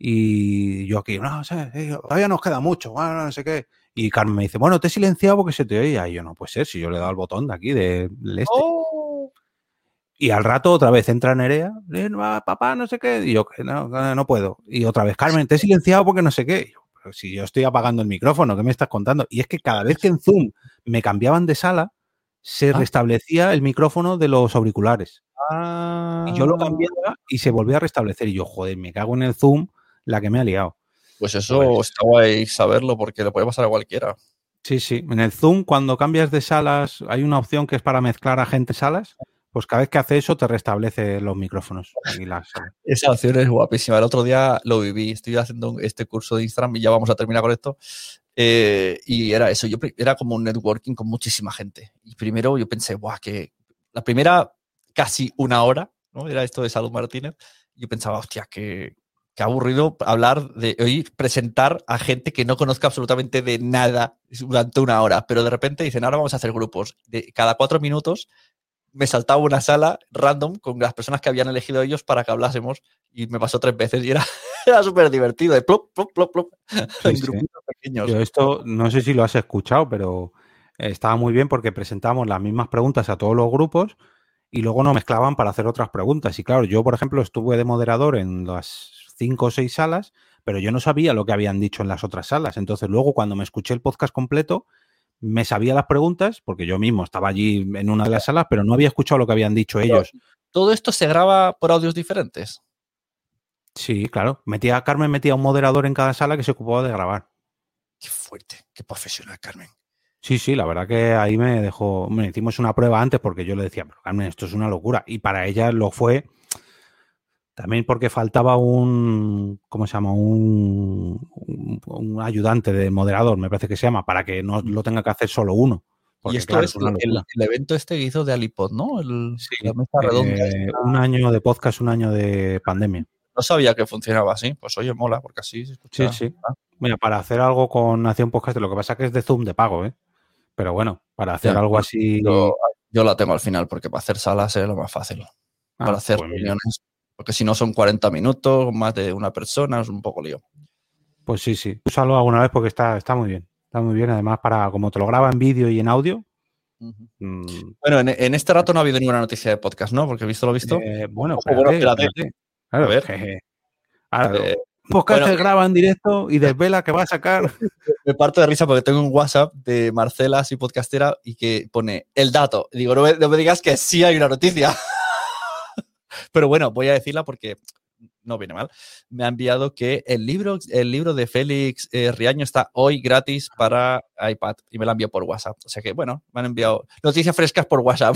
Y yo aquí, no sé, eh, todavía nos queda mucho, bueno, no sé qué. Y Carmen me dice, bueno, te he silenciado porque se te oía. Y yo, no puede ser, si yo le he dado el botón de aquí, de- del este. ¡Oh! Y al rato otra vez entra Nerea, "Eh, papá, no sé qué. Y yo, no, no, puedo. Y otra vez, Carmen, te he silenciado porque no sé qué. Y yo, "Pero si yo estoy apagando el micrófono, ¿qué me estás contando? Y es que cada vez que en Zoom me cambiaban de sala, se Ah. restablecía el micrófono de los auriculares. Ah. Y yo lo cambiaba y se volvía a restablecer. Y yo, joder, me cago en el Zoom, la que me ha liado. Pues eso Pues- está guay saberlo porque le puede pasar a cualquiera. Sí, sí. En el Zoom, cuando cambias de salas, hay una opción que es para mezclar a gente salas. Pues cada vez que hace eso, te restablece los micrófonos y las. Esa opción es guapísima. El otro día lo viví. Estoy haciendo este curso de Instagram y ya vamos a terminar con esto. Eh, y era eso. Yo era como un networking con muchísima gente. Y primero yo pensé, guau, que la primera casi una hora, ¿no? Era esto de Salud Martínez. Yo pensaba, hostia, que qué aburrido hablar de oír presentar a gente que no conozca absolutamente de nada durante una hora. Pero de repente dicen, ahora vamos a hacer grupos. De cada cuatro minutos me saltaba una sala random con las personas que habían elegido ellos para que hablásemos y me pasó tres veces y era, era súper divertido, de plop, plop, plop, plop, en sí. grupitos pequeños. Yo esto no sé si lo has escuchado, pero eh, estaba muy bien porque presentamos las mismas preguntas a todos los grupos y luego nos mezclaban para hacer otras preguntas. Y claro, yo, por ejemplo, estuve de moderador en las cinco o seis salas, pero yo no sabía lo que habían dicho en las otras salas. Entonces, luego, cuando me escuché el podcast completo, me sabía las preguntas, porque yo mismo estaba allí en una de las salas, pero no había escuchado lo que habían dicho ellos. Todo esto se graba por audios diferentes. Sí, claro. Metía, Carmen metía un moderador en cada sala que se ocupaba de grabar. Qué fuerte, qué profesional, Carmen. Sí, sí, la verdad que ahí me dejó. Me hicimos una prueba antes porque yo le decía, pero Carmen, esto es una locura. Y para ella lo fue también porque faltaba un. ¿Cómo se llama? Un, un, un ayudante de moderador, me parece que se llama, para que no lo tenga que hacer solo uno. Porque, y esto claro, es una el, el evento este que hizo de Alipod, ¿no? El, Sí, la mesa redonda. Eh, un año de podcast, un año de pandemia. No sabía que funcionaba así. Pues oye, mola, porque así se escucha. Sí, sí. Ah, Mira, para hacer algo con Nación Podcast, lo que pasa que es de Zoom de pago, ¿eh? Pero bueno, para hacer algo así. Yo, yo la tengo al final porque para hacer salas es lo más fácil. Ah, para hacer pues reuniones. Porque si no son 40 minutos, más de una persona, es un poco lío. Pues sí, sí. Úsalo alguna vez porque está, está muy bien. Está muy bien. Además, para como te lo graba en vídeo y en audio. mm, Bueno, en, en este rato no ha habido ninguna noticia de podcast, ¿no? Porque visto lo visto. eh, bueno, espérate, espérate. espérate. Claro, A ver. jeje. Ahora, eh, podcast bueno, graba en directo y desvela que va a sacar. me parto de risa porque tengo un WhatsApp de Marcela, así podcastera, y que pone el dato. Y digo, no me, no me digas que sí hay una noticia. Pero bueno, voy a decirla porque no viene mal. Me ha enviado que el libro, el libro de Félix eh, Riaño está hoy gratis para iPad y me la envió por WhatsApp. O sea que, bueno, me han enviado noticias frescas por WhatsApp.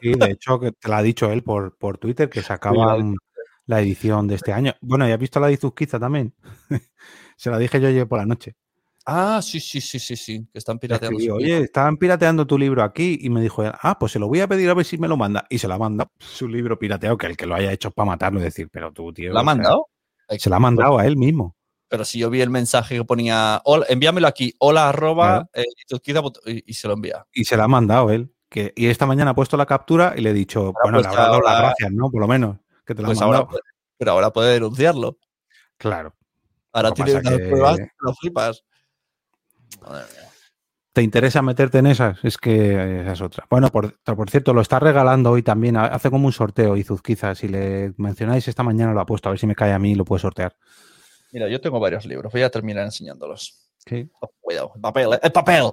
Sí, de hecho, que te lo ha dicho él por, por Twitter que sacaban la edición de este año. Bueno, ¿y has visto la de Izuzquiza también? Se la dije yo ayer por la noche. Ah, sí, sí, sí, sí, sí, que están pirateando. escribí, Oye, estaban pirateando tu libro aquí y me dijo, ah, pues se lo voy a pedir a ver si me lo manda. Y se lo ha mandado su libro pirateado, que el que lo haya hecho es para matarlo y decir, pero tú, tío. ¿La ha sea, mandado? Se la ha mandado a él mismo. Pero si yo vi el mensaje que ponía, hola, envíamelo aquí, hola arroba, eh, izuzquiza punto- y, se lo envía. Y se la ha mandado él. Que, y esta mañana ha puesto la captura y le he dicho, bueno, pues le habrá dado las gracias, ¿no? Por lo menos, que te la Pues ha ahora, pero ahora puede denunciarlo. Claro. Ahora tiene unas que- pruebas, lo flipas. ¿Te interesa meterte en esas? Es que esa es otra. Bueno, por, por cierto, lo está regalando hoy también. ha- Hace como un sorteo, Izuzquiza. Si le mencionáis esta mañana lo ha puesto. A ver si me cae a mí y lo puede sortear. Mira, yo tengo varios libros. Voy a terminar enseñándolos. Sí. Oh, cuidado, el papel, ¿eh? el papel.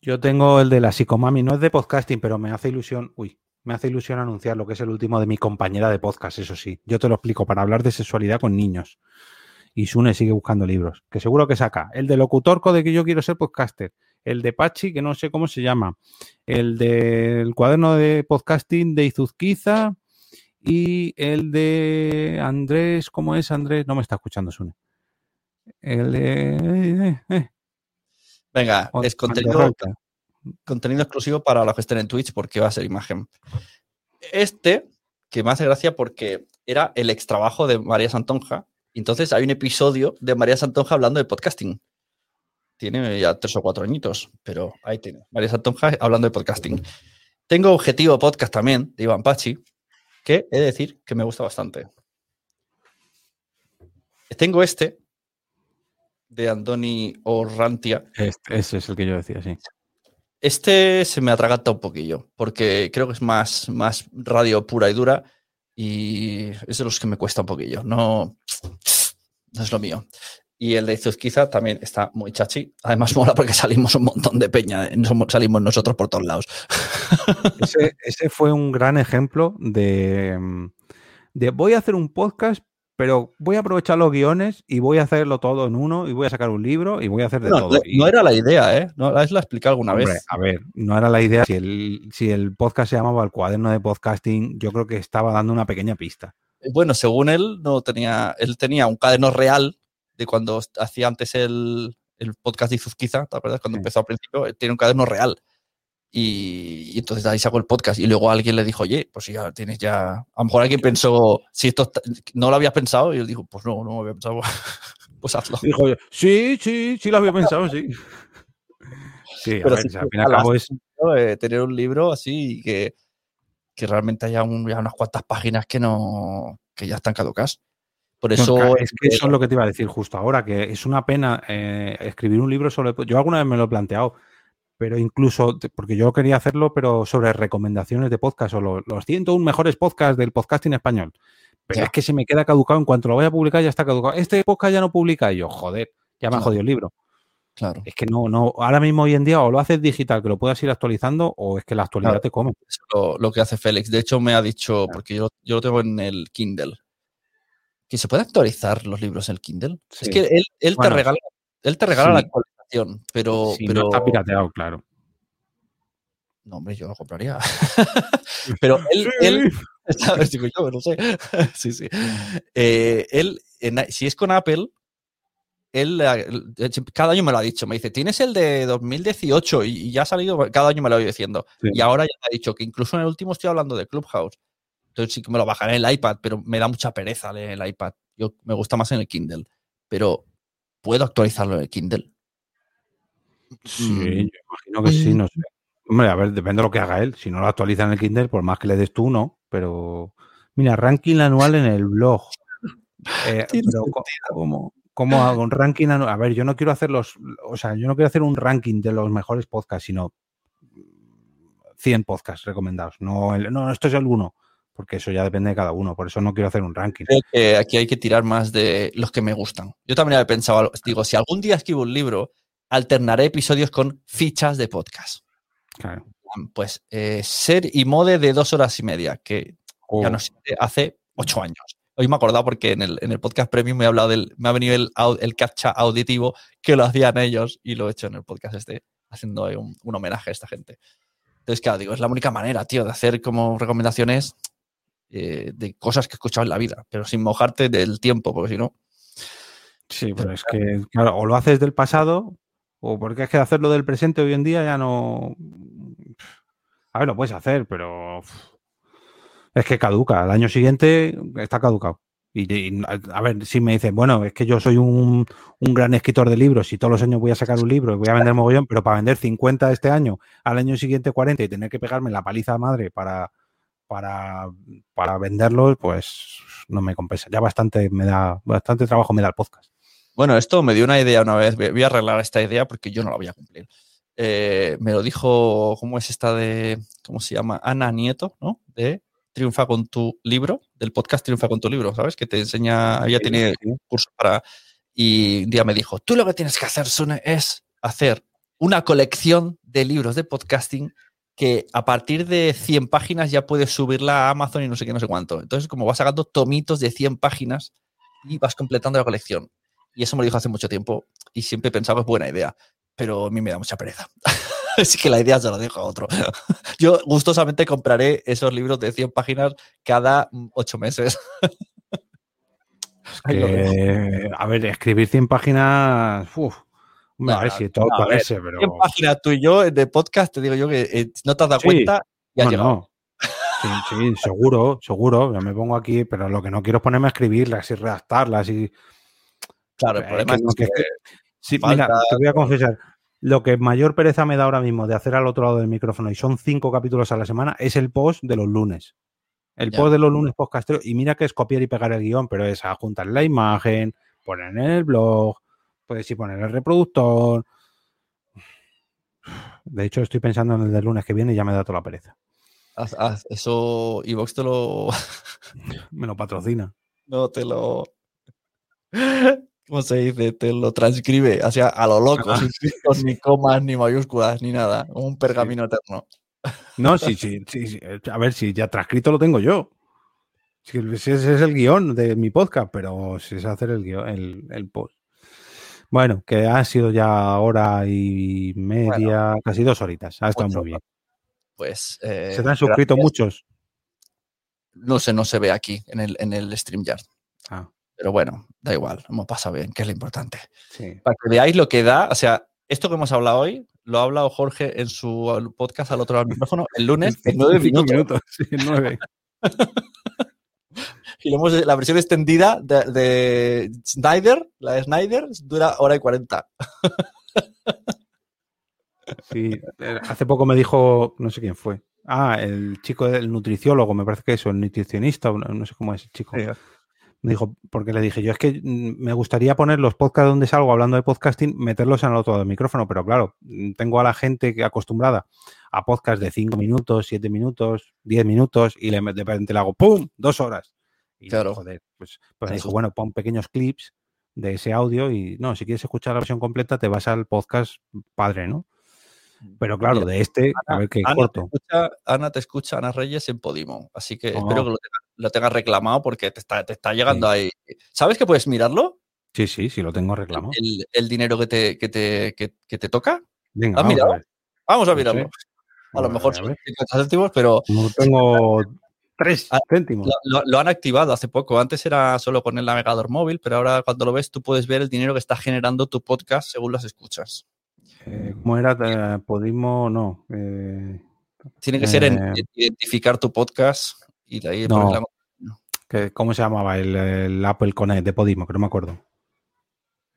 Yo tengo el de la psicomami, no es de podcasting, pero me hace ilusión, uy, me hace ilusión anunciar lo que es el último de mi compañera de podcast, eso sí. Yo te lo explico, para hablar de sexualidad con niños. Y Sune sigue buscando libros, que seguro que saca. El de locutorco de que yo quiero ser podcaster. El de Pachi, que no sé cómo se llama. El del cuaderno de podcasting de Izuzquiza. Y el de Andrés, ¿cómo es Andrés? No me está escuchando Sune. El de... eh, eh, Venga, eh. es contenido, Manderrota. contenido exclusivo para los que estén en Twitch porque va a ser imagen. Este, que me hace gracia porque era el extrabajo de María Santonja. Entonces hay un episodio de María Santonja hablando de podcasting. Tiene ya tres o cuatro añitos, pero ahí tiene. María Santonja hablando de podcasting. Tengo Objetivo Podcast también, de Iván Pachi, que he de decir que me gusta bastante. Tengo este, de Andoni Orrantia, Este- ese es el que yo decía, sí. Este se me atraganta un poquillo, porque creo que es más, más radio pura y dura y es de los que me cuesta un poquillo. No, no es lo mío. Y el de Zuzquiza también está muy chachi. Además mola porque salimos un montón de peña. eh, Salimos nosotros por todos lados. Ese, ese fue un gran ejemplo de, mm, de voy a hacer un podcast, pero voy a aprovechar los guiones y voy a hacerlo todo en uno y voy a sacar un libro y voy a hacer de No, todo. No era la idea, ¿eh? No, la explicado alguna hombre, vez. a ver, no era la idea. Si el, si el podcast se llamaba El cuaderno de podcasting, yo creo que estaba dando una pequeña pista. Bueno, según él, no tenía, él tenía un caderno real de cuando hacía antes el, el podcast de Izuzquiza, ¿te acuerdas? Cuando Sí. empezó al principio, él tiene un caderno real. Y, y entonces ahí sacó el podcast. Y luego alguien le dijo, oye, pues ya tienes ya. A lo mejor alguien pensó, si esto está- no lo habías pensado, y él dijo, pues no, no lo había pensado. pues hazlo. Dijo, sí, sí, sí lo había pensado, sí. Sí, a ver, sí al fin y cabo es, ¿no? Eh, tener un libro así y que, que realmente haya, un- ya unas cuantas páginas que no que ya están caducas. Por No, eso. ca- es que eso es lo que te iba a decir justo ahora, que es una pena eh, escribir un libro sobre... Yo alguna vez me lo he planteado, pero incluso, porque yo quería hacerlo, pero sobre recomendaciones de podcast o lo- los 101 mejores podcasts del podcasting español. Pero Ya. es que se me queda caducado en cuanto lo voy a publicar, ya está caducado. Este podcast ya no publica y yo, joder, ya me ha Claro. jodido el libro. Claro. Es que no, no, ahora mismo hoy en día o lo haces digital, que lo puedas ir actualizando, o es que la actualidad Claro. te come. Es lo, lo que hace Félix. De hecho, me ha dicho, porque yo, yo lo tengo en el Kindle, que se puede actualizar los libros en el Kindle. Sí. Es que él, él Bueno, te regala, él te regala la sí. Pero, Si pero no está pirateado, claro. no, hombre, yo lo compraría. pero él, él ¿sabes? Digo yo, no sé. sí, sí. Eh, él, en- si es con Apple, él cada año me lo ha dicho. Me dice, tienes el de 2018 y, y ya ha salido, cada año me lo voy diciendo. Sí. Y ahora ya me ha dicho que incluso en el último estoy hablando de Clubhouse. Entonces sí que me lo bajaré en el iPad, pero me da mucha pereza leer el iPad. Yo me gusta más en el Kindle. Pero ¿puedo actualizarlo en el Kindle? Sí, Mm. yo imagino que sí, no sé. Hombre, a ver, depende de lo que haga él. Si no lo actualiza en el Kindle, por más que le des tú, no. Pero, mira, ranking anual en el blog. Eh, pero, co- ¿cómo, cómo hago un ranking anual? A ver, yo no quiero hacer los, o sea, yo no quiero hacer un ranking de los mejores podcasts, sino 100 podcasts recomendados. No, el- no, esto es el uno, porque eso ya depende de cada uno. Por eso no quiero hacer un ranking. Creo que aquí hay que tirar más de los que me gustan. Yo también había pensado, digo, si algún día escribo un libro, alternaré episodios con fichas de podcast. Claro. Pues eh, ser y mode de dos horas y media, que ya Oh. no sé, hace ocho años. Hoy me he acordado porque en el, en el podcast premium me ha hablado del, me ha venido el, el captcha auditivo que lo hacían ellos y lo he hecho en el podcast este, haciendo un, un homenaje a esta gente. Entonces, claro, digo, es la única manera, tío, de hacer como recomendaciones eh, de cosas que he escuchado en la vida, pero sin mojarte del tiempo, porque si no. Sí, pero es que, claro, o lo haces del pasado, o porque es que hacerlo del presente hoy en día ya no. A ver, lo puedes hacer, pero es que caduca. Al año siguiente está caducado. Y, a ver, si me dicen, bueno, es que yo soy un, un, gran escritor de libros y todos los años voy a sacar un libro y voy a vender mogollón, pero para vender 50 este año, al año siguiente 40 y tener que pegarme la paliza madre para, para, para venderlos, pues no me compensa. Ya bastante me da, bastante trabajo me da el podcast. Bueno, esto me dio una idea una vez. Voy a arreglar esta idea porque yo no la voy a cumplir. Eh, me lo dijo, ¿cómo es esta de, cómo se llama? Ana Nieto, ¿no? De triunfa con tu libro, del podcast triunfa con tu libro, ¿sabes? Que te enseña, ella tiene un curso para... Y un día me dijo, tú lo que tienes que hacer, Sune, es hacer una colección de libros de podcasting que a partir de 100 páginas ya puedes subirla a Amazon y no sé qué, no sé cuánto. Entonces, como vas sacando tomitos de 100 páginas y vas completando la colección. Y eso me lo dijo hace mucho tiempo y siempre pensaba que es buena idea, pero a mí me da mucha pereza. Así que la idea se la dejo a otro. Yo gustosamente compraré esos libros de 100 páginas cada 8 meses. Es que, a ver, escribir 100 páginas. Uf, No, a ver si todo no, a ver, parece, pero. 100 páginas tú y yo de podcast, te digo yo que eh, no te has dado Sí. cuenta y has No, llegado. no. Sí, sí, seguro, seguro. Yo me pongo aquí, pero lo que no quiero es ponerme a escribirlas y redactarlas y. Claro, el Eh, problema es que- Sí, falta- mira, te voy a confesar. Lo que mayor pereza me da ahora mismo de hacer al otro lado del micrófono, y son cinco capítulos a la semana, es el post de los lunes. El Ya. post de los lunes podcastero. Y mira que es copiar y pegar el guion, pero es adjuntar la imagen, poner en el blog, puedes ir poner el reproductor. De hecho, estoy pensando en el del lunes que viene y ya me da toda la pereza. haz- haz- eso Evox te lo. Me lo patrocina. No te lo. ¿Cómo se dice? Te lo transcribe hacia a lo loco, Ah. sin puntos, ni comas, ni mayúsculas, ni nada. Un pergamino eterno. No, sí, sí. A ver, si ya transcrito lo tengo yo. Si ese es el guion de mi podcast, pero si es hacer el guion, el, el post. Bueno, que ha sido ya hora y media, casi dos horitas. Ha estado muy bien. Pues. eh, Se te han suscrito gracias. muchos. No sé, no se ve aquí en el, en el StreamYard. Ah, Pero bueno, da igual, hemos pasado bien, que es lo importante. sí. Para que veáis lo que da, o sea, esto que hemos hablado hoy, lo ha hablado Jorge en su podcast al otro lado del micrófono el lunes en nueve Cinco minutos. Sí, nueve. Y lo hemos, la versión extendida de, de Snyder, la de Snyder, dura hora y cuarenta. Sí, eh, hace poco me dijo, no sé quién fue. Ah, el chico del nutriciólogo, me parece que es, o el nutricionista, no, sé cómo es el chico. Me dijo, porque le dije, yo es que mm, me gustaría poner los podcasts donde salgo hablando de podcasting, meterlos en el otro lado del micrófono, pero claro, mm, tengo a la gente acostumbrada a podcasts de 5 minutos, 7 minutos, 10 minutos, y le, de repente le hago ¡pum! Dos horas. Y Claro. joder, pues, pues me dijo, bueno, pon pequeños clips de ese audio y no, si quieres escuchar la versión completa, te vas al podcast padre, ¿no? Pero claro, de este, a ver qué Ana te corto. escucha, Ana te escucha, Ana Reyes en Podimo. Así que Oh. espero que lo, tenga- lo tengas reclamado porque te está, te está llegando ahí. ¿Sabes que puedes mirarlo? Sí, sí, sí, lo tengo reclamado. El, el dinero que te, que te, que- que te toca. Venga, ¿Has vamos a ver. Vamos a No sé. mirarlo. A lo mejor a son ver. 50 céntimos, pero No tengo tres Ah, céntimos. lo, han activado hace poco. Antes era solo con el navegador móvil, pero ahora cuando lo ves tú puedes ver el dinero que está generando tu podcast según las escuchas. Eh, ¿Cómo era? Eh, Podimo, no. eh, Tiene que ser en identificar tu podcast y de ahí No. la- ¿Cómo se llamaba? El, el Apple Connect de Podimo, que no me acuerdo.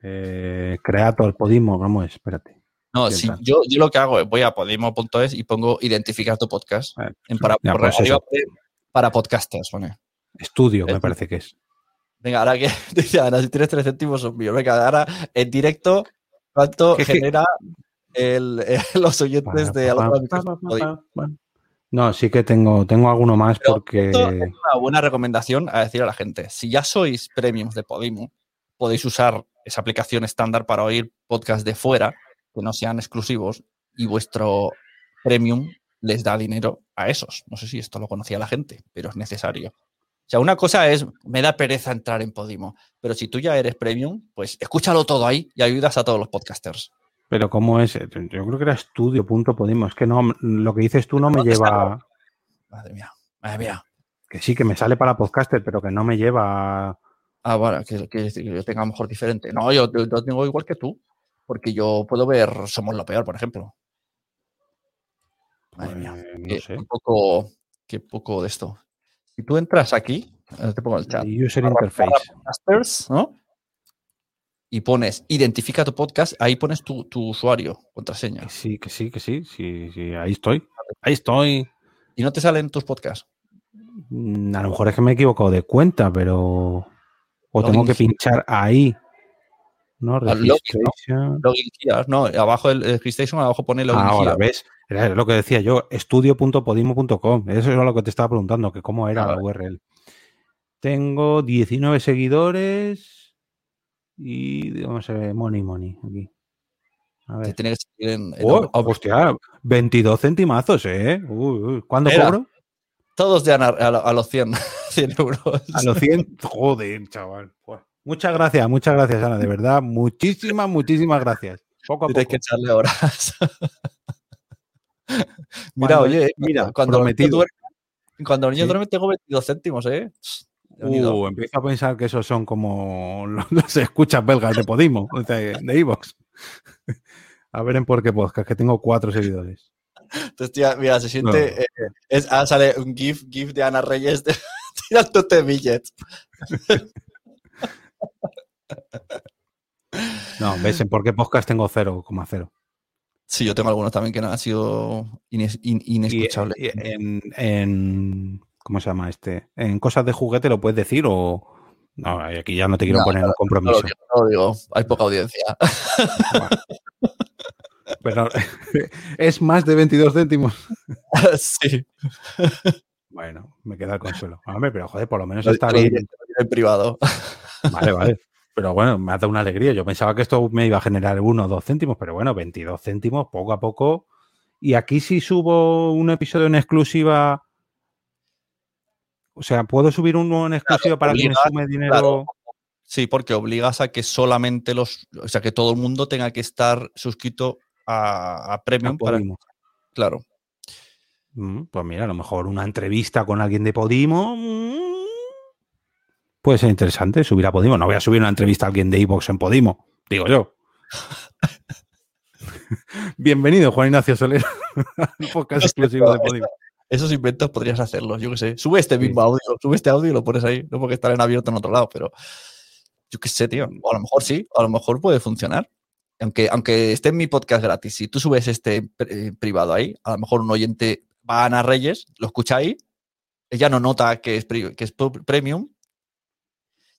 Eh, Creator, Podimo, ¿cómo es? Espérate. No, entra. yo, yo lo que hago es voy a podimo.es y pongo identificar tu podcast. Eh, En para, ya, pues para podcasters, pone. Estudio, me parece que es. Venga, ahora que Ana, si tienes tres céntimos son míos. Venga, ahora en directo, ¿cuánto que- genera el, eh, los oyentes de al otro No, sí que tengo, tengo alguno más Pero porque. Esto es una buena recomendación a decir a la gente. Si ya sois premiums de Podimo, podéis usar esa aplicación estándar para oír podcasts de fuera que no sean exclusivos y vuestro premium les da dinero a esos. No sé si esto lo conocía la gente, pero es necesario. O sea, una cosa es, me da pereza entrar en Podimo, pero si tú ya eres premium, pues escúchalo todo ahí y ayudas a todos los podcasters. Pero ¿cómo es? Yo creo que era estudio.podimo. Es que no, lo que dices tú no me lleva. Madre mía, madre mía. Que sí, que me sale para podcaster, pero que no me lleva. Ah, bueno, que, que- que yo tenga mejor diferente. No, yo, yo- tengo igual que tú, porque yo puedo ver Somos lo Peor, por ejemplo. Madre mía, eh, no qué, sé. poco, qué poco de esto. Si tú entras aquí, eh, te pongo el chat, User interface. ¿no? Y pones, identifica tu podcast, ahí pones tu, tu usuario, contraseña. Que sí, que sí, que sí, sí, sí, ahí estoy. Ahí estoy. Y no te salen tus podcasts. Mm, A lo mejor es que me he equivocado de cuenta, pero. O tengo que pinchar ahí. No, Al login, registration. Gears, no, abajo el, el Station, abajo pone login Ah, ahora ves. Era lo que decía yo, estudio.podimo.com. Eso era lo que te estaba preguntando, que cómo era Ah, la. URL. Tengo 19 seguidores y vamos a ver, money, money, aquí. A ver. tiene que en, en Oh, ob- hostia, 22 centimazos, ¿eh? Uy. ¿Cuándo Era. cobro? todos Ana- a, a los 100, 100 euros. A los 100. Joder, chaval. Buah. Muchas gracias, muchas gracias, Ana. De verdad, muchísimas, muchísimas gracias. Poco a Tienes poco. que echarle horas. mira, Cuando- oye, mira, cuando los niños prometido. duermen- cuando los niños Sí. duermen tengo 22 céntimos, ¿eh? Uh, empiezo a pensar que esos son como los, los escuchas belgas de Podimo, de Evox. A ver en por qué podcast, que tengo cuatro seguidores. Entonces, tía, mira, se siente. No. eh, es, ah, sale un GIF, GIF de Ana Reyes de, tirándote billets. No, ves, en por qué podcast tengo 0,0. Sí, yo tengo algunos también que no han sido ines- in- Y, inescuchables. y en, en- ¿Cómo se llama este? En cosas de juguete lo puedes decir o. No, aquí ya no te quiero No, poner un No lo compromiso. digo, no lo digo, hay poca audiencia. Pero es más de 22 céntimos. sí, Bueno, me queda el consuelo. Hombre, pero joder, por lo menos está bien. en privado. Vale, vale. Pero bueno, me ha dado una alegría. Yo pensaba que esto me iba a generar uno o dos céntimos, pero bueno, 22 céntimos poco a poco. Y aquí si subo un episodio en exclusiva. O sea, ¿puedo subir uno en exclusiva para que me obligas, sume dinero? claro. Sí, porque obligas a que solamente los. O sea, que todo el mundo tenga que estar suscrito a, a a Premium. para- Podimo? claro. Mm, Pues mira, a lo mejor una entrevista con alguien de Podimo. mm, Puede ser interesante subir a Podimo. No voy a subir una entrevista a alguien de Evox en Podimo, digo yo. Bienvenido, Juan Ignacio Soler, podcast exclusivo de Podimo. Esos inventos podrías hacerlos, yo qué sé. Sube este mismo audio, sube este audio y lo pones ahí. No porque estar en abierto en otro lado, pero yo qué sé, tío. O a lo mejor sí, a lo mejor puede funcionar. Aunque, aunque esté en mi podcast gratis, si tú subes este eh, privado ahí, a lo mejor un oyente va a Ana Reyes, lo escucha ahí, ella no nota que es, que es premium.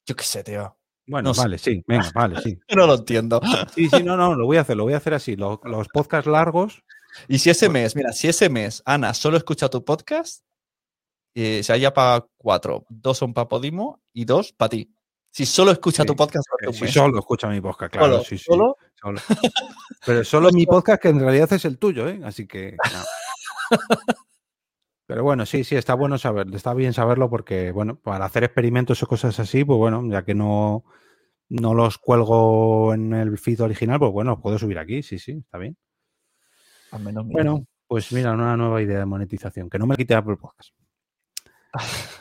Yo qué sé, tío. Bueno, No sé. vale, sí, venga, vale, sí. No lo entiendo. Sí, sí, no, no, lo voy a hacer, lo voy a hacer así. Los, los podcasts largos, Y si ese mes, mira, si ese mes Ana solo escucha tu podcast, eh, se haya para cuatro. Dos son para Podimo y dos para ti. Si solo escucha Sí. tu podcast eh, si mes, solo escucha mi podcast, claro, solo, sí, sí. solo, solo. Pero solo mi podcast, que en realidad es el tuyo, ¿eh? Así que. no. Pero bueno, sí, sí, está bueno saberlo, está bien saberlo porque, bueno, para hacer experimentos o cosas así, pues bueno, ya que no, no los cuelgo en el feed original, pues bueno, los puedo subir aquí, sí, sí, está bien. Al menos mira. Bueno, pues mira, una nueva idea de monetización, que no me quite Apple Podcast.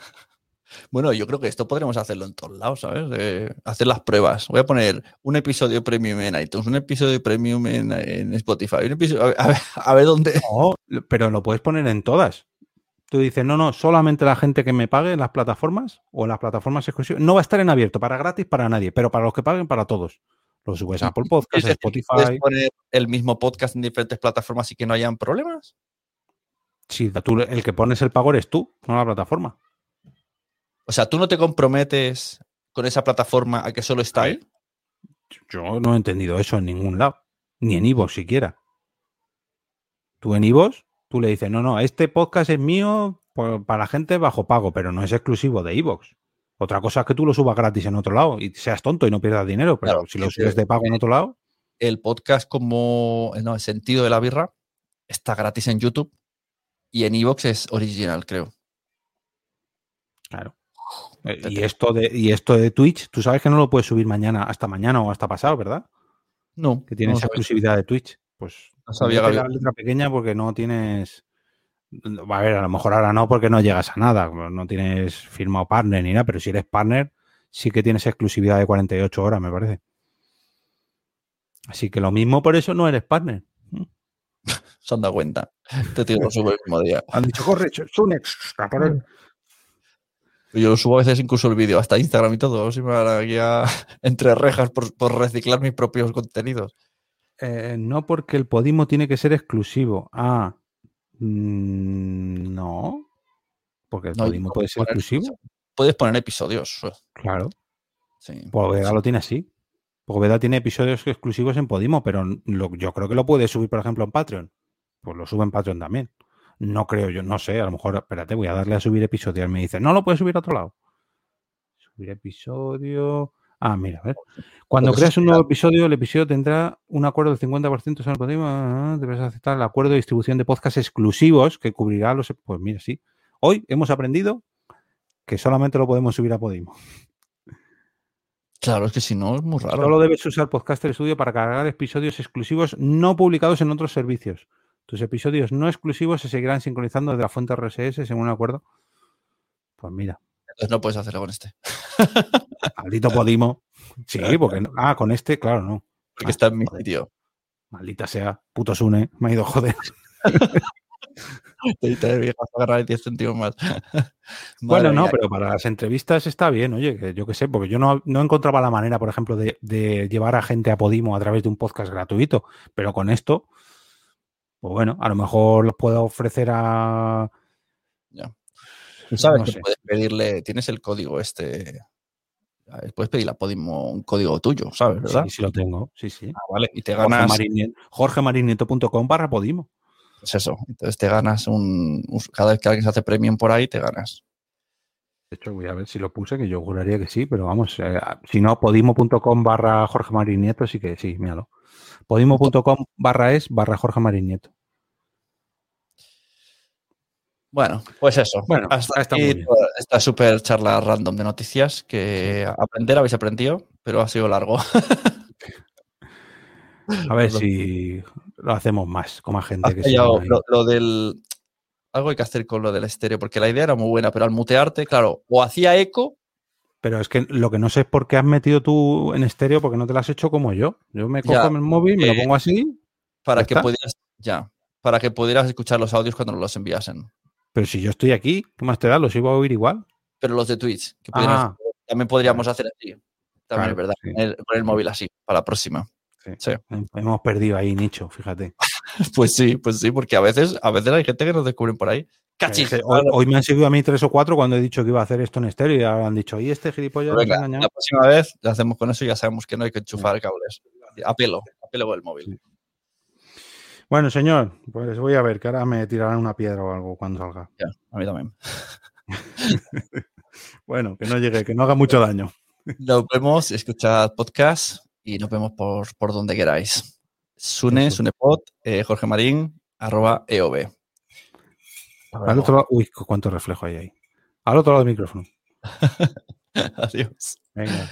Bueno, yo creo que esto podremos hacerlo en todos lados, ¿sabes? Eh, hacer las pruebas. Voy a poner un episodio premium en iTunes, un episodio premium en, en Spotify, un episodio, a, ver, a ver- a ver dónde. No, pero lo puedes poner en todas. Tú dices, no, no, solamente la gente que me pague en las plataformas o en las plataformas exclusivas. No va a estar en abierto, para gratis, para nadie, pero para los que paguen, para todos. Lo subes a Apple Podcast, a Spotify. ¿Puedes poner el mismo podcast en diferentes plataformas y que no hayan problemas? Sí, tú, el que pones el pago eres tú, no la plataforma. O sea, tú no te comprometes con esa plataforma a que solo está ahí. Yo no he entendido eso en ningún lado, ni en Ivo siquiera. Tú en Ivo, tú le dices, no, no, este podcast es mío para la gente bajo pago, pero no es exclusivo de Ivox. Otra cosa es que tú lo subas gratis en otro lado y seas tonto y no pierdas dinero, pero Claro, si lo subes de pago en otro lado, El podcast como no, el sentido de la birra está gratis en YouTube y en Evox es original, creo. claro. Eh, Y esto, de, y esto de Twitch, tú sabes que no lo puedes subir mañana, hasta mañana o hasta pasado, ¿verdad? No, Que tienes no exclusividad de Twitch. Pues No sabía la letra pequeña porque no tienes. A ver, a lo mejor ahora no porque no llegas a nada, no tienes firmado partner ni nada, pero si eres partner, sí que tienes exclusividad de 48 horas, me parece. Así que lo mismo por eso no eres partner. se han dado cuenta. Este tío lo sube el mismo día. Han dicho, corre, Sunex, a por él". Yo lo subo a veces incluso el vídeo, hasta Instagram y todo. Si me van aquí a- entre rejas por, por reciclar mis propios contenidos. Eh, no porque el Podimo tiene que ser exclusivo. Ah, mm, no. Porque el No, Podimo puede ser poner- exclusivo. Puedes poner episodios. Claro. Sí. Pues lo tiene así. Poveda tiene episodios exclusivos en Podimo, pero lo- yo creo que lo puede subir, por ejemplo, en Patreon. Pues lo sube en Patreon también. No creo yo, no sé, a lo mejor, espérate, voy a darle a subir episodios. Me dice, no lo puedes subir a otro lado. Subir episodio. Ah, mira, a ver. Cuando Porque creas un nuevo episodio, el episodio tendrá un acuerdo del 50% sobre el Debes aceptar el acuerdo de distribución de podcasts exclusivos que cubrirá los. Pues mira, sí. Hoy hemos aprendido que solamente lo podemos subir a Podimo. Claro, es que si no es muy raro. Solo debes usar Podcaster Studio para cargar episodios exclusivos no publicados en otros servicios. Tus episodios no exclusivos se seguirán sincronizando desde la fuente RSS según un acuerdo. Pues mira, Entonces no puedes hacerlo con este. maldito Podimo. Sí, porque no- Ah, con este, claro, no. Porque está en mi sitio. Maldita sea, puto Sune, me ha ido joder. Te te vas a agarrar 10 céntimos más. Bueno, no, pero para las entrevistas está bien, oye, que yo qué sé, porque yo no, no encontraba la manera, por ejemplo, de, de llevar a gente a Podimo a través de un podcast gratuito, pero con esto, pues bueno, a lo mejor los puedo ofrecer a... Tú sabes no que sé. puedes pedirle, tienes el código este. ver, Puedes pedirle a Podimo un código tuyo, ¿sabes? ¿Verdad? Sí, sí lo tengo, sí, sí. Ah, vale. Y te ganas. Marinie- jorgemarinieto.com barra Podimo. Pues eso. Entonces te ganas un. un- Cada vez que alguien se hace premium por ahí, te ganas. De hecho, voy a ver si lo puse, que yo juraría que sí, pero vamos, eh, si no, podimo.com barra Jorge Marinieto, sí que sí, míralo. Podimo.com barra es barra Jorge Marinieto. Bueno, pues eso. Bueno, hasta está aquí esta super charla random de noticias que aprender habéis aprendido, pero ha sido largo. A ver Perdón. si lo hacemos más, con más gente que lo, lo del. Algo hay que hacer con lo del estéreo, porque la idea era muy buena, pero al mutearte, claro, o hacía eco, Pero es que lo que no sé es por qué has metido tú en estéreo, porque no te lo has hecho como yo. Yo me cojo Ya, el móvil, me lo eh, pongo así, para ¿Ya que está? pudieras. Ya. Para que pudieras escuchar los audios cuando nos los enviasen. Pero si yo estoy aquí, ¿qué más te da? ¿Los iba a oír igual? Pero los de Twitch, que pudieras- Ah. también podríamos hacer así. También Claro, es verdad. sí. Poner el móvil así, para la próxima. Sí. Sí. Hemos perdido ahí nicho, fíjate. Pues sí, pues sí, porque a veces, a veces hay gente que nos descubren por ahí. ¡Cachis! Hoy, hoy me han seguido a mí tres o cuatro cuando he dicho que iba a hacer esto en estéreo y ahora han dicho, y este gilipollas Venga, engañado. la próxima vez lo hacemos con eso y ya sabemos que no hay que enchufar cables. A pelo, a pelo con el móvil. Bueno, señor, pues voy a ver, que ahora me tirarán una piedra o algo cuando salga. Ya, a mí también. Bueno, que no llegue, que no haga mucho daño. Nos vemos, escuchad podcast y nos vemos por, por donde queráis. Sune. Sunepod, eh, Jorge Marín, arroba EOB. Al otro lado, uy, cu- cuánto reflejo hay ahí. Al otro lado del micrófono. Adiós. Venga.